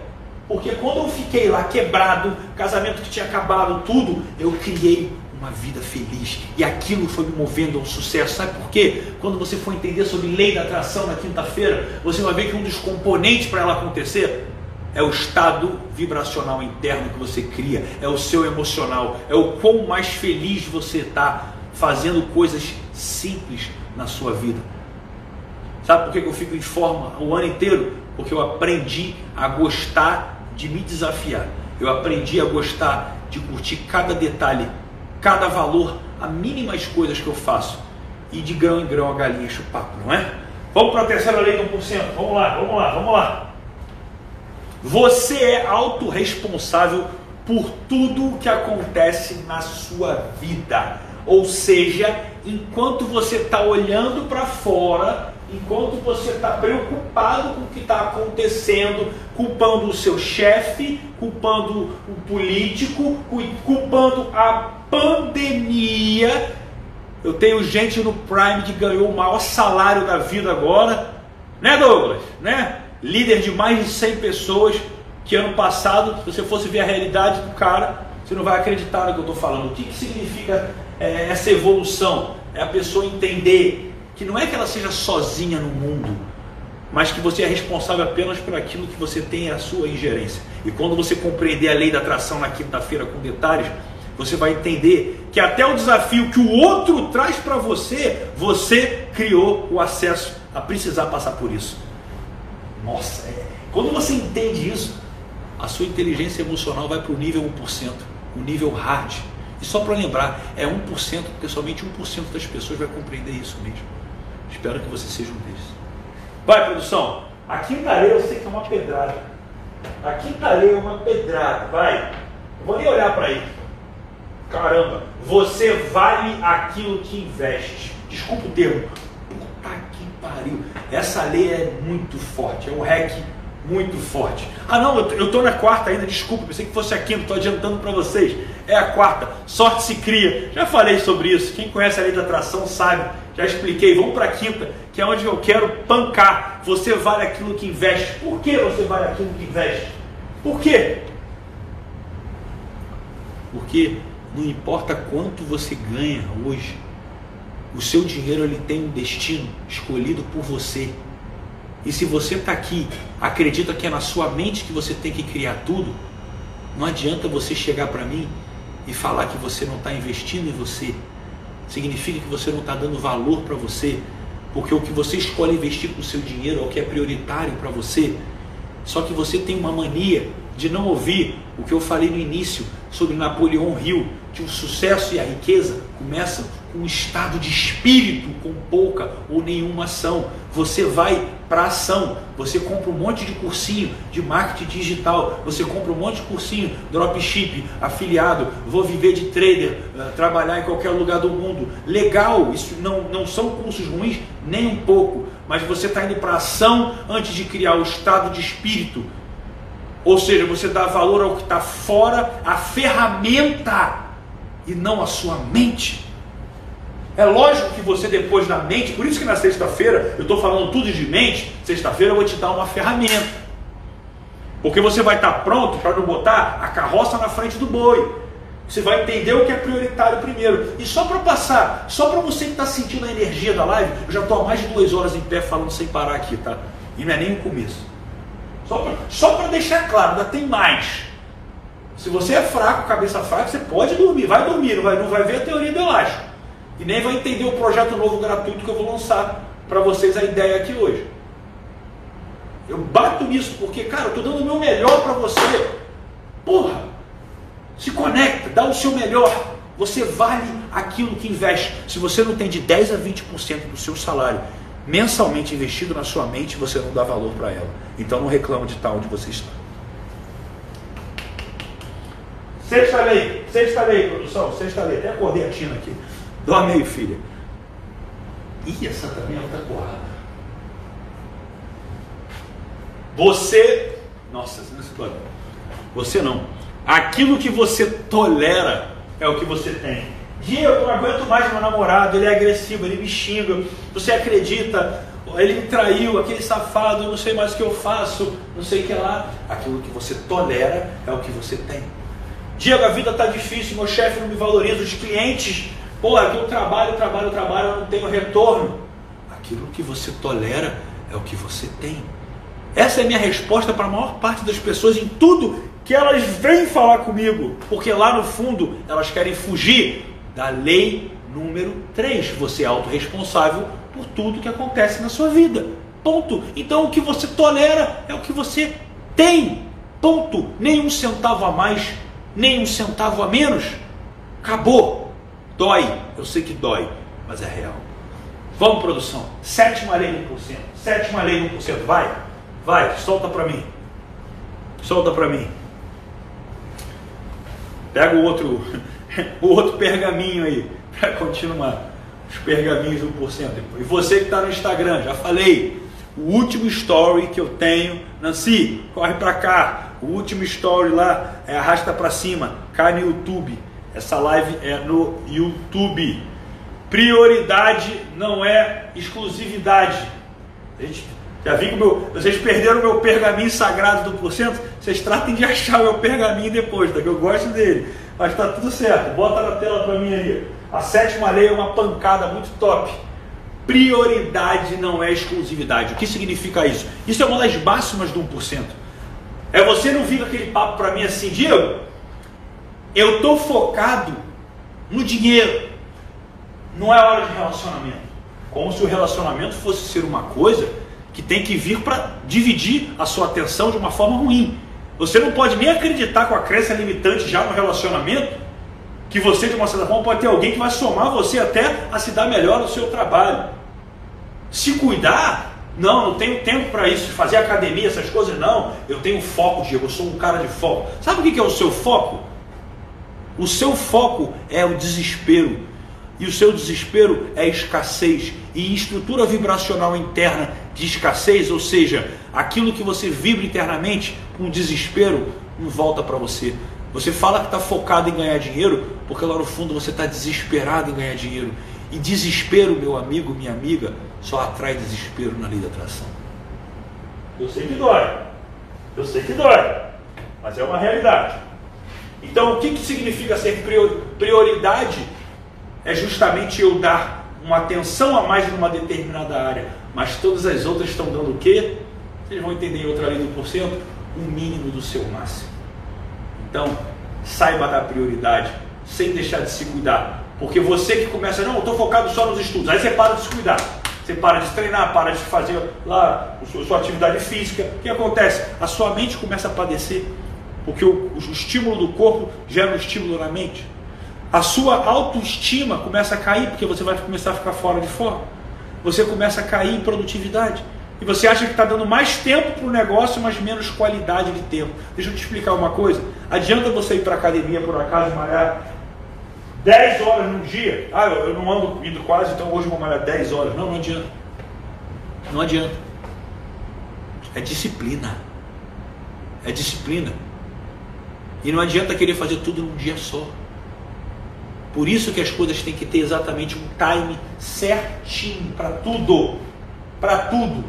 Porque quando eu fiquei lá quebrado, casamento que tinha acabado, tudo, eu criei uma vida feliz. E aquilo foi me movendo ao sucesso. Sabe por quê? Quando você for entender sobre lei da atração na quinta-feira, você vai ver que um dos componentes para ela acontecer é o estado vibracional interno que você cria, é o seu emocional, é o quão mais feliz você está fazendo coisas simples na sua vida. Sabe por que eu fico em forma o ano inteiro? Porque eu aprendi a gostar de me desafiar. Eu aprendi a gostar de curtir cada detalhe, cada valor, as mínimas coisas que eu faço. E de grão em grão a galinha papo, não é? Vamos para a terceira lei do 1%. Vamos lá, vamos lá, vamos lá. Você é autorresponsável por tudo que acontece na sua vida. Ou seja, enquanto você está olhando para fora, enquanto você está preocupado com o que está acontecendo, culpando o seu chefe, culpando o político, culpando a pandemia. Eu tenho gente no Prime que ganhou o maior salário da vida agora, né, Douglas? Né? Líder de mais de 100 pessoas. Que ano passado, se você fosse ver a realidade do cara, você não vai acreditar no que eu estou falando. O que, que significa é, essa evolução? É a pessoa entender que não é que ela seja sozinha no mundo, mas que você é responsável apenas por aquilo que você tem a sua ingerência. E quando você compreender a lei da atração na quinta-feira com detalhes, você vai entender que até o desafio que o outro traz para você, você criou o acesso a precisar passar por isso. Nossa, é... quando você entende isso, a sua inteligência emocional vai para o nível 1%, o nível hard. E só para lembrar, é 1%, porque somente 1% das pessoas vai compreender isso mesmo. Espero que você seja um desses. Vai, produção. A quinta areia eu sei que é uma pedrada. A quinta areia é uma pedrada. Vai. Eu vou nem olhar para aí. Caramba. Você vale aquilo que investe. Desculpa o termo. Pariu. Essa lei é muito forte. É o REC muito forte. Ah não, eu estou na quarta ainda, desculpa, pensei que fosse a quinta, estou adiantando para vocês. É a quarta, sorte se cria. Já falei sobre isso, quem conhece a lei da atração sabe, já expliquei. Vamos para a quinta, que é onde eu quero pancar. Você vale aquilo que investe. Por que você vale aquilo que investe? Por quê? Porque não importa quanto você ganha hoje, o seu dinheiro ele tem um destino escolhido por você. E se você está aqui, acredita que é na sua mente que você tem que criar tudo, não adianta você chegar para mim e falar que você não está investindo em você. Significa que você não está dando valor para você, porque o que você escolhe investir com o seu dinheiro é o que é prioritário para você. Só que você tem uma mania de não ouvir o que eu falei no início sobre Napoleão Hill, que o sucesso e a riqueza começam um estado de espírito com pouca ou nenhuma ação. Você vai para ação. Você compra um monte de cursinho de marketing digital. Você compra um monte de cursinho, dropship, afiliado. Vou viver de trader, uh, trabalhar em qualquer lugar do mundo. Legal, isso não, não são cursos ruins, nem um pouco. Mas você está indo para ação antes de criar o estado de espírito. Ou seja, você dá valor ao que está fora, a ferramenta e não a sua mente. É lógico que você depois da mente, por isso que na sexta-feira eu estou falando tudo de mente, sexta-feira eu vou te dar uma ferramenta. Porque você vai estar pronto para não botar a carroça na frente do boi. Você vai entender o que é prioritário primeiro. E só para passar, só para você que está sentindo a energia da live, eu já estou há mais de duas horas em pé falando sem parar aqui, tá? E não é nem o começo. Só para deixar claro, ainda tem mais. Se você é fraco, cabeça fraca, você pode dormir, vai dormir, não vai, não vai ver a teoria do elástico. E nem vai entender o projeto novo gratuito que eu vou lançar para vocês a ideia aqui hoje. Eu bato nisso porque, cara, eu estou dando o meu melhor para você. Porra, se conecta, dá o seu melhor. Você vale aquilo que investe. Se você não tem de 10 a 20% do seu salário mensalmente investido na sua mente, você não dá valor para ela. Então não reclama de estar onde você está. Sexta lei, sexta lei, produção, sexta lei. Até acordei a Tina aqui. Dorme aí, filha. Ih, essa também é outra porrada. Você, nossa, você não. Aquilo que você tolera é o que você tem. Diego, eu não aguento mais meu namorado, ele é agressivo, ele me xinga. Você acredita? Ele me traiu, aquele safado, eu não sei mais o que eu faço, não sei o que lá. Aquilo que você tolera é o que você tem. Diego, a vida está difícil, meu chefe não me valoriza, os clientes Pô, aqui eu trabalho, trabalho, trabalho, eu não tenho retorno. Aquilo que você tolera é o que você tem. Essa é a minha resposta para a maior parte das pessoas em tudo que elas vêm falar comigo. Porque lá no fundo elas querem fugir da lei número 3. Você é autorresponsável por tudo que acontece na sua vida. Ponto. Então o que você tolera é o que você tem. Ponto. Nem um centavo a mais, nem um centavo a menos. Acabou. Dói, eu sei que dói, mas é real. Vamos, produção. Sétima lei de 1%. Sétima lei de 1%. Vai, vai, solta para mim. Solta para mim. Pega o outro, *laughs* o outro pergaminho aí, para continuar. Os pergaminhos de 1%. E você que está no Instagram, já falei. O último story que eu tenho, Nancy, corre para cá. O último story lá é arrasta para cima, cai no YouTube essa live é no YouTube. Prioridade não é exclusividade. Gente, já vi que meu, vocês perderam o meu pergaminho sagrado do porcento. Vocês tratem de achar o meu pergaminho depois, tá? Que eu gosto dele. Mas tá tudo certo. Bota na tela para mim aí. A sétima lei é uma pancada muito top. Prioridade não é exclusividade. O que significa isso? Isso é uma das máximas do 1%. É você não vir aquele papo para mim assim, Diego, eu estou focado no dinheiro. Não é hora de relacionamento. Como se o relacionamento fosse ser uma coisa que tem que vir para dividir a sua atenção de uma forma ruim. Você não pode nem acreditar com a crença limitante já no relacionamento que você, de uma certa forma, pode ter alguém que vai somar você até a se dar melhor no seu trabalho. Se cuidar, não, não tenho tempo para isso, fazer academia, essas coisas, não. Eu tenho foco, Diego, eu sou um cara de foco. Sabe o que é o seu foco? O seu foco é o desespero. e o seu desespero é escassez e estrutura vibracional interna de escassez, ou seja, aquilo que você vibra internamente com desespero não volta para você. Você fala que está focado em ganhar dinheiro porque lá no fundo você está desesperado em ganhar dinheiro. E desespero, meu amigo, minha amiga, só atrai desespero na lei da atração. Eu sei que dói. Eu sei que dói. Mas é uma realidade. Então, o que, que significa ser prioridade? É justamente eu dar uma atenção a mais numa determinada área, mas todas as outras estão dando o quê? Vocês vão entender em outra lei do porcento, o mínimo do seu máximo. Então, saiba dar prioridade, sem deixar de se cuidar. Porque você que começa, não, eu estou focado só nos estudos, aí você para de se cuidar. Você para de treinar, para de fazer lá a sua atividade física. O que acontece? A sua mente começa a padecer porque o, o estímulo do corpo gera um estímulo na mente. A sua autoestima começa a cair, porque você vai começar a ficar fora de forma. Você começa a cair em produtividade. E você acha que está dando mais tempo para o negócio, mas menos qualidade de tempo. Deixa eu te explicar uma coisa. Adianta você ir para a academia, por acaso, malhar 10 horas num dia? Ah, eu não ando indo quase, então hoje vou malhar 10 horas. Não, não adianta. Não adianta. É disciplina. É disciplina. E não adianta querer fazer tudo num dia só. Por isso que as coisas têm que ter exatamente um time certinho para tudo. Para tudo.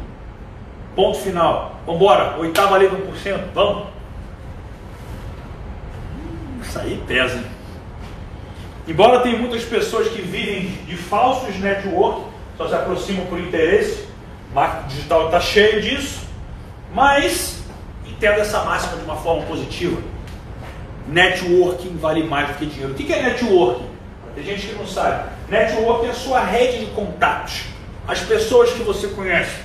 Ponto final. Vamos embora. Oitava lei do 1%. Vamos. Isso aí pesa. Embora tenha muitas pessoas que vivem de falsos network, só se aproximam por interesse, o marketing digital está cheio disso, mas entenda essa máxima de uma forma positiva networking vale mais do que dinheiro. O que é networking? Tem gente que não sabe. Networking é a sua rede de contatos. As pessoas que você conhece,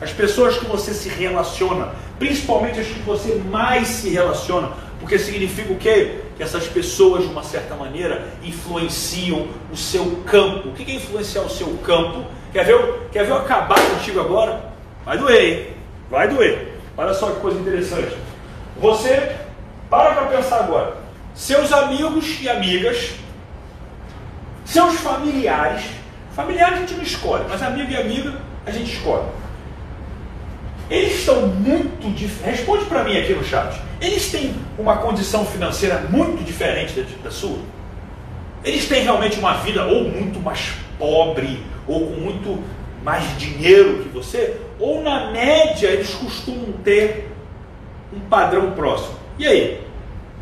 as pessoas que você se relaciona, principalmente as que você mais se relaciona, porque significa o quê? Que essas pessoas, de uma certa maneira, influenciam o seu campo. O que é influenciar o seu campo? Quer ver, quer ver eu acabar contigo agora? Vai doer, hein? Vai doer. Olha só que coisa interessante. Você para para pensar agora. Seus amigos e amigas, seus familiares, familiares a gente não escolhe, mas amigo e amiga a gente escolhe. Eles estão muito diferentes. Responde para mim aqui no chat. Eles têm uma condição financeira muito diferente da, da sua? Eles têm realmente uma vida ou muito mais pobre, ou com muito mais dinheiro que você? Ou na média eles costumam ter um padrão próximo? E aí?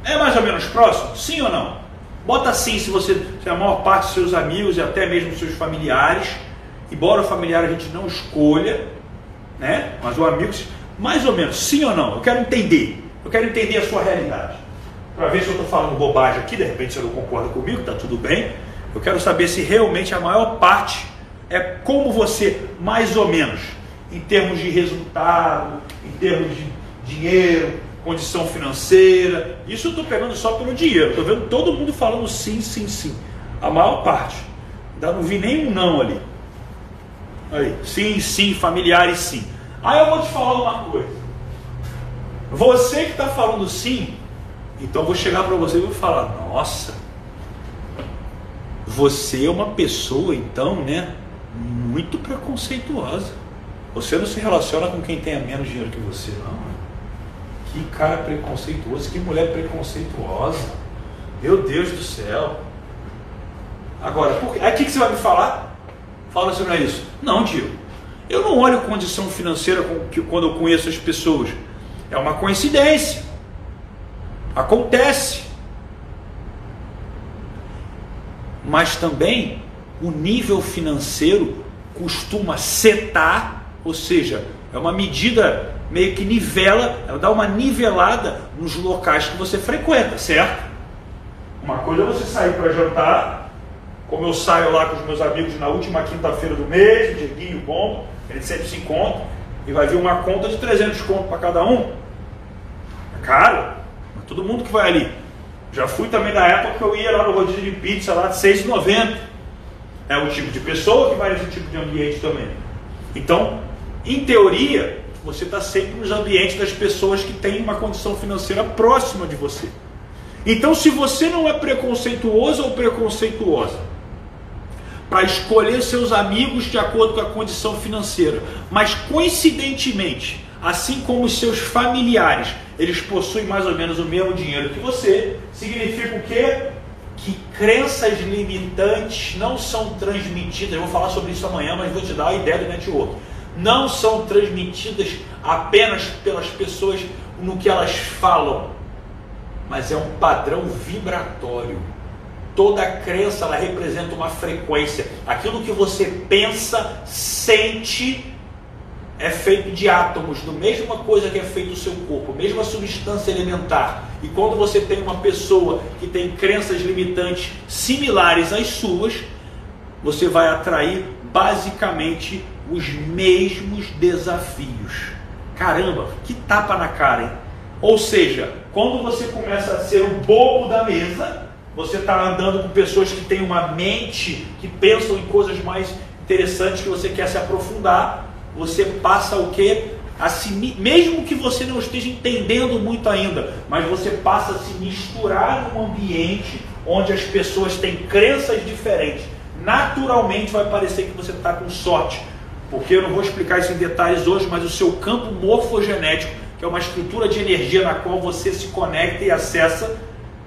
É mais ou menos próximo? Sim ou não? Bota sim se você se a maior parte dos seus amigos e até mesmo seus familiares, embora o familiar a gente não escolha, né? Mas o amigo, mais ou menos, sim ou não? Eu quero entender. Eu quero entender a sua realidade. Para ver se eu estou falando bobagem aqui, de repente você não concorda comigo, tá tudo bem. Eu quero saber se realmente a maior parte é como você, mais ou menos, em termos de resultado, em termos de dinheiro, condição financeira. Isso eu estou pegando só pelo dinheiro. Estou vendo todo mundo falando sim, sim, sim. A maior parte. Não vi nenhum não ali. Aí, sim, sim, familiares sim. Aí eu vou te falar uma coisa. Você que está falando sim, então eu vou chegar para você e vou falar, nossa, você é uma pessoa então, né, muito preconceituosa. Você não se relaciona com quem tenha menos dinheiro que você, não. Que cara preconceituoso, que mulher preconceituosa. Meu Deus do céu. Agora, por o que, você vai me falar? Fala sobre isso. Não, tio. Eu não olho condição financeira quando eu conheço as pessoas. É uma coincidência. Acontece. Mas também o nível financeiro costuma setar, ou seja, é uma medida meio que nivela, ela dá uma nivelada nos locais que você frequenta, certo? Uma coisa é você sair para jantar, como eu saio lá com os meus amigos na última quinta-feira do mês, Dieguinho bom, ele sempre se encontra, e vai vir uma conta de 300 conto para cada um. É caro, mas todo mundo que vai ali. Já fui também na época que eu ia lá no rodízio de pizza lá de 6,90. É o tipo de pessoa que vai nesse tipo de ambiente também. Então, em teoria, você está sempre nos ambientes das pessoas que têm uma condição financeira próxima de você. Então, se você não é preconceituoso ou preconceituosa, para escolher seus amigos de acordo com a condição financeira. Mas coincidentemente, assim como os seus familiares, eles possuem mais ou menos o mesmo dinheiro que você, significa o quê? Que crenças limitantes não são transmitidas. Eu vou falar sobre isso amanhã, mas vou te dar a ideia do network. Não são transmitidas apenas pelas pessoas no que elas falam, mas é um padrão vibratório. Toda crença ela representa uma frequência. Aquilo que você pensa, sente, é feito de átomos, do mesma coisa que é feito o seu corpo, mesma substância elementar. E quando você tem uma pessoa que tem crenças limitantes similares às suas, você vai atrair basicamente os mesmos desafios. Caramba, que tapa na cara, hein? Ou seja, quando você começa a ser o bobo da mesa, você está andando com pessoas que têm uma mente, que pensam em coisas mais interessantes que você quer se aprofundar, você passa o que? A se, mesmo que você não esteja entendendo muito ainda, mas você passa a se misturar num ambiente onde as pessoas têm crenças diferentes. Naturalmente vai parecer que você está com sorte, porque eu não vou explicar isso em detalhes hoje, mas o seu campo morfogenético, que é uma estrutura de energia na qual você se conecta e acessa,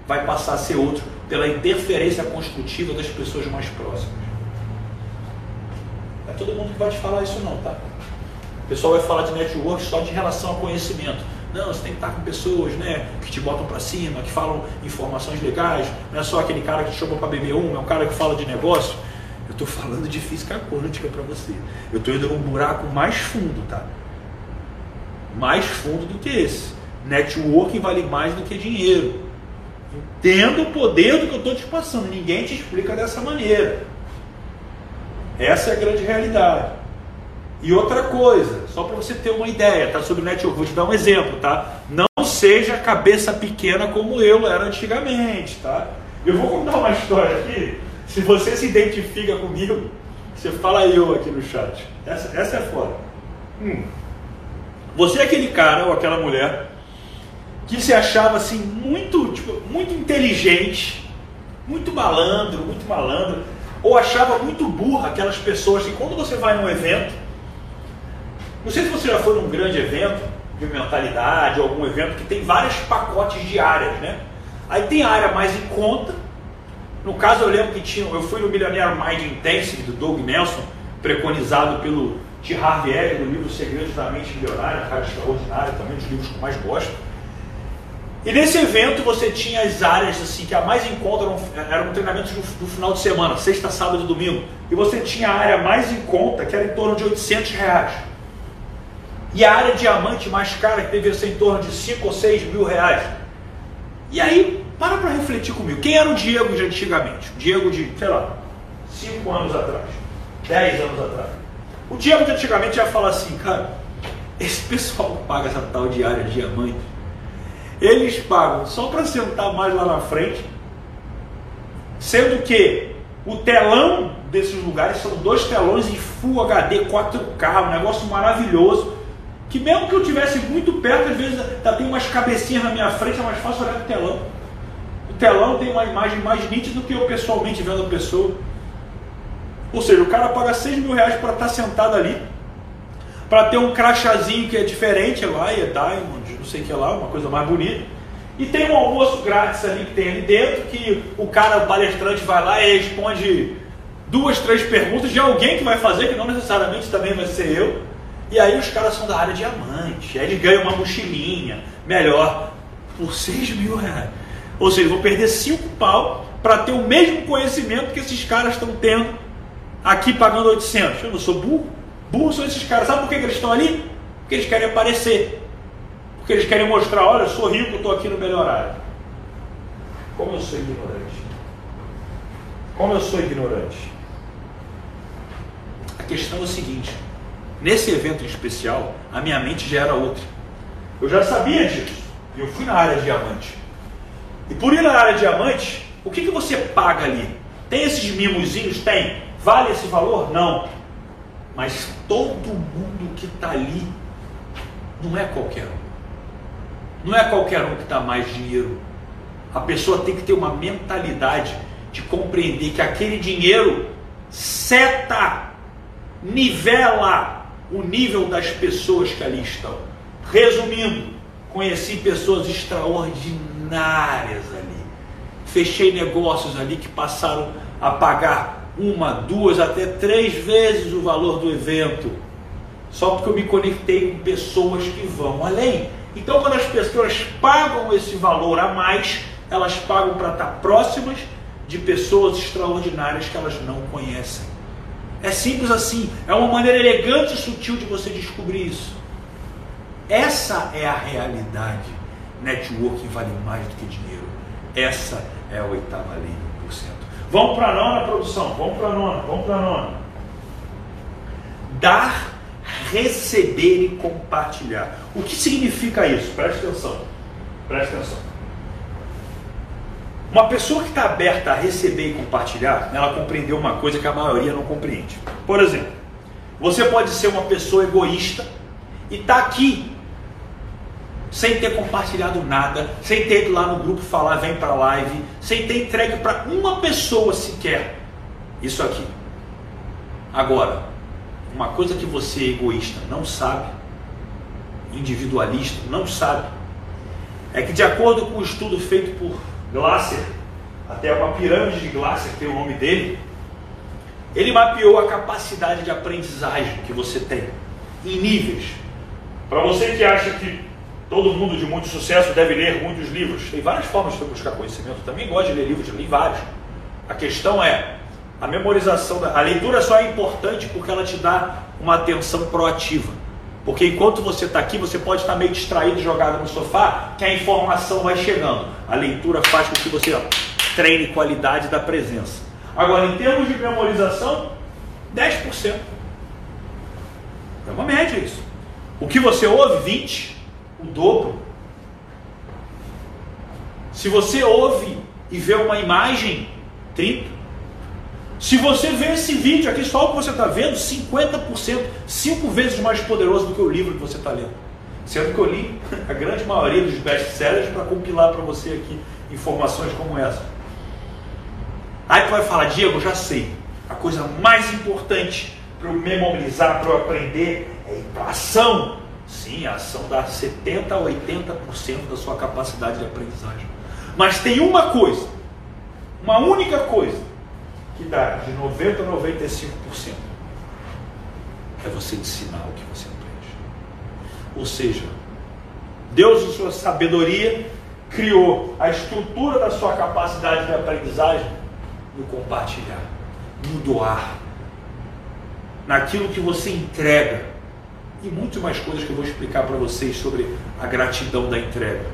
vai passar a ser outro pela interferência construtiva das pessoas mais próximas. Não é todo mundo que vai te falar isso não, tá? O pessoal vai falar de network só de relação ao conhecimento. Não, você tem que estar com pessoas né, que te botam para cima, que falam informações legais. Não é só aquele cara que te chama para beber um, é um cara que fala de negócio. Estou falando de física quântica para você. Eu estou indo num buraco mais fundo, tá? Mais fundo do que esse. Networking vale mais do que dinheiro. Entenda o poder do que eu estou te passando. Ninguém te explica dessa maneira. Essa é a grande realidade. E outra coisa, só para você ter uma ideia, tá? Sobre network, vou te dar um exemplo, tá? Não seja cabeça pequena como eu era antigamente, tá? Eu vou contar uma história aqui se você se identifica comigo, você fala eu aqui no chat. Essa, essa é foda. Hum. Você é aquele cara ou aquela mulher que se achava assim muito, tipo, muito inteligente, muito malandro, muito malandro, ou achava muito burra aquelas pessoas que quando você vai num evento, não sei se você já foi num grande evento de mentalidade, algum evento que tem vários pacotes de áreas, né? Aí tem a área mais em conta, no caso, eu lembro que tinha, eu fui no Millionaire Mind Intensive do Doug Nelson, preconizado pelo T. Harvey Eker, do livro Segredos da Mente Milionária, um cara extraordinário, também um dos livros que eu mais gosto. E nesse evento você tinha as áreas assim, que a mais em conta eram, eram treinamentos do, do, final de semana, sexta, sábado e domingo. E você tinha a área mais em conta, que era em torno de 800 reais. E a área diamante mais cara, que devia ser em torno de 5 ou 6 mil reais. E aí para para refletir comigo. Quem era o Diego de antigamente? O Diego de, sei lá, 5 anos atrás, 10 anos atrás. O Diego de antigamente ia falar assim, cara, esse pessoal que paga essa tal diária diamante, eles pagam só para sentar mais lá na frente, sendo que o telão desses lugares são dois telões em Full HD 4K, um negócio maravilhoso. Que mesmo que eu tivesse muito perto, às vezes tá, tem umas cabecinhas na minha frente, é mais fácil olhar no telão telão tem uma imagem mais nítida do que eu pessoalmente vendo a pessoa. Ou seja, o cara paga 6 mil reais para estar tá sentado ali, para ter um crachazinho que é diferente lá, e é Diamond, não sei o que lá, uma coisa mais bonita. E tem um almoço grátis ali que tem ali dentro, que o cara, o palestrante, vai lá e responde duas, três perguntas de alguém que vai fazer, que não necessariamente também vai ser eu. E aí os caras são da área diamante, aí eles ganham uma mochilinha melhor por 6 mil reais. Ou seja, vou perder 5 pau para ter o mesmo conhecimento que esses caras estão tendo aqui pagando 800. Eu não sou burro. Burro são esses caras. Sabe por que, eles estão ali? Porque eles querem aparecer. Porque eles querem mostrar, olha, eu sou rico, estou aqui no melhor área. Como eu sou ignorante. Como eu sou ignorante. A questão é o seguinte. Nesse evento em especial, a minha mente já era outra. Eu já sabia disso. Eu fui na área diamante. E por ir na área diamante, o que, que você paga ali? Tem esses mimozinhos? Tem. Vale esse valor? Não. Mas todo mundo que está ali não é qualquer um. Não é qualquer um que dá mais dinheiro. A pessoa tem que ter uma mentalidade de compreender que aquele dinheiro seta, nivela o nível das pessoas que ali estão. Resumindo, conheci pessoas extraordinárias ali. Fechei negócios ali que passaram a pagar uma, duas, até três vezes o valor do evento. Só porque eu me conectei com pessoas que vão além. Então, quando as pessoas pagam esse valor a mais, elas pagam para estar próximas de pessoas extraordinárias que elas não conhecem. É simples assim, é uma maneira elegante e sutil de você descobrir isso. Essa é a realidade. Networking vale mais do que dinheiro. Essa é a oitava lei do cento. Vamos para a nona produção, vamos para a nona, vamos para a nona. Dar, receber e compartilhar. O que significa isso? Preste atenção. Preste atenção. Uma pessoa que está aberta a receber e compartilhar, ela compreendeu uma coisa que a maioria não compreende. Por exemplo, você pode ser uma pessoa egoísta e está aqui sem ter compartilhado nada, sem ter ido lá no grupo falar vem para a live, sem ter entregue para uma pessoa sequer isso aqui. Agora, uma coisa que você egoísta não sabe, individualista não sabe, é que de acordo com o um estudo feito por Glasser, até uma pirâmide de Glasser, tem o nome dele, ele mapeou a capacidade de aprendizagem que você tem em níveis. Para você que acha que todo mundo de muito sucesso deve ler muitos livros, tem várias formas de buscar conhecimento. Também gosto de ler livros, li vários. A questão é a memorização, a leitura só é importante porque ela te dá uma atenção proativa. Porque enquanto você está aqui, você pode estar meio distraído, jogado no sofá, que a informação vai chegando. A leitura faz com que você ó, treine qualidade da presença. Agora, em termos de memorização, 10%. É uma média isso. O que você ouve, 20%, o dobro. Se você ouve e vê uma imagem, 30%. Se você vê esse vídeo aqui, só o que você está vendo, 50%, cinco vezes mais poderoso do que o livro que você está lendo. Sendo que eu li *laughs* a grande maioria dos best-sellers para compilar para você aqui informações como essa. Aí tu vai falar, Diego, já sei. A coisa mais importante para eu memorizar, para eu aprender, é ir para ação. Sim, a ação dá 70% a 80% da sua capacidade de aprendizagem. Mas tem uma coisa, uma única coisa, que dá de 90% a 95%. É você ensinar o que você aprende. Ou seja, Deus, em sua sabedoria, criou a estrutura da sua capacidade de aprendizagem no compartilhar, no doar, naquilo que você entrega e muito mais coisas que eu vou explicar para vocês sobre a gratidão da entrega.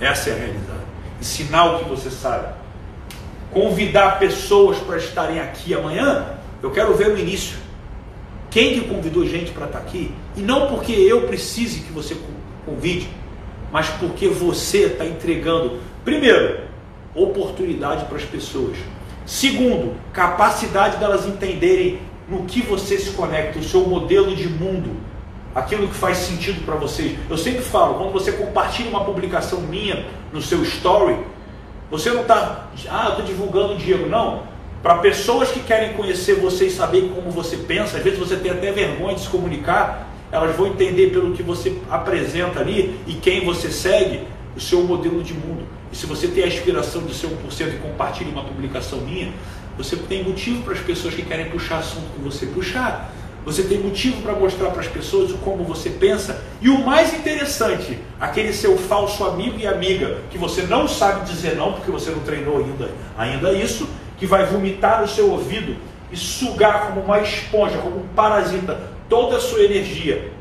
Essa é a realidade. Ensinar o que você sabe. Convidar pessoas para estarem aqui amanhã, eu quero ver no início. Quem que convidou gente para estar aqui? E não porque eu precise que você convide, mas porque você está entregando, primeiro, oportunidade para as pessoas. Segundo, capacidade delas entenderem no que você se conecta, o seu modelo de mundo, aquilo que faz sentido para vocês. Eu sempre falo, quando você compartilha uma publicação minha no seu story, você não está, ah, estou divulgando o Diego, não. Para pessoas que querem conhecer você e saber como você pensa, às vezes você tem até vergonha de se comunicar, elas vão entender pelo que você apresenta ali e quem você segue, o seu modelo de mundo. E se você tem a inspiração de ser 1% e compartilha uma publicação minha, você tem motivo para as pessoas que querem puxar assunto com você puxar. Você tem motivo para mostrar para as pessoas como você pensa. E o mais interessante, aquele seu falso amigo e amiga, que você não sabe dizer não, porque você não treinou ainda, ainda isso, que vai vomitar no seu ouvido e sugar como uma esponja, como um parasita, toda a sua energia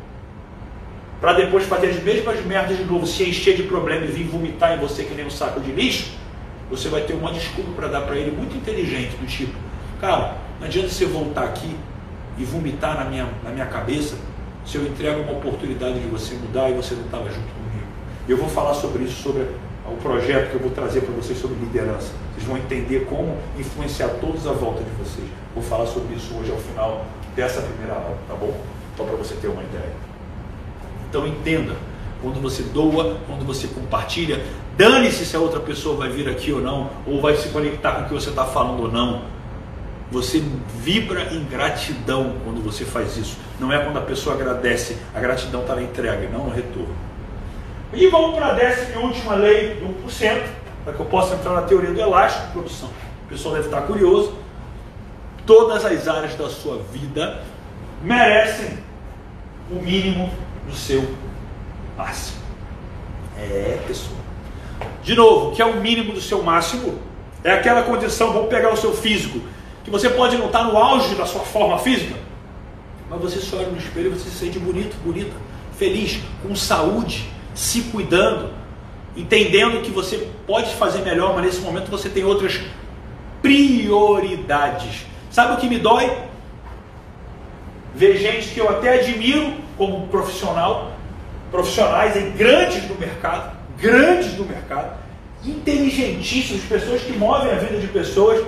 para depois fazer as mesmas merdas de novo, se encher de problema e vir vomitar em você que nem um saco de lixo, você vai ter uma desculpa para dar para ele muito inteligente, do tipo, cara, não adianta você voltar aqui e vomitar na minha, na minha cabeça se eu entrego uma oportunidade de você mudar e você não estava junto comigo. Eu vou falar sobre isso, sobre o projeto que eu vou trazer para vocês sobre liderança. Vocês vão entender como influenciar todos à volta de vocês. Vou falar sobre isso hoje ao final dessa primeira aula, tá bom? Só para você ter uma ideia. Então entenda, quando você doa, quando você compartilha, dane-se se a outra pessoa vai vir aqui ou não, ou vai se conectar com o que você está falando ou não. Você vibra em gratidão quando você faz isso. Não é quando a pessoa agradece, a gratidão está na entrega, não no retorno. E vamos para a décima e última lei do 1%, para que eu possa entrar na teoria do elástico de produção. O pessoal deve estar curioso. Todas as áreas da sua vida merecem o mínimo do seu máximo. É, pessoal. De novo, que é o mínimo do seu máximo? É aquela condição, vamos pegar o seu físico, que você pode não estar no auge da sua forma física, mas você se olha no espelho e você se sente bonito, bonita, feliz, com saúde, se cuidando, entendendo que você pode fazer melhor, mas nesse momento você tem outras prioridades. Sabe o que me dói? Ver gente que eu até admiro como profissional, profissionais em grandes no mercado, grandes no mercado, inteligentíssimos, pessoas que movem a vida de pessoas,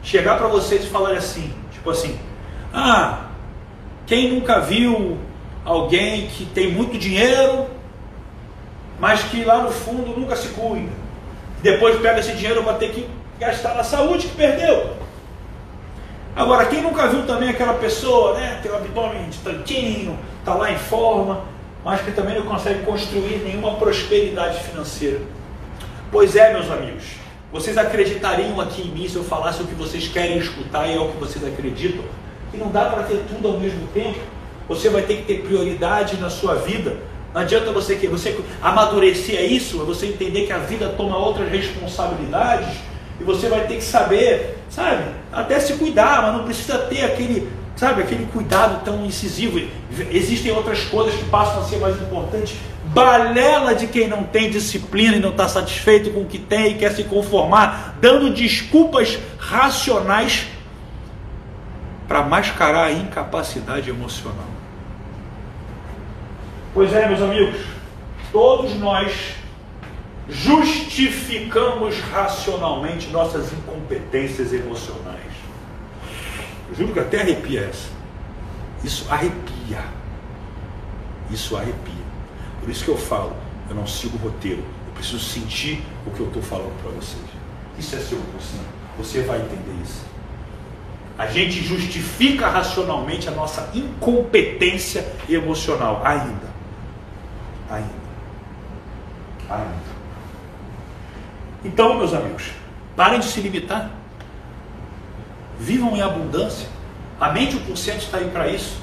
chegar para vocês e falar assim, tipo assim, ah, quem nunca viu alguém que tem muito dinheiro, mas que lá no fundo nunca se cuida. Depois pega esse dinheiro para ter que gastar na saúde que perdeu. Agora, quem nunca viu também aquela pessoa, né, tem o abdômen de tanquinho, está lá em forma, mas que também não consegue construir nenhuma prosperidade financeira. Pois é, meus amigos, vocês acreditariam aqui em mim se eu falasse o que vocês querem escutar e é o que vocês acreditam? Que não dá para ter tudo ao mesmo tempo. Você vai ter que ter prioridade na sua vida. Não adianta você que você amadurecer isso, é você entender que a vida toma outras responsabilidades e você vai ter que saber, sabe, até se cuidar, mas não precisa ter aquele, sabe, aquele cuidado tão incisivo. Existem outras coisas que passam a ser mais importantes. Balela de quem não tem disciplina e não está satisfeito com o que tem e quer se conformar, dando desculpas racionais para mascarar a incapacidade emocional. Pois é, meus amigos, todos nós justificamos racionalmente nossas incompetências emocionais. Juro que até arrepia essa. Isso arrepia. Isso arrepia. Por isso que eu falo, eu não sigo o roteiro. Eu preciso sentir o que eu estou falando para vocês. Isso é seu consciente. Você vai entender isso. A gente justifica racionalmente a nossa incompetência emocional ainda. Ainda. Ainda. Então, meus amigos, parem de se limitar. Vivam em abundância. A mente 1% está aí para isso.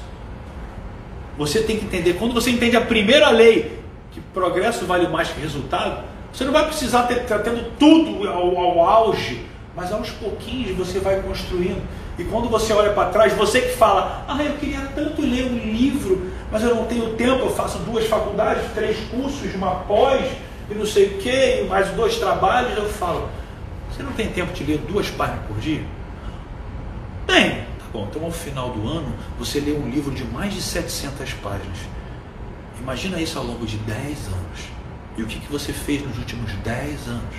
Você tem que entender, quando você entende a primeira lei, que progresso vale mais que resultado, você não vai precisar ter, estar tendo tudo ao, ao auge, mas aos pouquinhos você vai construindo. E quando você olha para trás, você que fala, ah, eu queria tanto ler um livro, mas eu não tenho tempo, eu faço duas faculdades, três cursos, uma pós, e não sei o que, mais dois trabalhos, eu falo, você não tem tempo de ler duas páginas por dia? Tem. Bom, então ao final do ano você lê um livro de mais de 700 páginas. Imagina isso ao longo de 10 anos. E o que, que você fez nos últimos 10 anos?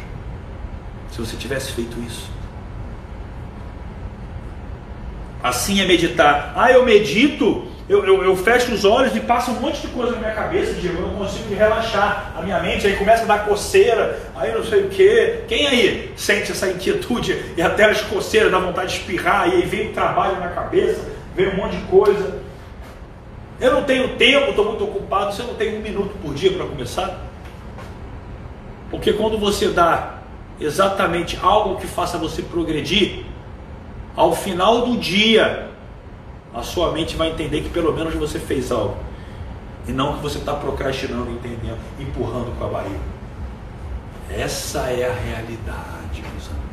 Se você tivesse feito isso. Assim é meditar. Ah, eu medito eu, eu, eu, fecho os olhos e passa um monte de coisa na minha cabeça, Diego, eu não consigo relaxar a minha mente, aí começa a dar coceira, aí não sei o que. Quem aí sente essa inquietude e até as coceiras, dá vontade de espirrar, e aí vem o trabalho na cabeça, vem um monte de coisa. Eu não tenho tempo, estou muito ocupado, você não tem um minuto por dia para começar? Porque quando você dá exatamente algo que faça você progredir, ao final do dia, a sua mente vai entender que pelo menos você fez algo. E não que você está procrastinando, entendendo, empurrando com a barriga. Essa é a realidade, meus amigos.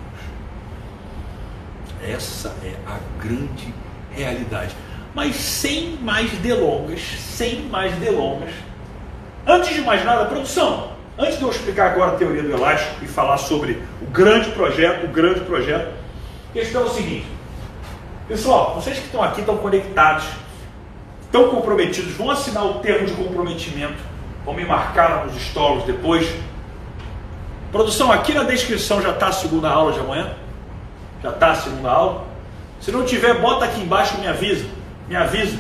Essa é a grande realidade. Mas sem mais delongas, sem mais delongas. Antes de mais nada, produção. Antes de eu explicar agora a teoria do elástico e falar sobre o grande projeto, o grande projeto, a questão é o seguinte. Pessoal, vocês que estão aqui estão conectados, estão comprometidos, vão assinar o termo de comprometimento, vão me marcar nos stories depois. Produção, aqui na descrição já está a segunda aula de amanhã? Já está a segunda aula? Se não tiver, bota aqui embaixo e me avisa. Me avisa.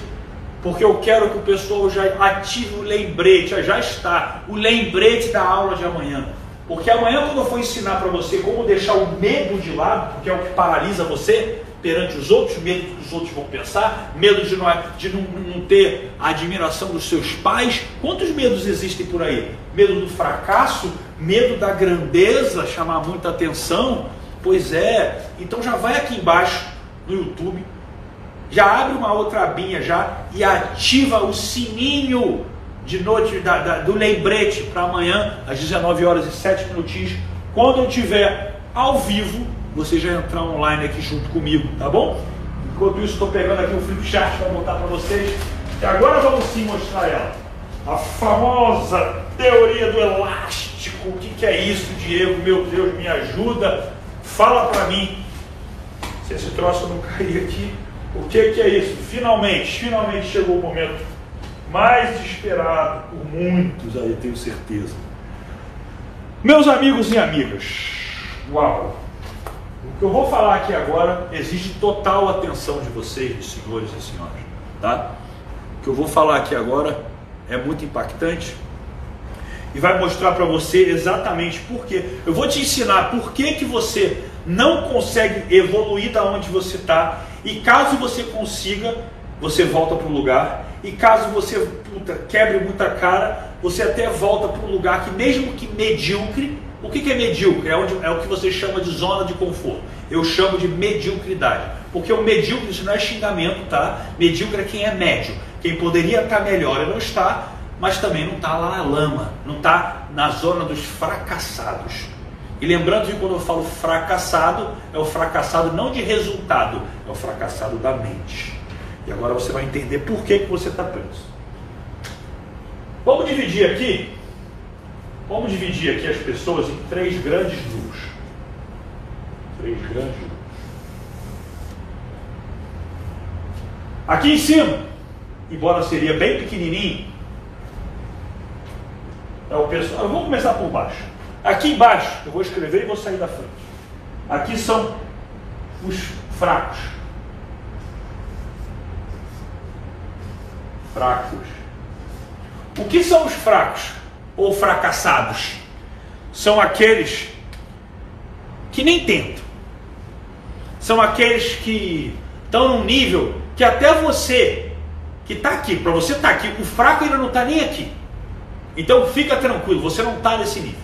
Porque eu quero que o pessoal já ative o lembrete, já está, o lembrete da aula de amanhã. Porque amanhã, quando eu for ensinar para você como deixar o medo de lado, porque é o que paralisa você, perante os outros, medo do que os outros vão pensar, medo de não, de não, não ter a admiração dos seus pais. Quantos medos existem por aí? Medo do fracasso, medo da grandeza, chamar muita atenção. Pois é, então já vai aqui embaixo no YouTube, já abre uma outra abinha já e ativa o sininho de noite da, da, do lembrete para amanhã às 19 horas e 7 minutinhos, quando eu tiver ao vivo você já entrar online aqui junto comigo, tá bom? Enquanto isso, estou pegando aqui o flip chart para botar para vocês. E agora vamos sim mostrar ela. A famosa teoria do elástico. O que, que é isso, Diego? Meu Deus, me ajuda. Fala para mim. Se esse troço não cair aqui, o que, que é isso? Finalmente, finalmente chegou o momento mais esperado por muitos aí, tenho certeza. Meus amigos e amigas, uau! O que eu vou falar aqui agora exige total atenção de vocês, senhores e senhoras, tá? O que eu vou falar aqui agora é muito impactante e vai mostrar para você exatamente por quê. Eu vou te ensinar por que, que você não consegue evoluir da onde você está e caso você consiga, você volta para o lugar e caso você puta, quebre muita cara, você até volta para um lugar que mesmo que medíocre, o que, que é medíocre? É, onde, é o que você chama de zona de conforto. Eu chamo de mediocridade. Porque o medíocre, isso não é xingamento, tá? Medíocre é quem é médio. Quem poderia estar melhor e não está, mas também não está lá na lama, não está na zona dos fracassados. E lembrando que quando eu falo fracassado, é o fracassado não de resultado, é o fracassado da mente. E agora você vai entender por que, que você está preso. Vamos dividir aqui Vamos dividir aqui as pessoas em três grandes grupos. Três grandes grupos. Aqui em cima, embora seria bem pequenininho, é o pessoal. Eu vou começar por baixo. Aqui embaixo, eu vou escrever e vou sair da frente. Aqui são os fracos. Fracos. O que são os fracos? Ou fracassados? São aqueles que nem tentam. São aqueles que estão num nível que até você que está aqui, para você estar tá aqui, o fraco ainda não está nem aqui. Então fica tranquilo, você não está nesse nível.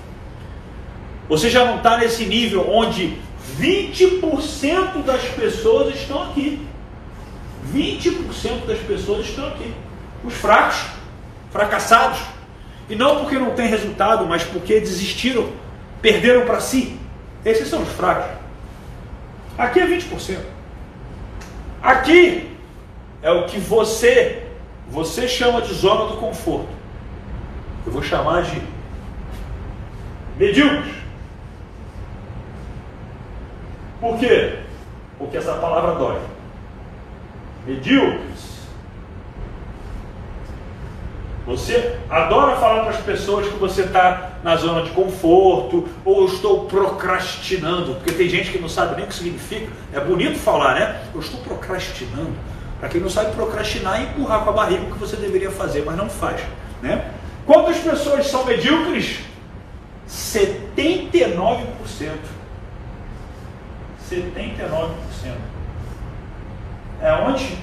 Você já não está nesse nível onde 20% das pessoas estão aqui. 20% das pessoas estão aqui. Os fracos, fracassados, e não porque não tem resultado, mas porque desistiram, perderam para si. Esses são os fracos. Aqui é 20%. Aqui é o que você, você chama de zona do conforto. Eu vou chamar de medíocres. Por quê? Porque essa palavra dói. Medíocres você adora falar para as pessoas que você está na zona de conforto ou estou procrastinando, porque tem gente que não sabe nem o que significa. É bonito falar, né? Eu estou procrastinando. Para quem não sabe, procrastinar é empurrar com a barriga o que você deveria fazer, mas não faz. Né? Quantas pessoas são medíocres? 79%. 79%. É onde?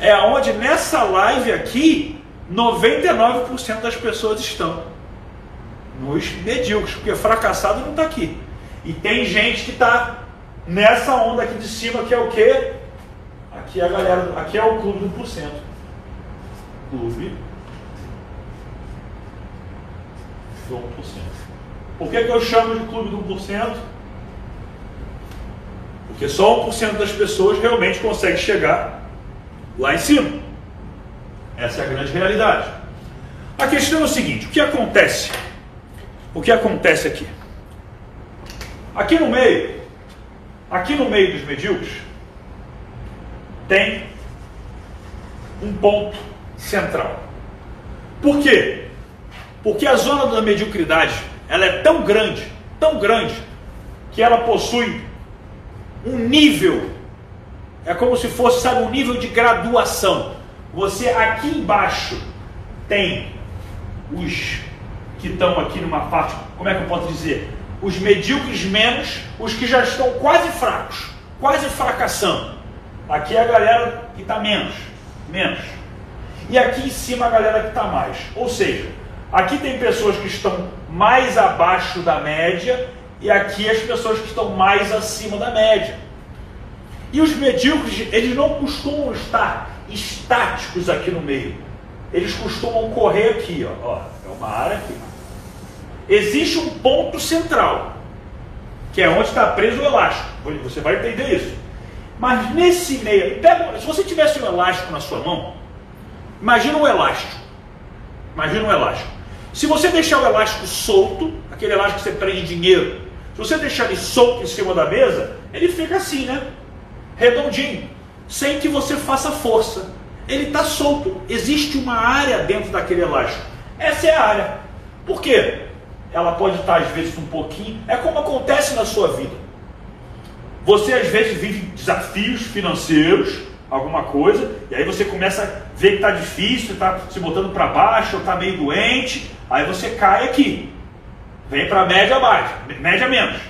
É onde nessa live aqui 99% das pessoas estão nos medíocres, porque fracassado não está aqui. E tem gente que está nessa onda aqui de cima, que é o quê? Aqui é a galera, aqui é o clube do 1%. Clube do 1%. Por que, que eu chamo de clube do 1%? Porque só 1% das pessoas realmente consegue chegar lá em cima. Essa é a grande realidade. A questão é o seguinte: o que acontece? O que acontece aqui? Aqui no meio, aqui no meio dos medíocres, tem um ponto central. Por quê? Porque a zona da mediocridade ela é tão grande, tão grande, que ela possui um nível, é como se fosse, sabe, um nível de graduação. Você aqui embaixo tem os que estão aqui numa parte, como é que eu posso dizer? Os medíocres menos os que já estão quase fracos. quase fracassando. Aqui é a galera que está menos, menos. E aqui em cima a galera que está mais. Ou seja, aqui tem pessoas que estão mais abaixo da média e aqui as pessoas que estão mais acima da média. E os medíocres, eles não costumam estar estáticos aqui no meio. Eles costumam correr aqui, ó. ó é uma área aqui. Existe um ponto central, que é onde está preso o elástico. Você vai entender isso. Mas nesse meio, pega, se você tivesse um elástico na sua mão, imagina um elástico. Imagina um elástico. Se você deixar o elástico solto, aquele elástico que você prende dinheiro, se você deixar ele solto em cima da mesa, ele fica assim, né? Redondinho, sem que você faça força. Ele está solto. Existe uma área dentro daquele elástico. Essa é a área. Por quê? Ela pode estar, às vezes, um pouquinho. É como acontece na sua vida. Você, às vezes, vive desafios financeiros, alguma coisa, e aí você começa a ver que está difícil, está se botando para baixo, está meio doente, aí você cai aqui. Vem para média baixa, média menos.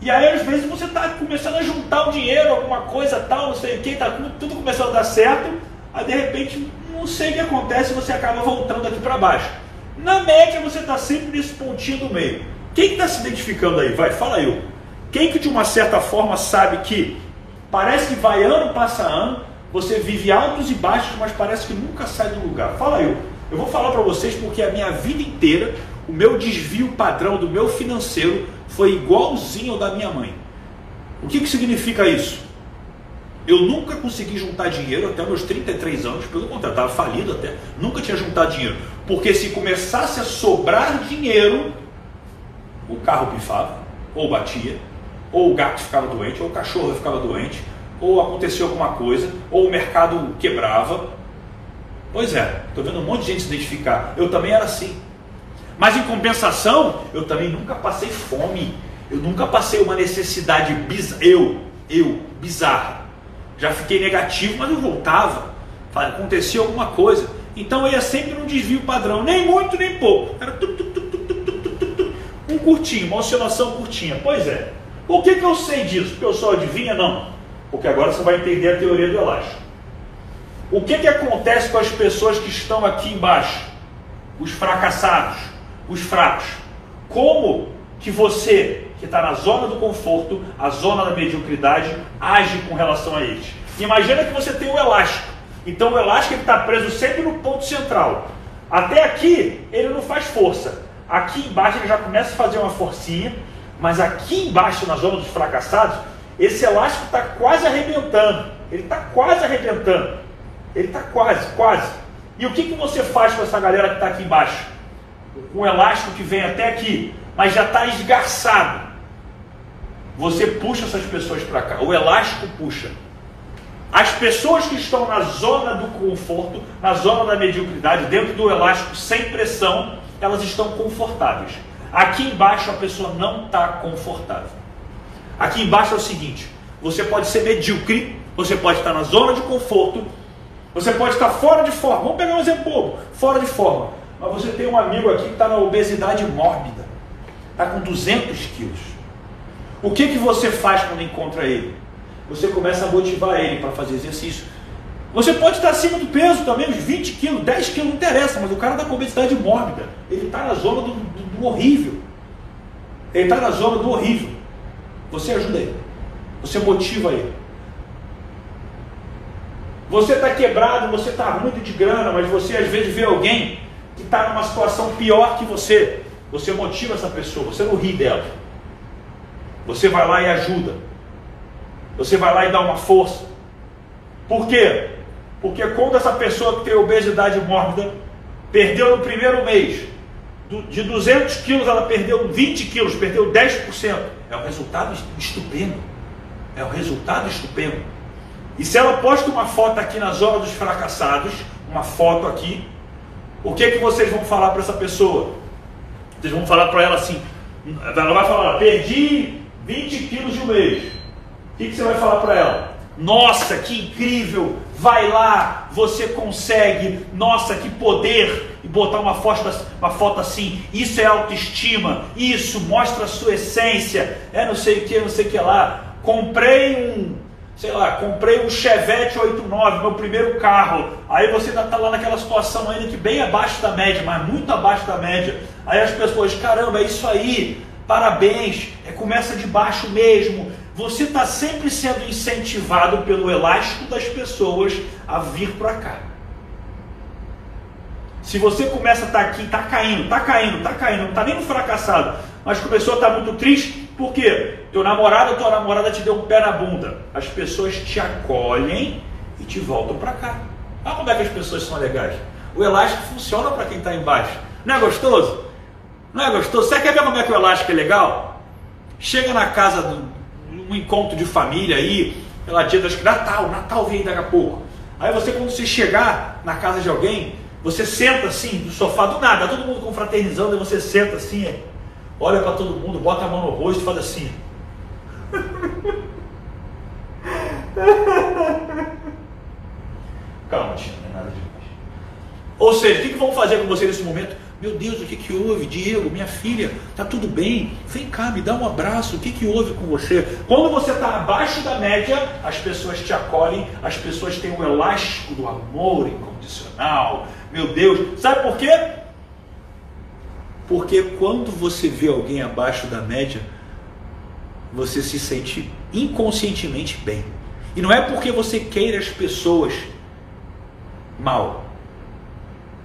E aí, às vezes, você está começando a juntar um dinheiro, alguma coisa tal, não sei o que, está tudo começando a dar certo, aí de repente, não sei o que acontece, você acaba voltando aqui para baixo. Na média, você está sempre nesse pontinho do meio. Quem está se identificando aí? Vai, fala eu. Quem que de uma certa forma sabe que parece que vai ano passa ano, você vive altos e baixos, mas parece que nunca sai do lugar? Fala eu. Eu vou falar para vocês porque a minha vida inteira, o meu desvio padrão do meu financeiro foi igualzinho ao da minha mãe. O que, que significa isso? Eu nunca consegui juntar dinheiro até meus 33 anos, pelo contrário, estava falido até, nunca tinha juntado dinheiro. Porque se começasse a sobrar dinheiro, o carro pifava, ou batia, ou o gato ficava doente, ou o cachorro ficava doente, ou aconteceu alguma coisa, ou o mercado quebrava. Pois é, estou vendo um monte de gente se identificar. Eu também era assim. Mas em compensação, eu também nunca passei fome. Eu nunca passei uma necessidade bizarra. Eu, eu, bizarra. Já fiquei negativo, mas eu voltava. Acontecia alguma coisa. Então eu ia sempre num desvio padrão, nem muito nem pouco. Era tu, tu, tu, um curtinho, uma oscilação curtinha. Pois é. Por que, que eu sei disso? Porque eu só adivinha? Não. Porque agora você vai entender a teoria do elástico. O que, que acontece com as pessoas que estão aqui embaixo? Os fracassados, os fracos. Como que você que está na zona do conforto, a zona da mediocridade, age com relação a eles. Imagina que você tem um elástico. Então o elástico está preso sempre no ponto central. Até aqui ele não faz força. Aqui embaixo ele já começa a fazer uma forcinha, mas aqui embaixo, na zona dos fracassados, esse elástico está quase arrebentando. Ele está quase arrebentando. Ele está quase, quase. E o que, que você faz com essa galera que está aqui embaixo? Com o elástico que vem até aqui, mas já está esgarçado. Você puxa essas pessoas para cá. O elástico puxa. As pessoas que estão na zona do conforto, na zona da mediocridade, dentro do elástico sem pressão, elas estão confortáveis. Aqui embaixo a pessoa não está confortável. Aqui embaixo é o seguinte: você pode ser medíocre, você pode estar na zona de conforto, você pode estar fora de forma. Vamos pegar um exemplo bobo, fora de forma. Mas você tem um amigo aqui que está na obesidade mórbida, está com 200 quilos. O que, que você faz quando encontra ele? Você começa a motivar ele para fazer exercício. Você pode estar acima do peso também, uns 20 quilos, 10 quilos, não interessa, mas o cara está com obesidade mórbida. Ele está na zona do, do, do horrível. Ele está na zona do horrível. Você ajuda ele. Você motiva ele. Você está quebrado, você está ruim de grana, mas você às vezes vê alguém que está numa situação pior que você. Você motiva essa pessoa, você não ri dela. Você vai lá e ajuda. Você vai lá e dá uma força. Por quê? Porque quando essa pessoa que tem obesidade mórbida perdeu no primeiro mês, de 200 quilos ela perdeu 20 quilos, perdeu 10%. É um resultado estupendo. É um resultado estupendo. E se ela posta uma foto aqui na zona dos fracassados, uma foto aqui, o que, é que vocês vão falar para essa pessoa? Vocês vão falar para ela assim, ela vai falar, perdi 20 quilos de um mês. O que, que você vai falar para ela? Nossa, que incrível! Vai lá, você consegue. Nossa, que poder! E botar uma foto, uma foto assim. Isso é autoestima. Isso mostra a sua essência. É não sei o que, não sei o que lá. Comprei um, sei lá, comprei um Chevette 89, meu primeiro carro. Aí você ainda está lá naquela situação ainda que bem abaixo da média, mas muito abaixo da média. Aí as pessoas, caramba, é isso aí, parabéns, é, começa de baixo mesmo. Você está sempre sendo incentivado pelo elástico das pessoas a vir para cá. Se você começa a estar tá aqui, está caindo, está caindo, está caindo, não está nem no fracassado, mas começou a estar tá muito triste, por quê? Teu namorado ou tua namorada te deu um pé na bunda. As pessoas te acolhem e te voltam para cá. Olha como é que as pessoas são legais. O elástico funciona para quem está embaixo. Não é gostoso? Não é gostoso? Você quer ver como é que o elástico é legal? Chega na casa de um encontro de família aí, pela dia das Natal, Natal vem daqui a pouco. Aí você, quando você chegar na casa de alguém, você senta assim, no sofá do nada, todo mundo confraternizando, e você senta assim, olha para todo mundo, bota a mão no rosto e faz assim. *laughs* Calma, tia, não é nada demais. Ou seja, o que, que vão fazer com você nesse momento? Meu Deus, o que, que houve? Diego, minha filha, tá tudo bem? Vem cá, me dá um abraço. O que, que houve com você? Quando você está abaixo da média, as pessoas te acolhem, as pessoas têm o elástico do amor incondicional. Meu Deus, sabe por quê? Porque quando você vê alguém abaixo da média, você se sente inconscientemente bem. E não é porque você queira as pessoas mal.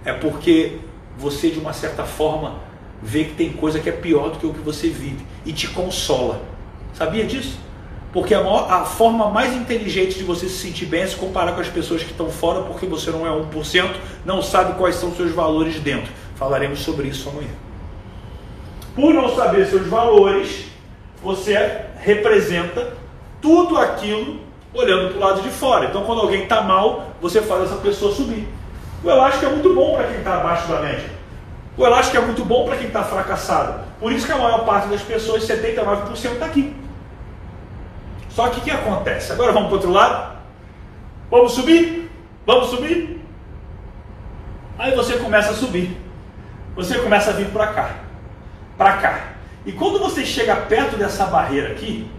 É porque você, de uma certa forma, vê que tem coisa que é pior do que o que você vive e te consola. Sabia disso? Porque a, maior, a, forma mais inteligente de você se sentir bem é se comparar com as pessoas que estão fora, porque você não é 1%, não sabe quais são seus valores dentro. Falaremos sobre isso amanhã. Por não saber seus valores, você representa tudo aquilo olhando para o lado de fora. Então, quando alguém está mal, você faz essa pessoa subir. O elástico é muito bom para quem está abaixo da média. O elástico é muito bom para quem está fracassado. Por isso que a maior parte das pessoas, 79%, está aqui. Só que o que acontece? Agora vamos para o outro lado. Vamos subir? Vamos subir? Aí você começa a subir. Você começa a vir para cá para cá. E quando você chega perto dessa barreira aqui,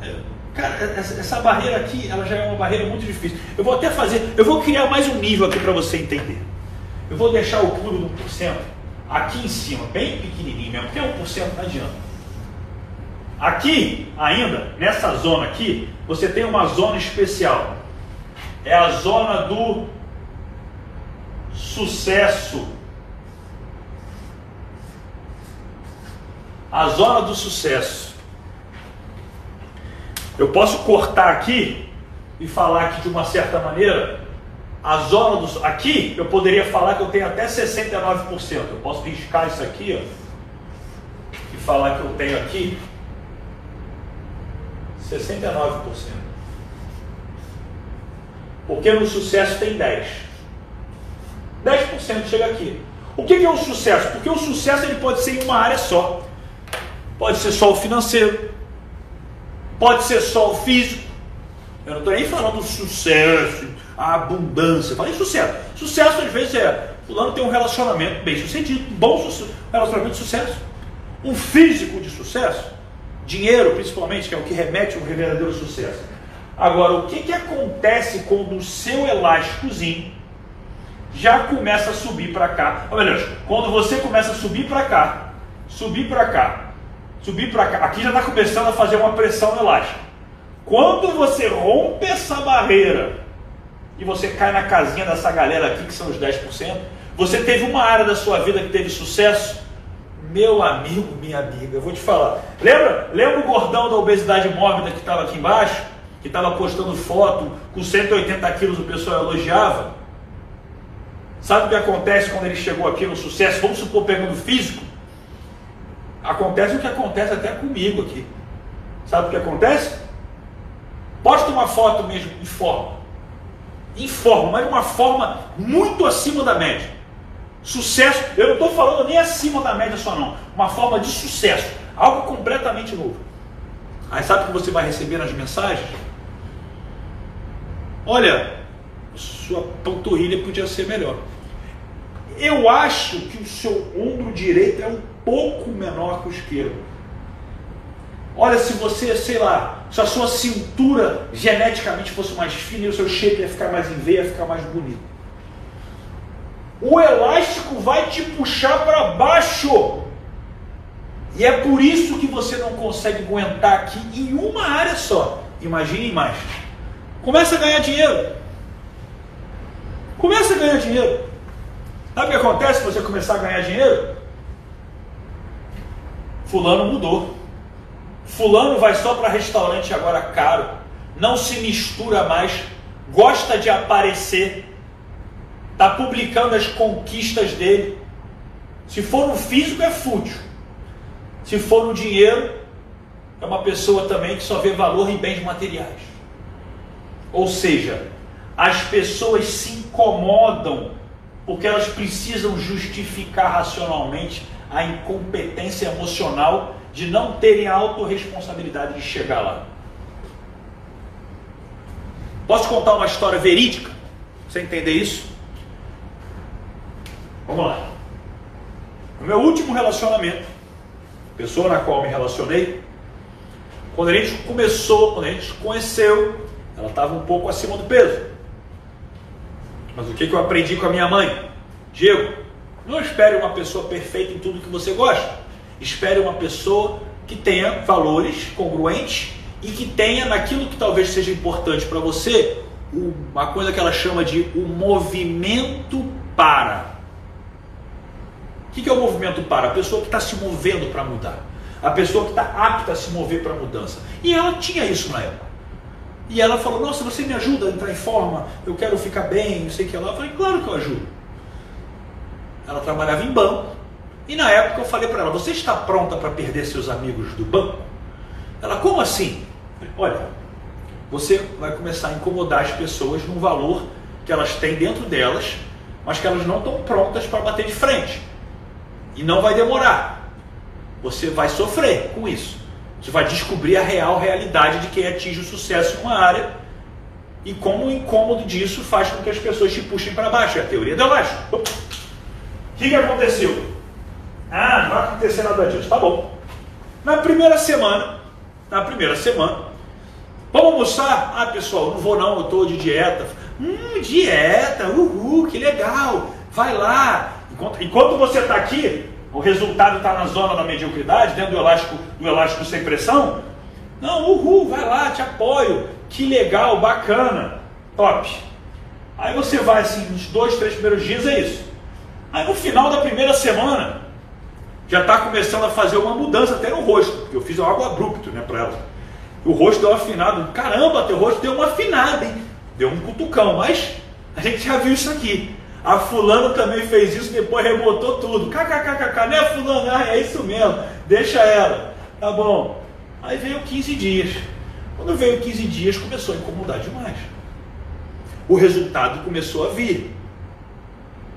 é, cara, essa barreira aqui, ela já é uma barreira muito difícil. Eu vou até fazer, eu vou criar mais um nível aqui para você entender. Eu vou deixar o pulo do 1% aqui em cima, bem pequenininho mesmo, porque 1% não adianta. Aqui, ainda, nessa zona aqui, você tem uma zona especial. É a zona do sucesso a zona do sucesso. Eu posso cortar aqui e falar que de uma certa maneira, a zona do aqui eu poderia falar que eu tenho até 69%. Eu posso riscar isso aqui, ó, e falar que eu tenho aqui 69%. Porque no sucesso tem 10. 10% chega aqui. O que é o sucesso? Porque o sucesso ele pode ser em uma área só. Pode ser só o financeiro, pode ser só o físico. Eu não estou nem falando do sucesso, a abundância. Falei sucesso. Sucesso às vezes é fulano tem um relacionamento bem sucedido, um bom relacionamento de sucesso. Um físico de sucesso, dinheiro principalmente, que é o que remete a um verdadeiro sucesso. Agora, o que, que acontece quando o seu elásticozinho já começa a subir para cá? Ou melhor, quando você começa a subir para cá, subir para cá, subir para cá. Aqui já está começando a fazer uma pressão elástica. Quando você rompe essa barreira e você cai na casinha dessa galera aqui, que são os 10%, você teve uma área da sua vida que teve sucesso, meu amigo, minha amiga, eu vou te falar. Lembra, lembra o gordão da obesidade mórbida que estava aqui embaixo? Que estava postando foto com 180 quilos, o pessoal elogiava? Sabe o que acontece quando ele chegou aqui no sucesso? Vamos supor, pegando físico. Acontece o que acontece até comigo aqui. Sabe o que acontece? Posta uma foto mesmo em forma. Em forma, mas uma forma muito acima da média. Sucesso, eu não estou falando nem acima da média só não. Uma forma de sucesso. Algo completamente novo. Aí sabe o que você vai receber nas mensagens? Olha, sua panturrilha podia ser melhor. Eu acho que o seu ombro direito é um pouco menor que o esquerdo. Olha, se você, sei lá, se a sua cintura geneticamente fosse mais fina e o seu shape ia ficar mais em veia, ia ficar mais bonito. O elástico vai te puxar para baixo. E é por isso que você não consegue aguentar aqui em uma área só. Imagine mais. Começa a ganhar dinheiro. Começa a ganhar dinheiro. Sabe o que acontece se você começar a ganhar dinheiro? Fulano mudou. Fulano vai só para restaurante agora caro. Não se mistura mais. Gosta de aparecer. Está publicando as conquistas dele. Se for no físico, é fútil. Se for no dinheiro, é uma pessoa também que só vê valor em bens materiais. Ou seja, as pessoas se incomodam porque elas precisam justificar racionalmente a incompetência emocional de não terem a autorresponsabilidade de chegar lá. Posso contar uma história verídica? Você entender isso? Vamos lá. No meu último relacionamento, pessoa na qual me relacionei, quando a gente começou, quando a gente conheceu, ela estava um pouco acima do peso. Mas o que, que eu aprendi com a minha mãe? Diego, não espere uma pessoa perfeita em tudo que você gosta. Espere uma pessoa que tenha valores congruentes e que tenha naquilo que talvez seja importante para você uma coisa que ela chama de o movimento para. O que é o movimento para? A pessoa que está se movendo para mudar. A pessoa que está apta a se mover para a mudança. E ela tinha isso na época. E ela falou: Nossa, você me ajuda a entrar em forma, eu quero ficar bem, não sei o que lá. Eu falei: Claro que eu ajudo. Ela trabalhava em banco. E na época eu falei para ela: Você está pronta para perder seus amigos do banco? Ela: Como assim? Olha, você vai começar a incomodar as pessoas num valor que elas têm dentro delas, mas que elas não estão prontas para bater de frente. E não vai demorar. Você vai sofrer com isso. Você vai descobrir a real realidade de quem atinge o sucesso em uma área e como o incômodo disso faz com que as pessoas te puxem para baixo. É a teoria da baixo. O que, que aconteceu? Ah, não vai acontecer nada disso. Tá bom. Na primeira semana, na primeira semana, vamos almoçar? Ah, pessoal, não vou não, eu estou de dieta. Hum, dieta, uhul, que legal. Vai lá. Enquanto, enquanto você está aqui, o resultado está na zona da mediocridade, dentro do elástico, do elástico sem pressão. Não, uhul, vai lá, te apoio. Que legal, bacana, top. Aí você vai assim, nos dois, três primeiros dias é isso. Aí no final da primeira semana, já está começando a fazer uma mudança até no rosto, eu fiz algo abrupto né, para ela. O rosto deu uma afinada. Caramba, teu rosto deu uma afinada, hein? Deu um cutucão, mas a gente já viu isso aqui. A fulano também fez isso, depois rebotou tudo. KKKKK, né fulano? Ah, é isso mesmo, deixa ela. Tá bom. Aí veio 15 dias. Quando veio 15 dias, começou a incomodar demais. O resultado começou a vir.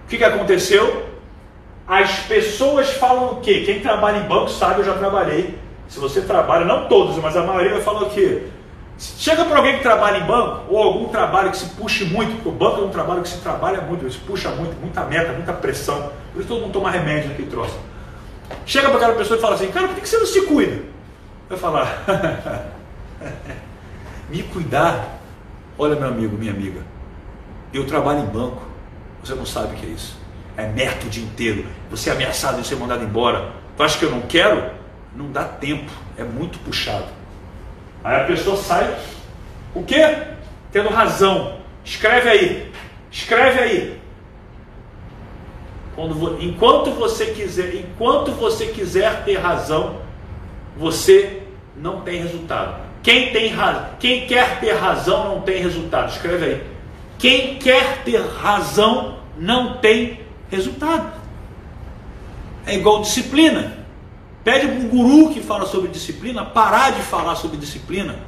O que, que aconteceu? As pessoas falam o quê? Quem trabalha em banco sabe, eu já trabalhei. Se você trabalha, não todos, mas a maioria vai falar o quê? Chega para alguém que trabalha em banco, ou algum trabalho que se puxe muito, porque o banco é um trabalho que se trabalha muito, se puxa muito, muita meta, muita pressão. Por isso todo mundo toma remédio naquele troço. Chega para aquela pessoa e fala assim, cara, por que você não se cuida? Vai falar, *laughs* me cuidar, olha meu amigo, minha amiga, eu trabalho em banco, você não sabe o que é isso. É meta o dia inteiro, você é ameaçado de ser mandado embora. Tu acha que eu não quero? Não dá tempo, é muito puxado. Aí a pessoa sai, o quê? Tendo razão. Escreve aí. Escreve aí. Quando, enquanto você quiser, enquanto você quiser ter razão, você não tem resultado. Quem tem razão, quem quer ter razão não tem resultado. Escreve aí. Quem quer ter razão não tem resultado. É igual disciplina. Pede para um guru que fala sobre disciplina parar de falar sobre disciplina,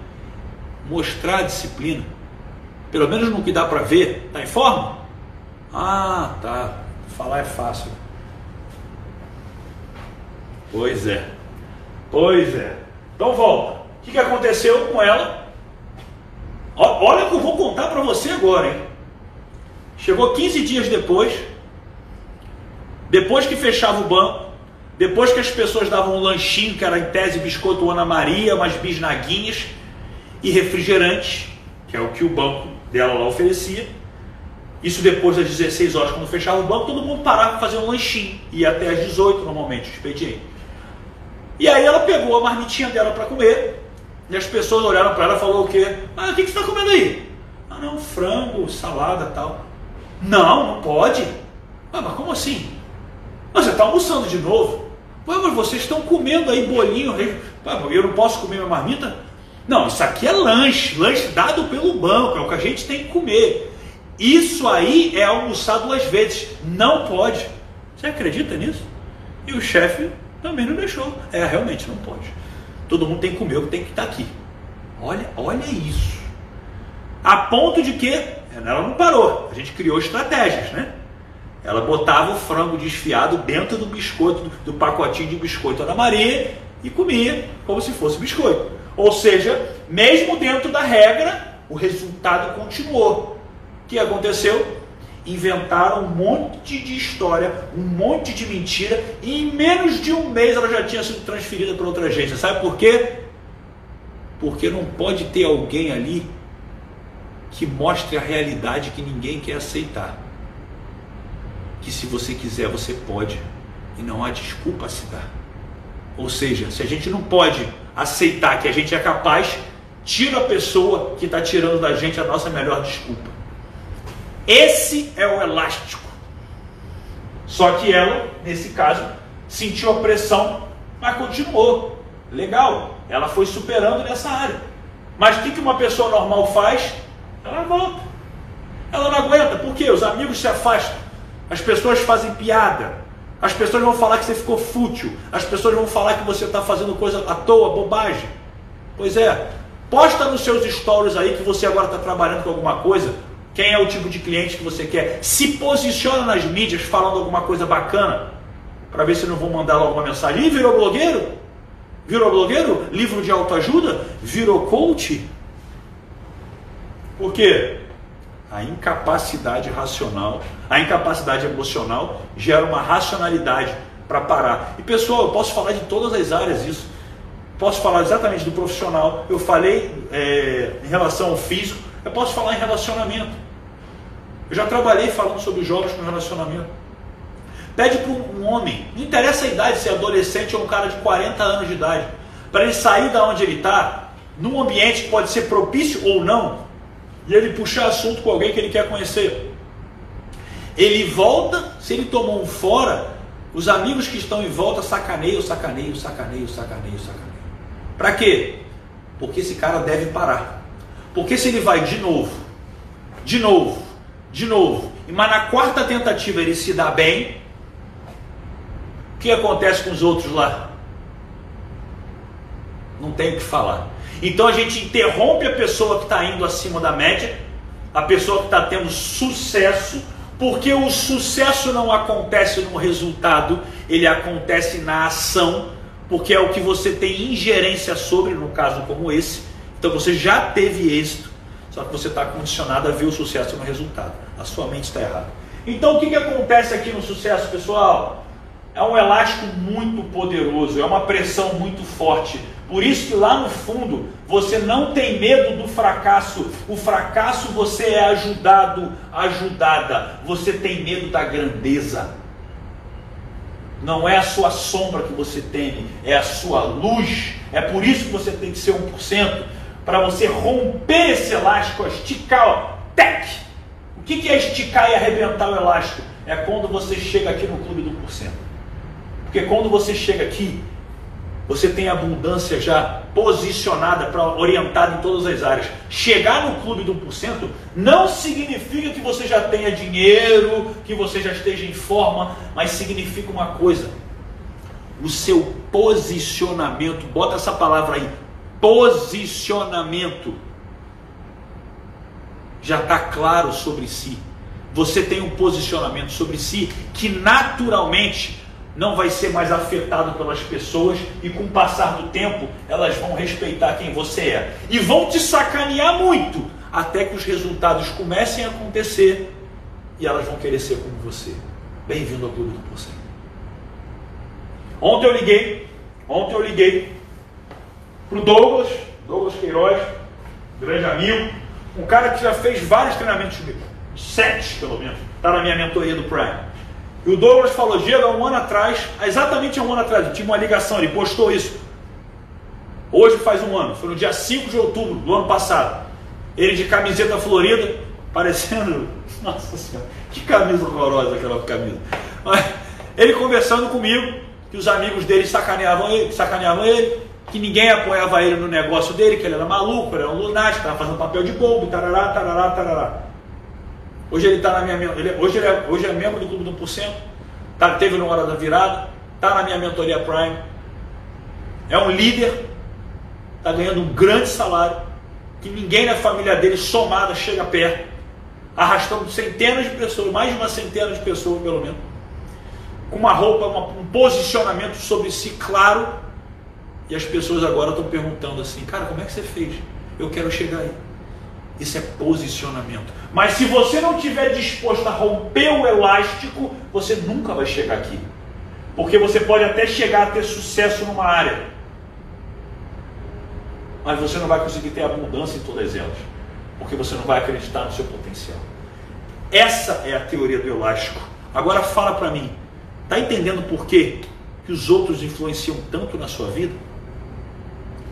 mostrar a disciplina. Pelo menos no que dá para ver. Está em forma? Ah, tá. Falar é fácil. Pois é. Pois é. Então volta. O que, que aconteceu com ela? Olha o que eu vou contar para você agora, hein? Chegou 15 dias depois, depois que fechava o banco, depois que as pessoas davam um lanchinho, que era em tese biscoito Ana Maria, umas bisnaguinhas, e refrigerante, que é o que o banco dela lá oferecia. Isso depois das 16 horas, quando fechava o banco, todo mundo parava para fazer um lanchinho. Ia até às 18 normalmente, o expediente. E aí ela pegou a marmitinha dela para comer. E as pessoas olharam para ela e falaram o quê? Ah, o que, que você está comendo aí? Ah, não, frango, salada tal. Não, não pode. Ah, mas como assim? Mas você está almoçando de novo? Ué, mas vocês estão comendo aí bolinho. Eu não posso comer minha marmita? Não, isso aqui é lanche, lanche dado pelo banco, é o que a gente tem que comer. Isso aí é almoçar duas vezes. Não pode. Você acredita nisso? E o chefe também não deixou. É, realmente não pode. Todo mundo tem que comer o que tem que estar aqui. Olha, olha isso. A ponto de que ela não parou. A gente criou estratégias, né? Ela botava o frango desfiado dentro do biscoito, do, pacotinho de biscoito da Maria e comia como se fosse biscoito. Ou seja, mesmo dentro da regra, o resultado continuou. O que aconteceu? Inventaram um monte de história, um monte de mentira, e em menos de um mês ela já tinha sido transferida para outra agência. Sabe por quê? Porque não pode ter alguém ali que mostre a realidade que ninguém quer aceitar. Que se você quiser, você pode, e não há desculpa a se dar. Ou seja, se a gente não pode aceitar que a gente é capaz, tira a pessoa que está tirando da gente a nossa melhor desculpa. Esse é o elástico. Só que ela, nesse caso, sentiu a pressão, mas continuou. Legal, ela foi superando nessa área. Mas o que uma pessoa normal faz? Ela volta. Ela não aguenta, por quê? Os amigos se afastam, as pessoas fazem piada, as pessoas vão falar que você ficou fútil. As pessoas vão falar que você está fazendo coisa à toa, bobagem. Pois é. Posta nos seus stories aí que você agora está trabalhando com alguma coisa. Quem é o tipo de cliente que você quer? Se posiciona nas mídias falando alguma coisa bacana. Para ver se não vão mandar logo uma mensagem. Ih, virou blogueiro? Virou blogueiro? Livro de autoajuda? Virou coach? Por quê? A incapacidade racional, a incapacidade emocional gera uma racionalidade para parar. E pessoal, eu posso falar de todas as áreas isso. Posso falar exatamente do profissional. Eu falei é, em relação ao físico. Eu posso falar em relacionamento. Eu já trabalhei falando sobre jogos com relacionamento. Pede para um homem, não interessa a idade, se é adolescente ou um cara de 40 anos de idade, para ele sair da onde ele está, num ambiente que pode ser propício ou não, ele puxar assunto com alguém que ele quer conhecer. Ele volta, se ele tomou um fora, os amigos que estão em volta sacaneiam, sacaneiam, sacaneiam, sacaneiam, sacaneiam. Para quê? Porque esse cara deve parar. Porque se ele vai de novo, de novo, de novo, mas na quarta tentativa ele se dá bem, o que acontece com os outros lá? Não tem o que falar. Então a gente interrompe a pessoa que está indo acima da média, a pessoa que está tendo sucesso, porque o sucesso não acontece no resultado, ele acontece na ação, porque é o que você tem ingerência sobre, no caso como esse. Então você já teve êxito, só que você está condicionado a ver o sucesso no resultado. A sua mente está errada. Então o que, que acontece aqui no sucesso, pessoal? É um elástico muito poderoso, é uma pressão muito forte. Por isso que lá no fundo você não tem medo do fracasso. O fracasso você é ajudado, ajudada. Você tem medo da grandeza. Não é a sua sombra que você teme, é a sua luz. É por isso que você tem que ser 1%. Para você romper esse elástico, esticar, ó, tec. O que é esticar e arrebentar o elástico? É quando você chega aqui no clube do 1%. Porque quando você chega aqui, você tem abundância já posicionada para orientada em todas as áreas. Chegar no clube do 1% não significa que você já tenha dinheiro, que você já esteja em forma, mas significa uma coisa: o seu posicionamento. Bota essa palavra aí, posicionamento. Já está claro sobre si. Você tem um posicionamento sobre si que naturalmente não vai ser mais afetado pelas pessoas e com o passar do tempo elas vão respeitar quem você é e vão te sacanear muito até que os resultados comecem a acontecer e elas vão querer ser como você. Bem-vindo ao Clube do Porcento. Ontem eu liguei, ontem eu liguei para o Douglas, Douglas Queiroz, grande amigo, um cara que já fez vários treinamentos comigo, sete pelo menos, está na minha mentoria do Prime. E o Douglas falou, Diego, há um ano atrás, exatamente há um ano atrás, eu tinha uma ligação, ele postou isso. Hoje faz um ano, foi no dia 5 de outubro do ano passado. Ele de camiseta florida, *laughs* parecendo. Nossa senhora, que camisa horrorosa aquela camisa. Ele conversando comigo, que os amigos dele sacaneavam ele, sacaneavam ele, que ninguém apoiava ele no negócio dele, que ele era maluco, ele era um lunático, estava fazendo papel de bobo, tarará, tarará, tarará. Hoje ele está na minha ele, hoje, ele é, hoje é membro do Clube do 1%, tá, teve no Hora da Virada, está na minha mentoria Prime, é um líder, está ganhando um grande salário, que ninguém na família dele somada chega perto, arrastando centenas de pessoas, mais de uma centena de pessoas pelo menos, com uma roupa, uma, um posicionamento sobre si claro, e as pessoas agora estão perguntando assim, cara, como é que você fez? Eu quero chegar aí. Isso é posicionamento. Mas se você não estiver disposto a romper o elástico, você nunca vai chegar aqui. Porque você pode até chegar a ter sucesso numa área, mas você não vai conseguir ter abundância em todas elas, porque você não vai acreditar no seu potencial. Essa é a teoria do elástico. Agora fala para mim, tá entendendo por quê que os outros influenciam tanto na sua vida?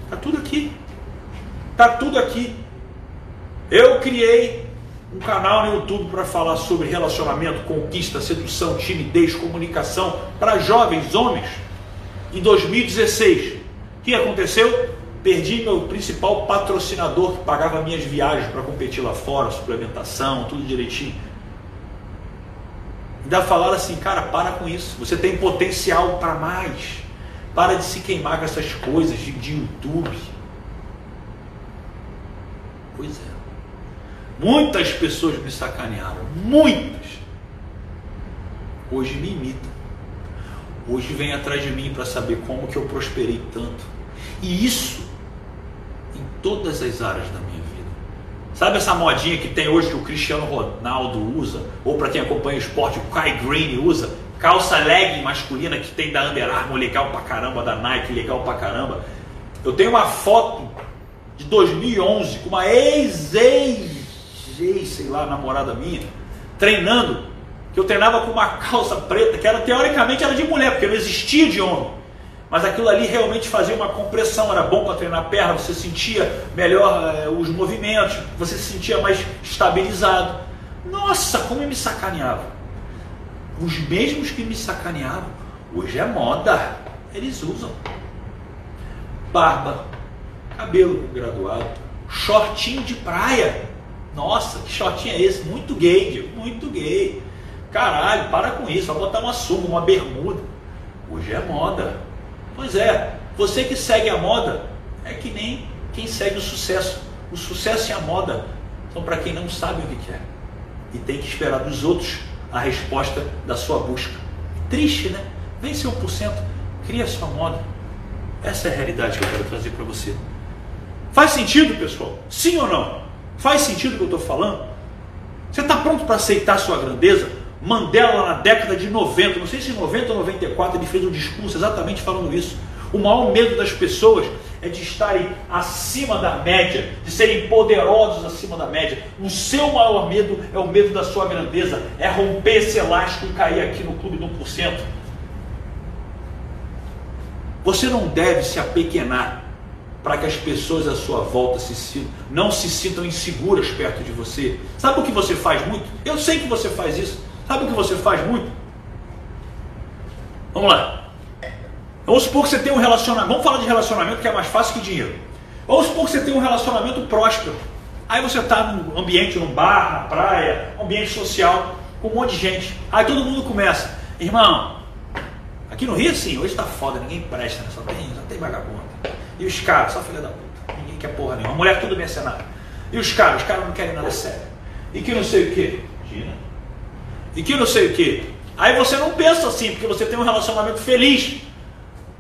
Tá tudo aqui. Tá tudo aqui. Eu criei um canal no YouTube para falar sobre relacionamento, conquista, sedução, timidez, comunicação para jovens homens. Em 2016, o que aconteceu? Perdi meu principal patrocinador que pagava minhas viagens para competir lá fora, suplementação, tudo direitinho. Ainda falaram assim, cara, para com isso. Você tem potencial para mais. Para de se queimar com essas coisas de, de YouTube. Pois é. Muitas pessoas me sacanearam. Muitas. Hoje me imitam. Hoje vem atrás de mim para saber como que eu prosperei tanto. E isso em todas as áreas da minha vida. Sabe essa modinha que tem hoje que o Cristiano Ronaldo usa, ou para quem acompanha o esporte, o Kai Green usa, calça leg masculina que tem da Under Armour, legal pra caramba, da Nike, legal pra caramba. Eu tenho uma foto de 2011 com uma ex, ex, ex, sei lá, namorada minha, treinando, que eu treinava com uma calça preta, que era teoricamente era de mulher, porque não existia de homem. Mas aquilo ali realmente fazia uma compressão, era bom para treinar a perna, você sentia melhor eh, os movimentos, você se sentia mais estabilizado. Nossa, como eu me sacaneava. Os mesmos que me sacaneavam, hoje é moda, eles usam. Barba, cabelo graduado, shortinho de praia. Nossa, que shortinho é esse? Muito gay, Diego, muito gay. Caralho, para com isso, vai botar uma sunga, uma bermuda. Hoje é moda. Pois é, você que segue a moda é que nem quem segue o sucesso. O sucesso e a moda são para quem não sabe o que quer e tem que esperar dos outros a resposta da sua busca. Triste, né? Vence 1%, cria sua moda. Essa é a realidade que eu quero trazer para você. Faz sentido, pessoal? Sim ou não? Faz sentido o que eu estou falando? Você está pronto para aceitar sua grandeza? Mandela, na década de 90, não sei se em 90 ou 94, ele fez um discurso exatamente falando isso. O maior medo das pessoas é de estarem acima da média, de serem poderosos acima da média. O seu maior medo é o medo da sua grandeza, é romper esse elástico e cair aqui no clube do 1%. Você não deve se apequenar para que as pessoas à sua volta se, não se sintam inseguras perto de você. Sabe o que você faz muito? Eu sei que você faz isso. Sabe o que você faz muito? Vamos lá. Vamos supor que você tem um relacionamento. Vamos falar de relacionamento que é mais fácil que dinheiro. Vamos supor que você tem um relacionamento próspero. Aí você está num ambiente, num bar, na praia, ambiente social, com um monte de gente. Aí todo mundo começa, irmão, aqui no Rio sim, hoje está foda, ninguém presta, né? só, tem, só tem vagabundo. E os caras, só filha da puta, ninguém quer porra nenhuma. Mulher tudo mercenário. E os caras, os caras não querem nada sério. E que não sei o que. Gina e que não sei o que. Aí você não pensa assim, porque você tem um relacionamento feliz.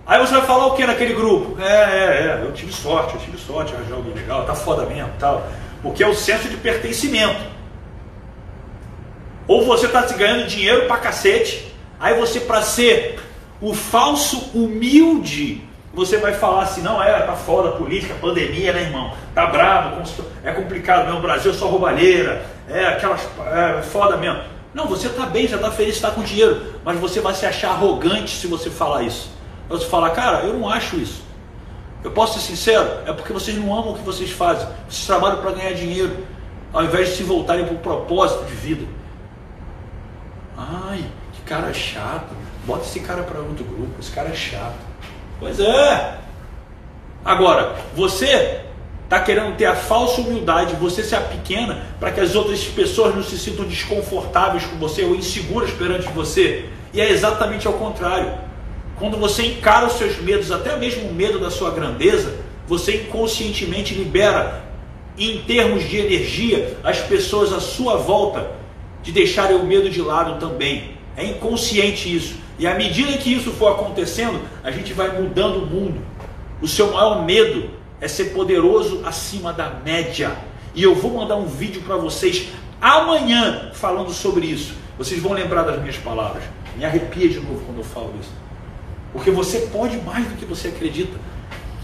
Aí você vai falar o que naquele grupo? É, é, é, eu tive sorte, eu tive sorte, arranjar alguém legal, tá foda mesmo tal. Porque é o senso de pertencimento. Ou você está se ganhando dinheiro pra cacete, aí você, para ser o falso humilde Você vai falar assim, não, é, tá foda a política, pandemia, né, irmão? Tá bravo, é complicado mesmo, o Brasil é só roubalheira, é aquelas. É foda mesmo. Não, você está bem, já está feliz, está com dinheiro, mas você vai se achar arrogante se você falar isso. Você falar, cara, eu não acho isso. Eu posso ser sincero, é porque vocês não amam o que vocês fazem. Vocês trabalham para ganhar dinheiro, ao invés de se voltarem para o propósito de vida. Ai, que cara chato. Bota esse cara para outro grupo, esse cara é chato. Pois é. Agora, você está querendo ter a falsa humildade, você ser a pequena, para que as outras pessoas não se sintam desconfortáveis com você ou inseguras perante você. E é exatamente ao contrário. Quando você encara os seus medos, até mesmo o medo da sua grandeza, você inconscientemente libera, em termos de energia, as pessoas à sua volta de deixarem o medo de lado também. É inconsciente isso. E à medida que isso for acontecendo, a gente vai mudando o mundo. O seu maior medo é ser poderoso acima da média. E eu vou mandar um vídeo para vocês amanhã falando sobre isso. Vocês vão lembrar das minhas palavras. Me arrepia de novo quando eu falo isso. Porque você pode mais do que você acredita.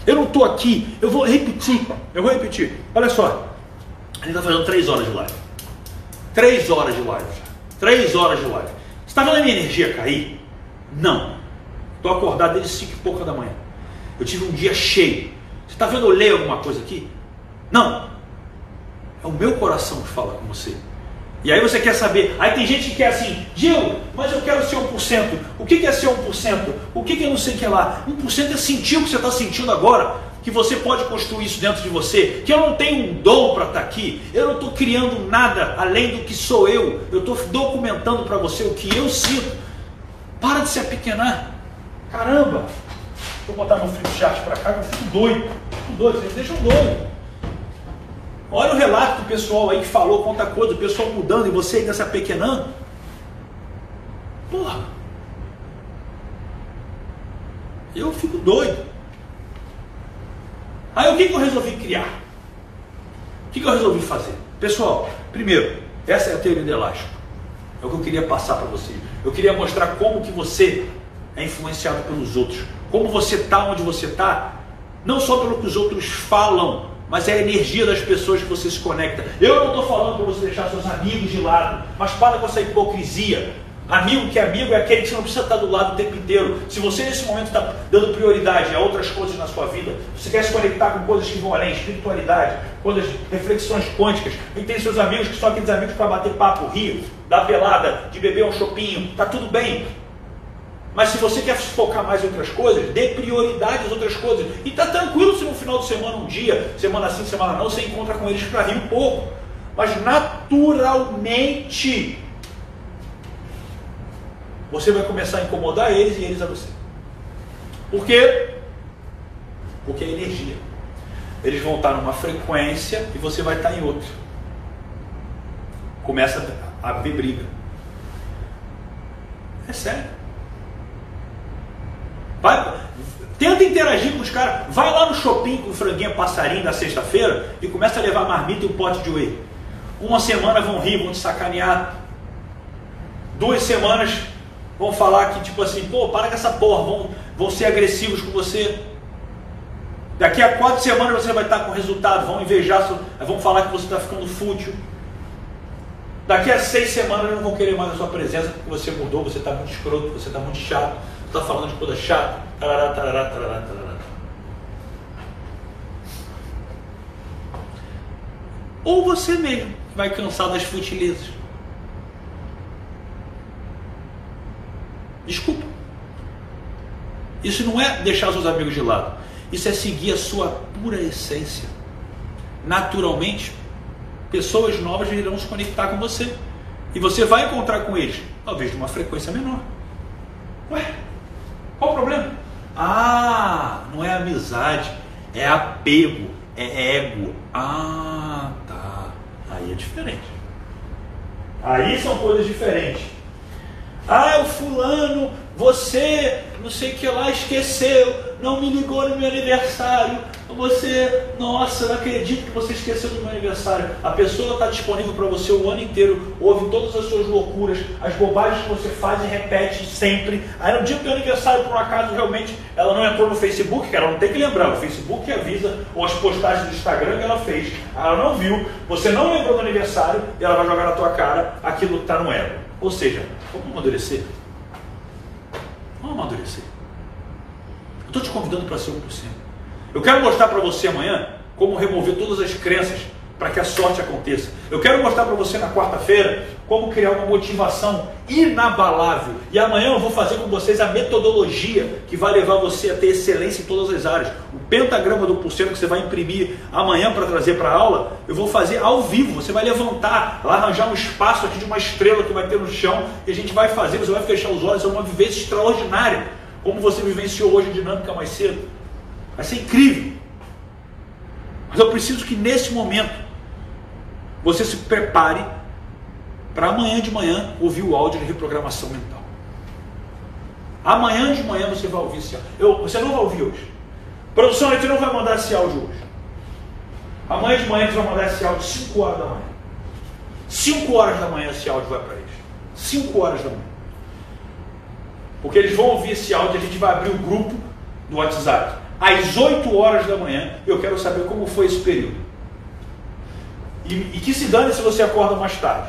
Eu não estou aqui, eu vou repetir, eu vou repetir. Olha só, a gente está fazendo três horas de live. Três horas de live. Três horas de live. Você está vendo a minha energia cair? Não. Estou acordado desde cinco e pouca da manhã. Eu tive um dia cheio. Você está vendo eu ler alguma coisa aqui? Não. É o meu coração que fala com você. E aí você quer saber, aí tem gente que quer assim, Gil, mas eu quero ser 1%. O que é ser 1%? O que é não sei o que lá? 1% é sentir o que você está sentindo agora, que você pode construir isso dentro de você, que eu não tenho um dom para estar tá aqui, eu não estou criando nada além do que sou eu, eu estou documentando para você o que eu sinto. Para de se apequenar. Caramba! Vou botar meu flip chart para cá, eu fico doido. Fico doido, vocês deixam doido. Olha o relato do pessoal aí que falou quanta coisa, o pessoal mudando e você ainda se apequenando. Porra. Eu fico doido. Aí o que, que eu resolvi criar? O que, que eu resolvi fazer? Pessoal, primeiro, essa é a teoria do elástico. É o que eu queria passar para vocês. Eu queria mostrar como que você é influenciado pelos outros. Como você está onde você está, não só pelo que os outros falam, mas é a energia das pessoas que você se conecta. Eu não estou falando para você deixar seus amigos de lado, mas para com essa hipocrisia. Amigo que é amigo é aquele que você não precisa estar do lado o tempo inteiro. Se você nesse momento está dando prioridade a outras coisas na sua vida, você quer se conectar com coisas que vão além, espiritualidade, coisas, reflexões quânticas, e tem seus amigos que são aqueles amigos para bater papo, rir, dar pelada, de beber um chopinho, tá tudo bem. Mas se você quer focar mais em outras coisas, dê prioridade às outras coisas. E tá tranquilo se no final de semana, um dia, semana sim, semana não, você encontra com eles para rir um pouco. Mas naturalmente você vai começar a incomodar eles e eles a você. Por quê? Porque é energia. Eles vão estar numa frequência e você vai estar em outra. Começa a haver briga. É sério. Vai, tenta interagir com os caras. Vai lá no shopping com o franguinho passarinho da sexta-feira e começa a levar marmita e um pote de whey. Uma semana vão rir, vão te sacanear. Duas semanas vão falar que, tipo assim, pô, para com essa porra, vão, vão ser agressivos com você. Daqui a quatro semanas você vai estar com resultado, vão invejar, vão falar que você está ficando fútil. Daqui a seis semanas não vão querer mais a sua presença porque você mudou, você está muito escroto, você está muito chato está falando de coisa chata. Tarará, tarará, tarará, tarará. Ou você mesmo vai cansar das futilezas. Desculpa. Isso não é deixar seus amigos de lado. Isso é seguir a sua pura essência. Naturalmente, pessoas novas irão se conectar com você. E você vai encontrar com eles, talvez de uma frequência menor. Ué, qual o problema? Ah, não é amizade, é apego, é ego. Ah, tá. Aí é diferente. Aí são coisas diferentes. Ah, o fulano, você, não sei o que lá, esqueceu. não me ligou no meu aniversário. Você, nossa, não acredito que você esqueceu do meu aniversário. A pessoa está disponível para você o ano inteiro, ouve todas as suas loucuras, as bobagens que você faz e repete sempre. Aí no dia do teu aniversário, por um acaso, realmente ela não entrou no Facebook, que ela não tem que lembrar, o Facebook avisa, ou as postagens do Instagram que ela fez, ela não viu, você não lembrou do aniversário e ela vai jogar na tua cara aquilo que está no ego. Ou seja, vamos amadurecer. Vamos amadurecer. Eu estou te convidando para ser 1%. Eu quero mostrar para você amanhã como remover todas as crenças para que a sorte aconteça. Eu quero mostrar para você na quarta-feira como criar uma motivação inabalável. E amanhã eu vou fazer com vocês a metodologia que vai levar você a ter excelência em todas as áreas. O pentagrama do porcento que você vai imprimir amanhã para trazer para a aula, eu vou fazer ao vivo. Você vai levantar, arranjar um espaço aqui de uma estrela que vai ter no chão e a gente vai fazer. Você vai fechar os olhos, é uma vivência extraordinária. Como você vivenciou hoje a dinâmica mais cedo. Vai ser incrível. Mas eu preciso que nesse momento você se prepare para amanhã de manhã ouvir o áudio de reprogramação mental. Amanhã de manhã você vai ouvir esse áudio. Eu, você não vai ouvir hoje. Produção, a gente não vai mandar esse áudio hoje. Amanhã de manhã a gente vai mandar esse áudio 5 horas da manhã. 5 horas da manhã esse áudio vai para eles. 5 horas da manhã. Porque eles vão ouvir esse áudio a gente vai abrir o grupo do WhatsApp. Às 8 horas da manhã, eu quero saber como foi esse período. E, e que se dane se você acorda mais tarde.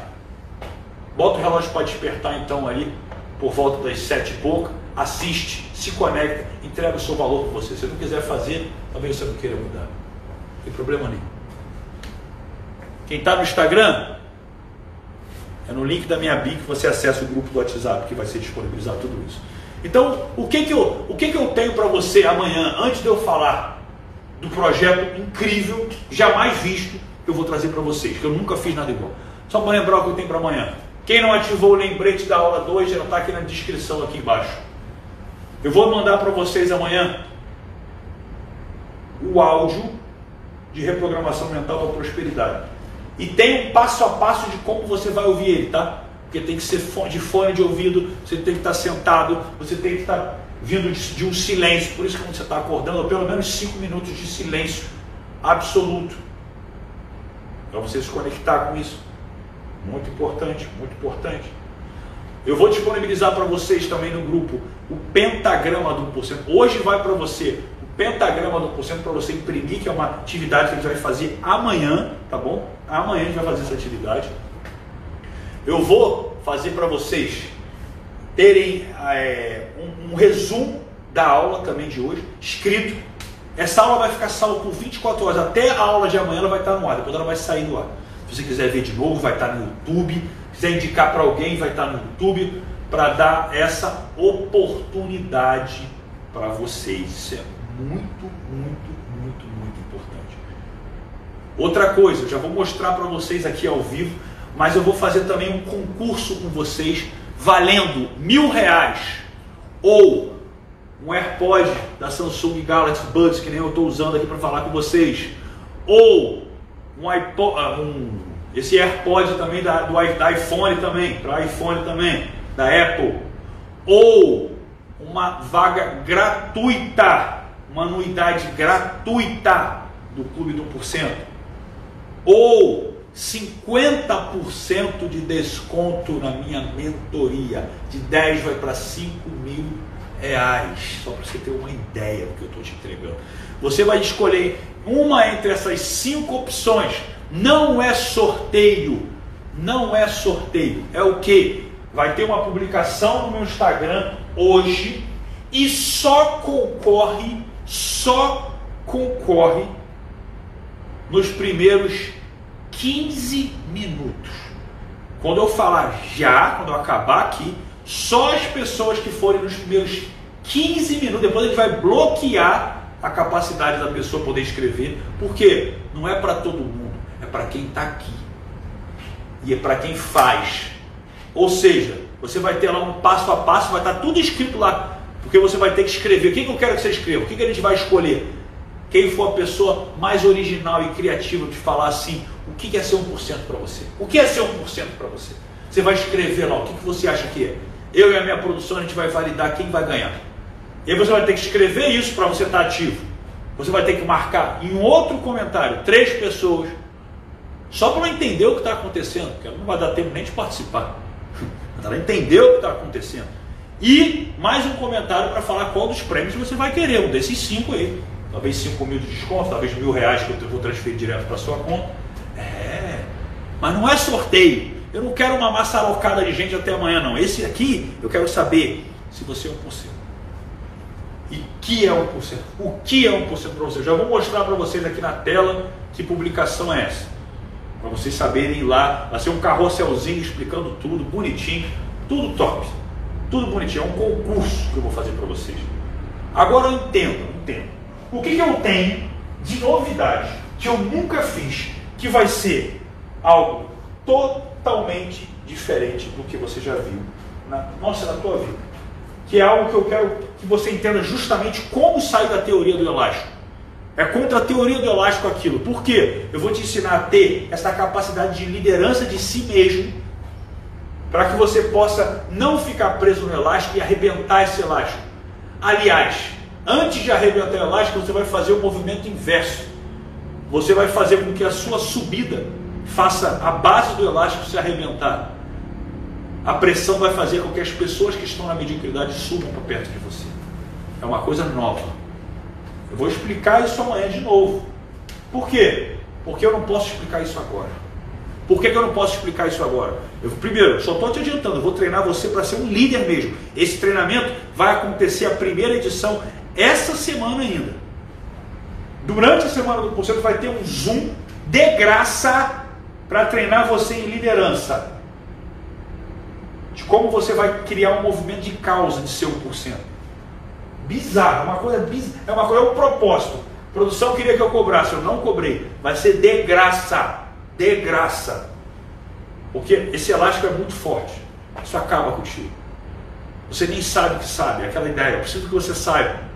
Bota o relógio para despertar então ali, por volta das sete e pouca, assiste, se conecta, entrega o seu valor para você. Se você não quiser fazer, talvez você não queira mudar. Não tem problema nenhum. Quem está no Instagram, é no link da minha bio que você acessa o grupo do WhatsApp que vai ser disponibilizado tudo isso. Então, o que, que, eu, o que, que eu tenho para você amanhã, antes de eu falar do projeto incrível, jamais visto, eu vou trazer para vocês, que eu nunca fiz nada igual. Só para lembrar o que eu tenho para amanhã. Quem não ativou o lembrete da aula 2 já está aqui na descrição aqui embaixo. Eu vou mandar para vocês amanhã o áudio de reprogramação mental para prosperidade. E tem um passo a passo de como você vai ouvir ele, tá? Porque tem que ser de fone de ouvido, você tem que estar sentado, você tem que estar vindo de, um silêncio. Por isso que quando você está acordando, pelo menos 5 minutos de silêncio absoluto para você se conectar com isso. Muito importante, muito importante. Eu vou disponibilizar para vocês também no grupo o pentagrama do 1%. Hoje vai para você o pentagrama do 1% para você imprimir, que é uma atividade que a gente vai fazer amanhã, tá bom? Amanhã a gente vai fazer essa atividade. Eu vou fazer para vocês terem é, um, um resumo da aula também de hoje, escrito essa aula vai ficar salva por 24 horas. Até a aula de amanhã ela vai estar no ar. Depois ela vai sair do ar. Se você quiser ver de novo, vai estar no YouTube. Se quiser indicar para alguém, vai estar no YouTube. Para dar essa oportunidade para vocês. Isso é muito, muito, muito, muito importante. Outra coisa, eu já vou mostrar para vocês aqui ao vivo. Mas eu vou fazer também um concurso com vocês valendo mil reais ou um AirPod da Samsung Galaxy Buds, que nem eu estou usando aqui para falar com vocês, ou um iPod, ah, um, esse AirPod também da, do, da iPhone também, para iPhone também, da Apple, ou uma vaga gratuita, uma anuidade gratuita do Clube do 1%, ou 50% de desconto na minha mentoria, de 10 vai para 5 mil reais, só para você ter uma ideia do que eu estou te entregando. Você vai escolher uma entre essas cinco opções. Não é sorteio, não é sorteio. É o que? Vai ter uma publicação no meu Instagram hoje e só concorre, só concorre nos primeiros 15 minutos. Quando eu falar já, quando eu acabar aqui, só as pessoas que forem nos primeiros 15 minutos, depois a gente vai bloquear a capacidade da pessoa poder escrever, porque não é para todo mundo, é para quem está aqui e é para quem faz. Ou seja, você vai ter lá um passo a passo, vai estar tá tudo escrito lá, porque você vai ter que escrever. O que, que eu quero que você escreva? O que, que a gente vai escolher? Quem for a pessoa mais original e criativa de falar assim, o que é ser 1% para você? O que é ser 1% para você? Você vai escrever lá, o que, que você acha que é? Eu e a minha produção, a gente vai validar quem vai ganhar. E aí você vai ter que escrever isso para você estar ativo. Você vai ter que marcar em outro comentário três pessoas, só para entender o que está acontecendo, porque não vai dar tempo nem de participar. *laughs* Ela entender o que está acontecendo. E mais um comentário para falar qual dos prêmios você vai querer, um desses cinco aí. Talvez cinco mil de desconto, talvez mil reais que eu vou transferir direto para sua conta. É, mas não é sorteio. Eu não quero uma maçarocada de gente até amanhã, não. Esse aqui eu quero saber se você é 1%. E que é 1%? O que é 1% para você? Eu já vou mostrar para vocês aqui na tela que publicação é essa. Para vocês saberem lá. Vai ser um carrosselzinho explicando tudo, bonitinho, tudo top. Tudo bonitinho. É um concurso que eu vou fazer para vocês. Agora eu entendo, entendo. O que, que eu tenho de novidade que eu nunca fiz, que vai ser algo totalmente diferente do que você já viu na nossa na tua vida. Que é algo que eu quero que você entenda justamente como sai da teoria do elástico. É contra a teoria do elástico aquilo. Por quê? Eu vou te ensinar a ter essa capacidade de liderança de si mesmo, para que você possa não ficar preso no elástico e arrebentar esse elástico. Aliás, antes de arrebentar o elástico, você vai fazer o movimento inverso. Você vai fazer com que a sua subida faça a base do elástico se arrebentar. A pressão vai fazer com que as pessoas que estão na mediocridade subam para perto de você. É uma coisa nova. Eu vou explicar isso amanhã de novo. Por quê? Porque eu não posso explicar isso agora. Por que, que eu não posso explicar isso agora? Eu, primeiro, só estou te adiantando, eu vou treinar você para ser um líder mesmo. Esse treinamento vai acontecer a primeira edição essa semana ainda. Durante a semana do conselho vai ter um Zoom de graça para treinar você em liderança. De como você vai criar um movimento de causa de seu 1%. Bizarro, uma coisa bizarra, é uma coisa, é um propósito. A produção queria que eu cobrasse, eu não cobrei. Vai ser de graça. De graça. Porque esse elástico é muito forte. Isso acaba contigo. Você nem sabe o que sabe, é aquela ideia. Eu preciso que você saiba.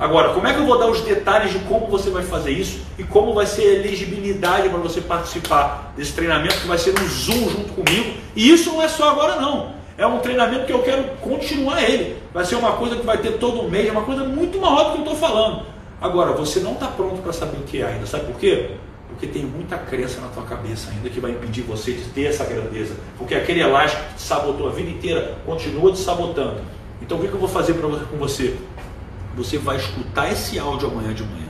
Agora, como é que eu vou dar os detalhes de como você vai fazer isso e como vai ser a elegibilidade para você participar desse treinamento que vai ser um Zoom junto comigo? E isso não é só agora não. É um treinamento que eu quero continuar ele. Vai ser uma coisa que vai ter todo mês, é uma coisa muito maior do que eu estou falando. Agora, você não está pronto para saber o que é ainda. Sabe por quê? Porque tem muita crença na tua cabeça ainda que vai impedir você de ter essa grandeza. Porque aquele elástico que te sabotou a vida inteira continua te sabotando. Então o que eu vou fazer com você? Você vai escutar esse áudio amanhã de manhã.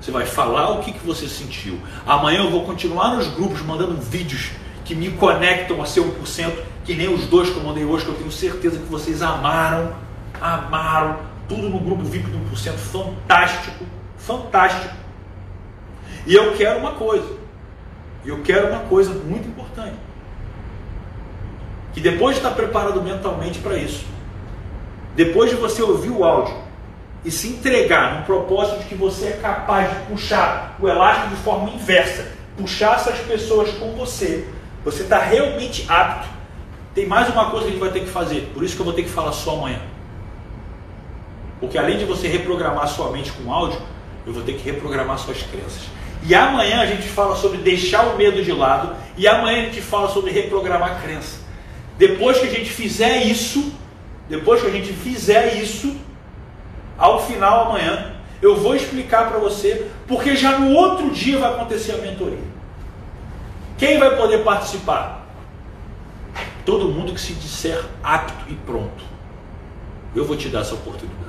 Você vai falar o que, que você sentiu. Amanhã eu vou continuar nos grupos mandando vídeos que me conectam a ser 1%, que nem os dois que eu mandei hoje, que eu tenho certeza que vocês amaram, amaram, tudo no grupo VIP do 1%, fantástico, fantástico. E eu quero uma coisa, eu quero uma coisa muito importante, que depois de estar preparado mentalmente para isso, depois de você ouvir o áudio, e se entregar no propósito de que você é capaz de puxar o elástico de forma inversa, puxar essas pessoas com você, você está realmente apto. Tem mais uma coisa que a gente vai ter que fazer, por isso que eu vou ter que falar só amanhã. Porque além de você reprogramar sua mente com áudio, eu vou ter que reprogramar suas crenças. E amanhã a gente fala sobre deixar o medo de lado, e amanhã a gente fala sobre reprogramar a crença. Depois que a gente fizer isso, depois que a gente fizer isso, ao final amanhã, eu vou explicar para você, porque já no outro dia vai acontecer a mentoria. Quem vai poder participar? Todo mundo que se disser apto e pronto. Eu vou te dar essa oportunidade.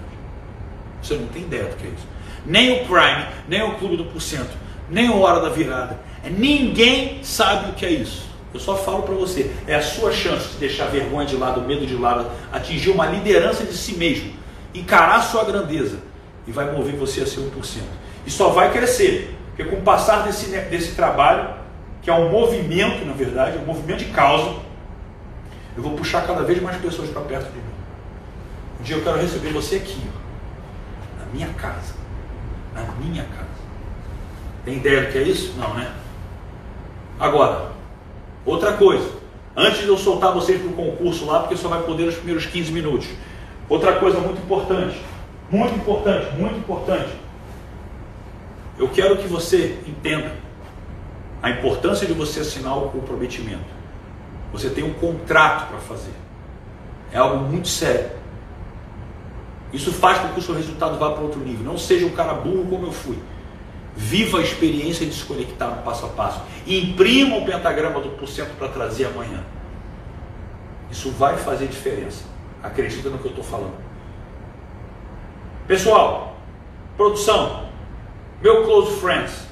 Você não tem ideia do que é isso. Nem o Prime, nem o Clube do Porcento, nem o Hora da Virada. Ninguém sabe o que é isso. Eu só falo para você, é a sua chance de deixar vergonha de lado, medo de lado, atingir uma liderança de si mesmo encarar a sua grandeza e vai mover você a ser 1%. E só vai crescer, porque com o passar desse, desse trabalho, que é um movimento, na verdade, é um movimento de causa, eu vou puxar cada vez mais pessoas para perto de mim. Um dia eu quero receber você aqui, ó, na minha casa. Na minha casa. Tem ideia do que é isso? Não, né? Agora, outra coisa. Antes de eu soltar vocês para o concurso lá, porque só vai poder nos primeiros 15 minutos. Outra coisa muito importante, muito importante, muito importante. Eu quero que você entenda a importância de você assinar o comprometimento. Você tem um contrato para fazer. É algo muito sério. Isso faz com que o seu resultado vá para outro nível. Não seja um cara burro como eu fui. Viva a experiência de se conectar no passo a passo. Imprima o pentagrama do porcento para trazer amanhã. Isso vai fazer diferença. Acredita no que eu estou falando. Pessoal, produção, meu close friends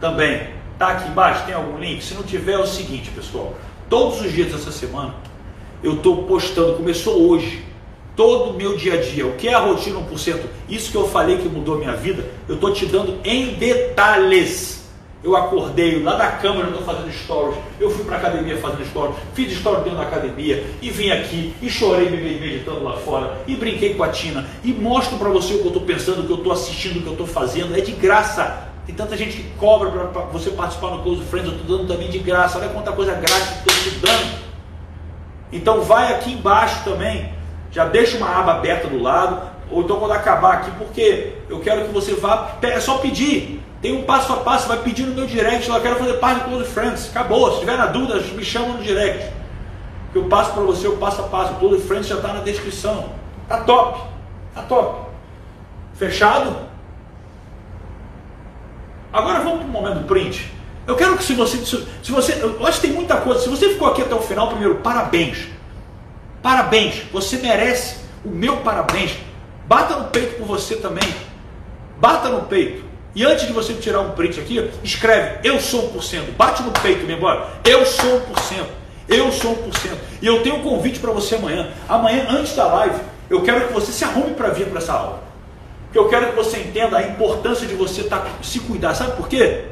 também tá aqui embaixo. Tem algum link? Se não tiver, é o seguinte, pessoal. Todos os dias dessa semana eu estou postando. Começou hoje todo o meu dia a dia. O que é a rotina 1%? Isso que eu falei que mudou minha vida, eu estou te dando em detalhes. Eu acordei lá da eu estou fazendo stories. Eu fui para a academia fazendo stories. Fiz stories dentro da academia. E vim aqui e chorei meditando lá fora. E brinquei com a Tina. E mostro para você o que eu estou pensando, o que eu estou assistindo, o que eu estou fazendo. É de graça. Tem tanta gente que cobra para você participar no Close Friends. Eu estou dando também de graça. Olha quanta coisa grátis que estou te dando. Então vai aqui embaixo também já deixa uma aba aberta do lado, ou então quando acabar aqui, porque eu quero que você vá, é só pedir. Tem um passo a passo, vai pedir no meu direct, eu quero fazer parte do Close Friends. Acabou, se tiver na dúvida, me chama no direct. Eu passo para você o passo a passo. O Close Friends já está na descrição. Tá top, tá top. Fechado? Agora vamos para o momento print. Eu quero que se você, se você, eu acho que tem muita coisa. Se você ficou aqui até o final, primeiro, parabéns. Parabéns, você merece o meu parabéns. Bata no peito por você também. Bata no peito. E antes de você tirar um print aqui, escreve: Eu sou 1%. Bate no peito, meu embora. Eu sou 1%. Eu sou 1%. E eu tenho um convite para você amanhã. Amanhã, antes da live, eu quero que você se arrume para vir para essa aula. Porque eu quero que você entenda a importância de você tá, se cuidar. Sabe por quê?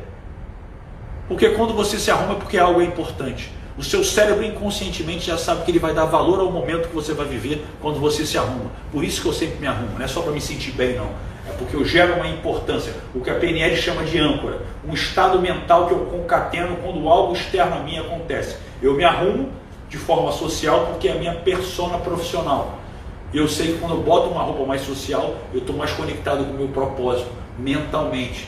Porque quando você se arruma é porque algo é importante. O seu cérebro inconscientemente já sabe que ele vai dar valor ao momento que você vai viver quando você se arruma. Por isso que eu sempre me arrumo, não é só para me sentir bem, não. É porque eu gero uma importância, o que a PNL chama de âncora, um estado mental que eu concateno quando algo externo a mim acontece. Eu me arrumo de forma social porque é a minha persona profissional. Eu sei que quando eu boto uma roupa mais social, eu estou mais conectado com o meu propósito, mentalmente.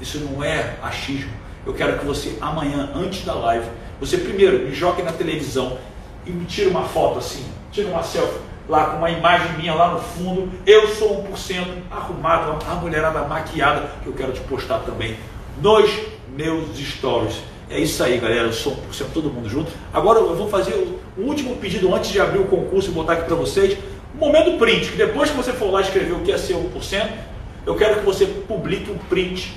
Isso não é achismo. Eu quero que você, amanhã, antes da live, você primeiro me jogue na televisão e me tira uma foto assim, tira uma selfie lá com uma imagem minha lá no fundo. Eu sou 1% arrumado, a mulherada maquiada que eu quero te postar também nos meus stories. É isso aí, galera. Eu sou 1% todo mundo junto. Agora eu vou fazer o último pedido antes de abrir o concurso e botar aqui para vocês. Momento print, que depois que você for lá escrever o que é ser 1%, eu quero que você publique um print,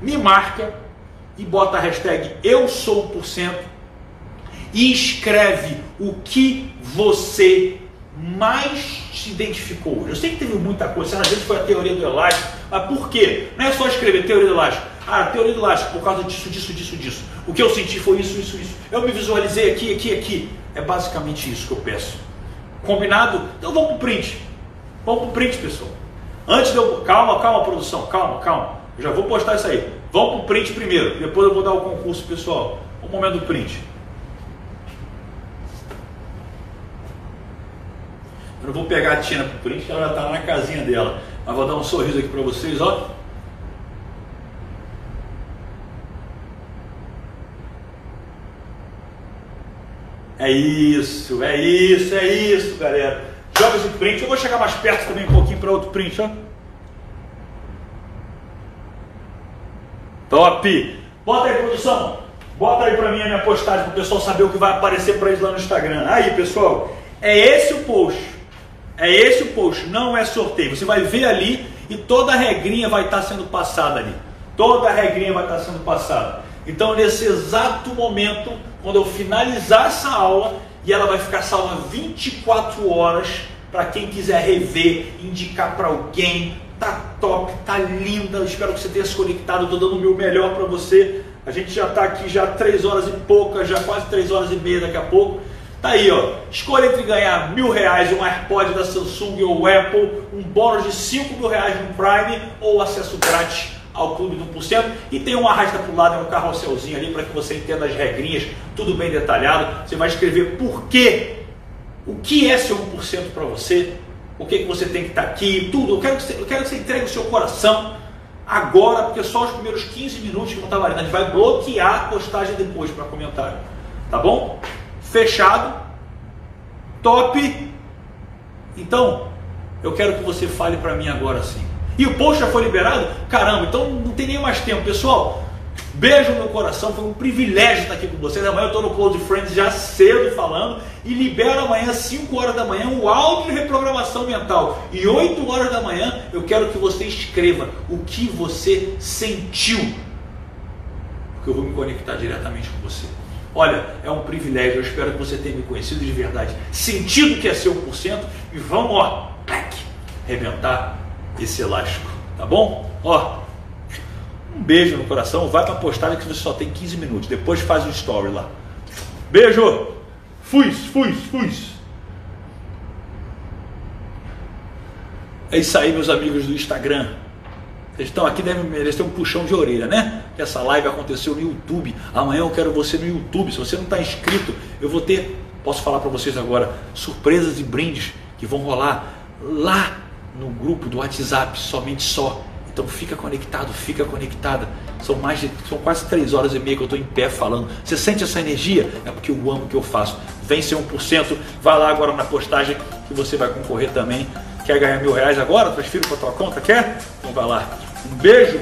me marca e bota a hashtag eu sou por cento e escreve o que você mais se identificou. Eu sei que teve muita coisa, às vezes foi a teoria do elástico, mas por quê? Não é só escrever teoria do elástico. Ah, teoria do elástico, por causa disso, disso, disso, disso. O que eu senti foi isso, isso, isso. Eu me visualizei aqui, aqui, aqui. É basicamente isso que eu peço. Combinado? Então vamos pro print. Vamos pro print, pessoal. Antes de eu. Calma, calma, produção, calma, calma. Eu já vou postar isso aí. Vamos para o print primeiro, depois eu vou dar o concurso pessoal. O momento do print. Eu não vou pegar a Tina o print, ela já está na casinha dela. Mas vou dar um sorriso aqui para vocês, ó. É isso, é isso, é isso, galera. Joga esse print. Eu vou chegar mais perto também um pouquinho para outro print, ó. Top! Bota aí, produção. Bota aí para mim a minha postagem para o pessoal saber o que vai aparecer para eles lá no Instagram. Aí, pessoal, é esse o post. É esse o post, não é sorteio. Você vai ver ali e toda a regrinha vai estar tá sendo passada ali. Toda a regrinha vai estar tá sendo passada. Então, nesse exato momento, quando eu finalizar essa aula, e ela vai ficar salva 24 horas para quem quiser rever, indicar para alguém, tá top, tá linda. Eu espero que você tenha se conectado. Estou dando o meu melhor para você. A gente já está aqui já três horas e pouca, já quase três horas e meia daqui a pouco. Tá aí, ó. Escolha entre ganhar mil reais um AirPod da Samsung ou Apple, um bônus de cinco mil reais no Prime ou acesso grátis ao clube do 1%. E tem um arrasta para o lado, é um carrosselzinho ali para que você entenda as regrinhas, tudo bem detalhado. Você vai escrever por quê, o que é ser 1% para você, o que, que você tem que estar tá aqui, tudo. Eu quero, que você, eu quero que você entregue o seu coração agora, porque só os primeiros 15 minutos que não está valendo. A gente vai bloquear a postagem depois para comentário. Tá bom? Fechado. Top. Então, Eu quero que você fale para mim agora sim. E o post já foi liberado? Caramba, então não tem nem mais tempo. Pessoal, beijo no coração, foi um privilégio estar aqui com vocês. Amanhã eu estou no Close Friends já cedo falando e libero amanhã às 5 horas da manhã o áudio de reprogramação mental. E 8 horas da manhã eu quero que você escreva o que você sentiu. Porque eu vou me conectar diretamente com você. Olha, é um privilégio, eu espero que você tenha me conhecido de verdade, sentido que é ser 1% e vamos, ó, arrebentar esse elástico, tá bom? Ó, um beijo no coração, vai para a postagem que você só tem 15 minutos, depois faz o story lá. Beijo! Fui, fui, fui. É isso aí, meus amigos do Instagram. Vocês estão aqui, devem merecer um puxão de orelha, né? Essa live aconteceu no YouTube. Amanhã eu quero você no YouTube. Se você não está inscrito, eu vou ter, posso falar para vocês agora, surpresas e brindes que vão rolar lá no grupo do WhatsApp, somente só. Então fica conectado, fica conectada. São mais de, são quase três horas e meia que eu estou em pé falando. Você sente essa energia? É porque eu amo o que eu faço. Vem ser 1%, vai lá agora na postagem que você vai concorrer também. Quer ganhar mil reais agora? Transfiro para tua conta? Quer? Então vai lá. Um beijo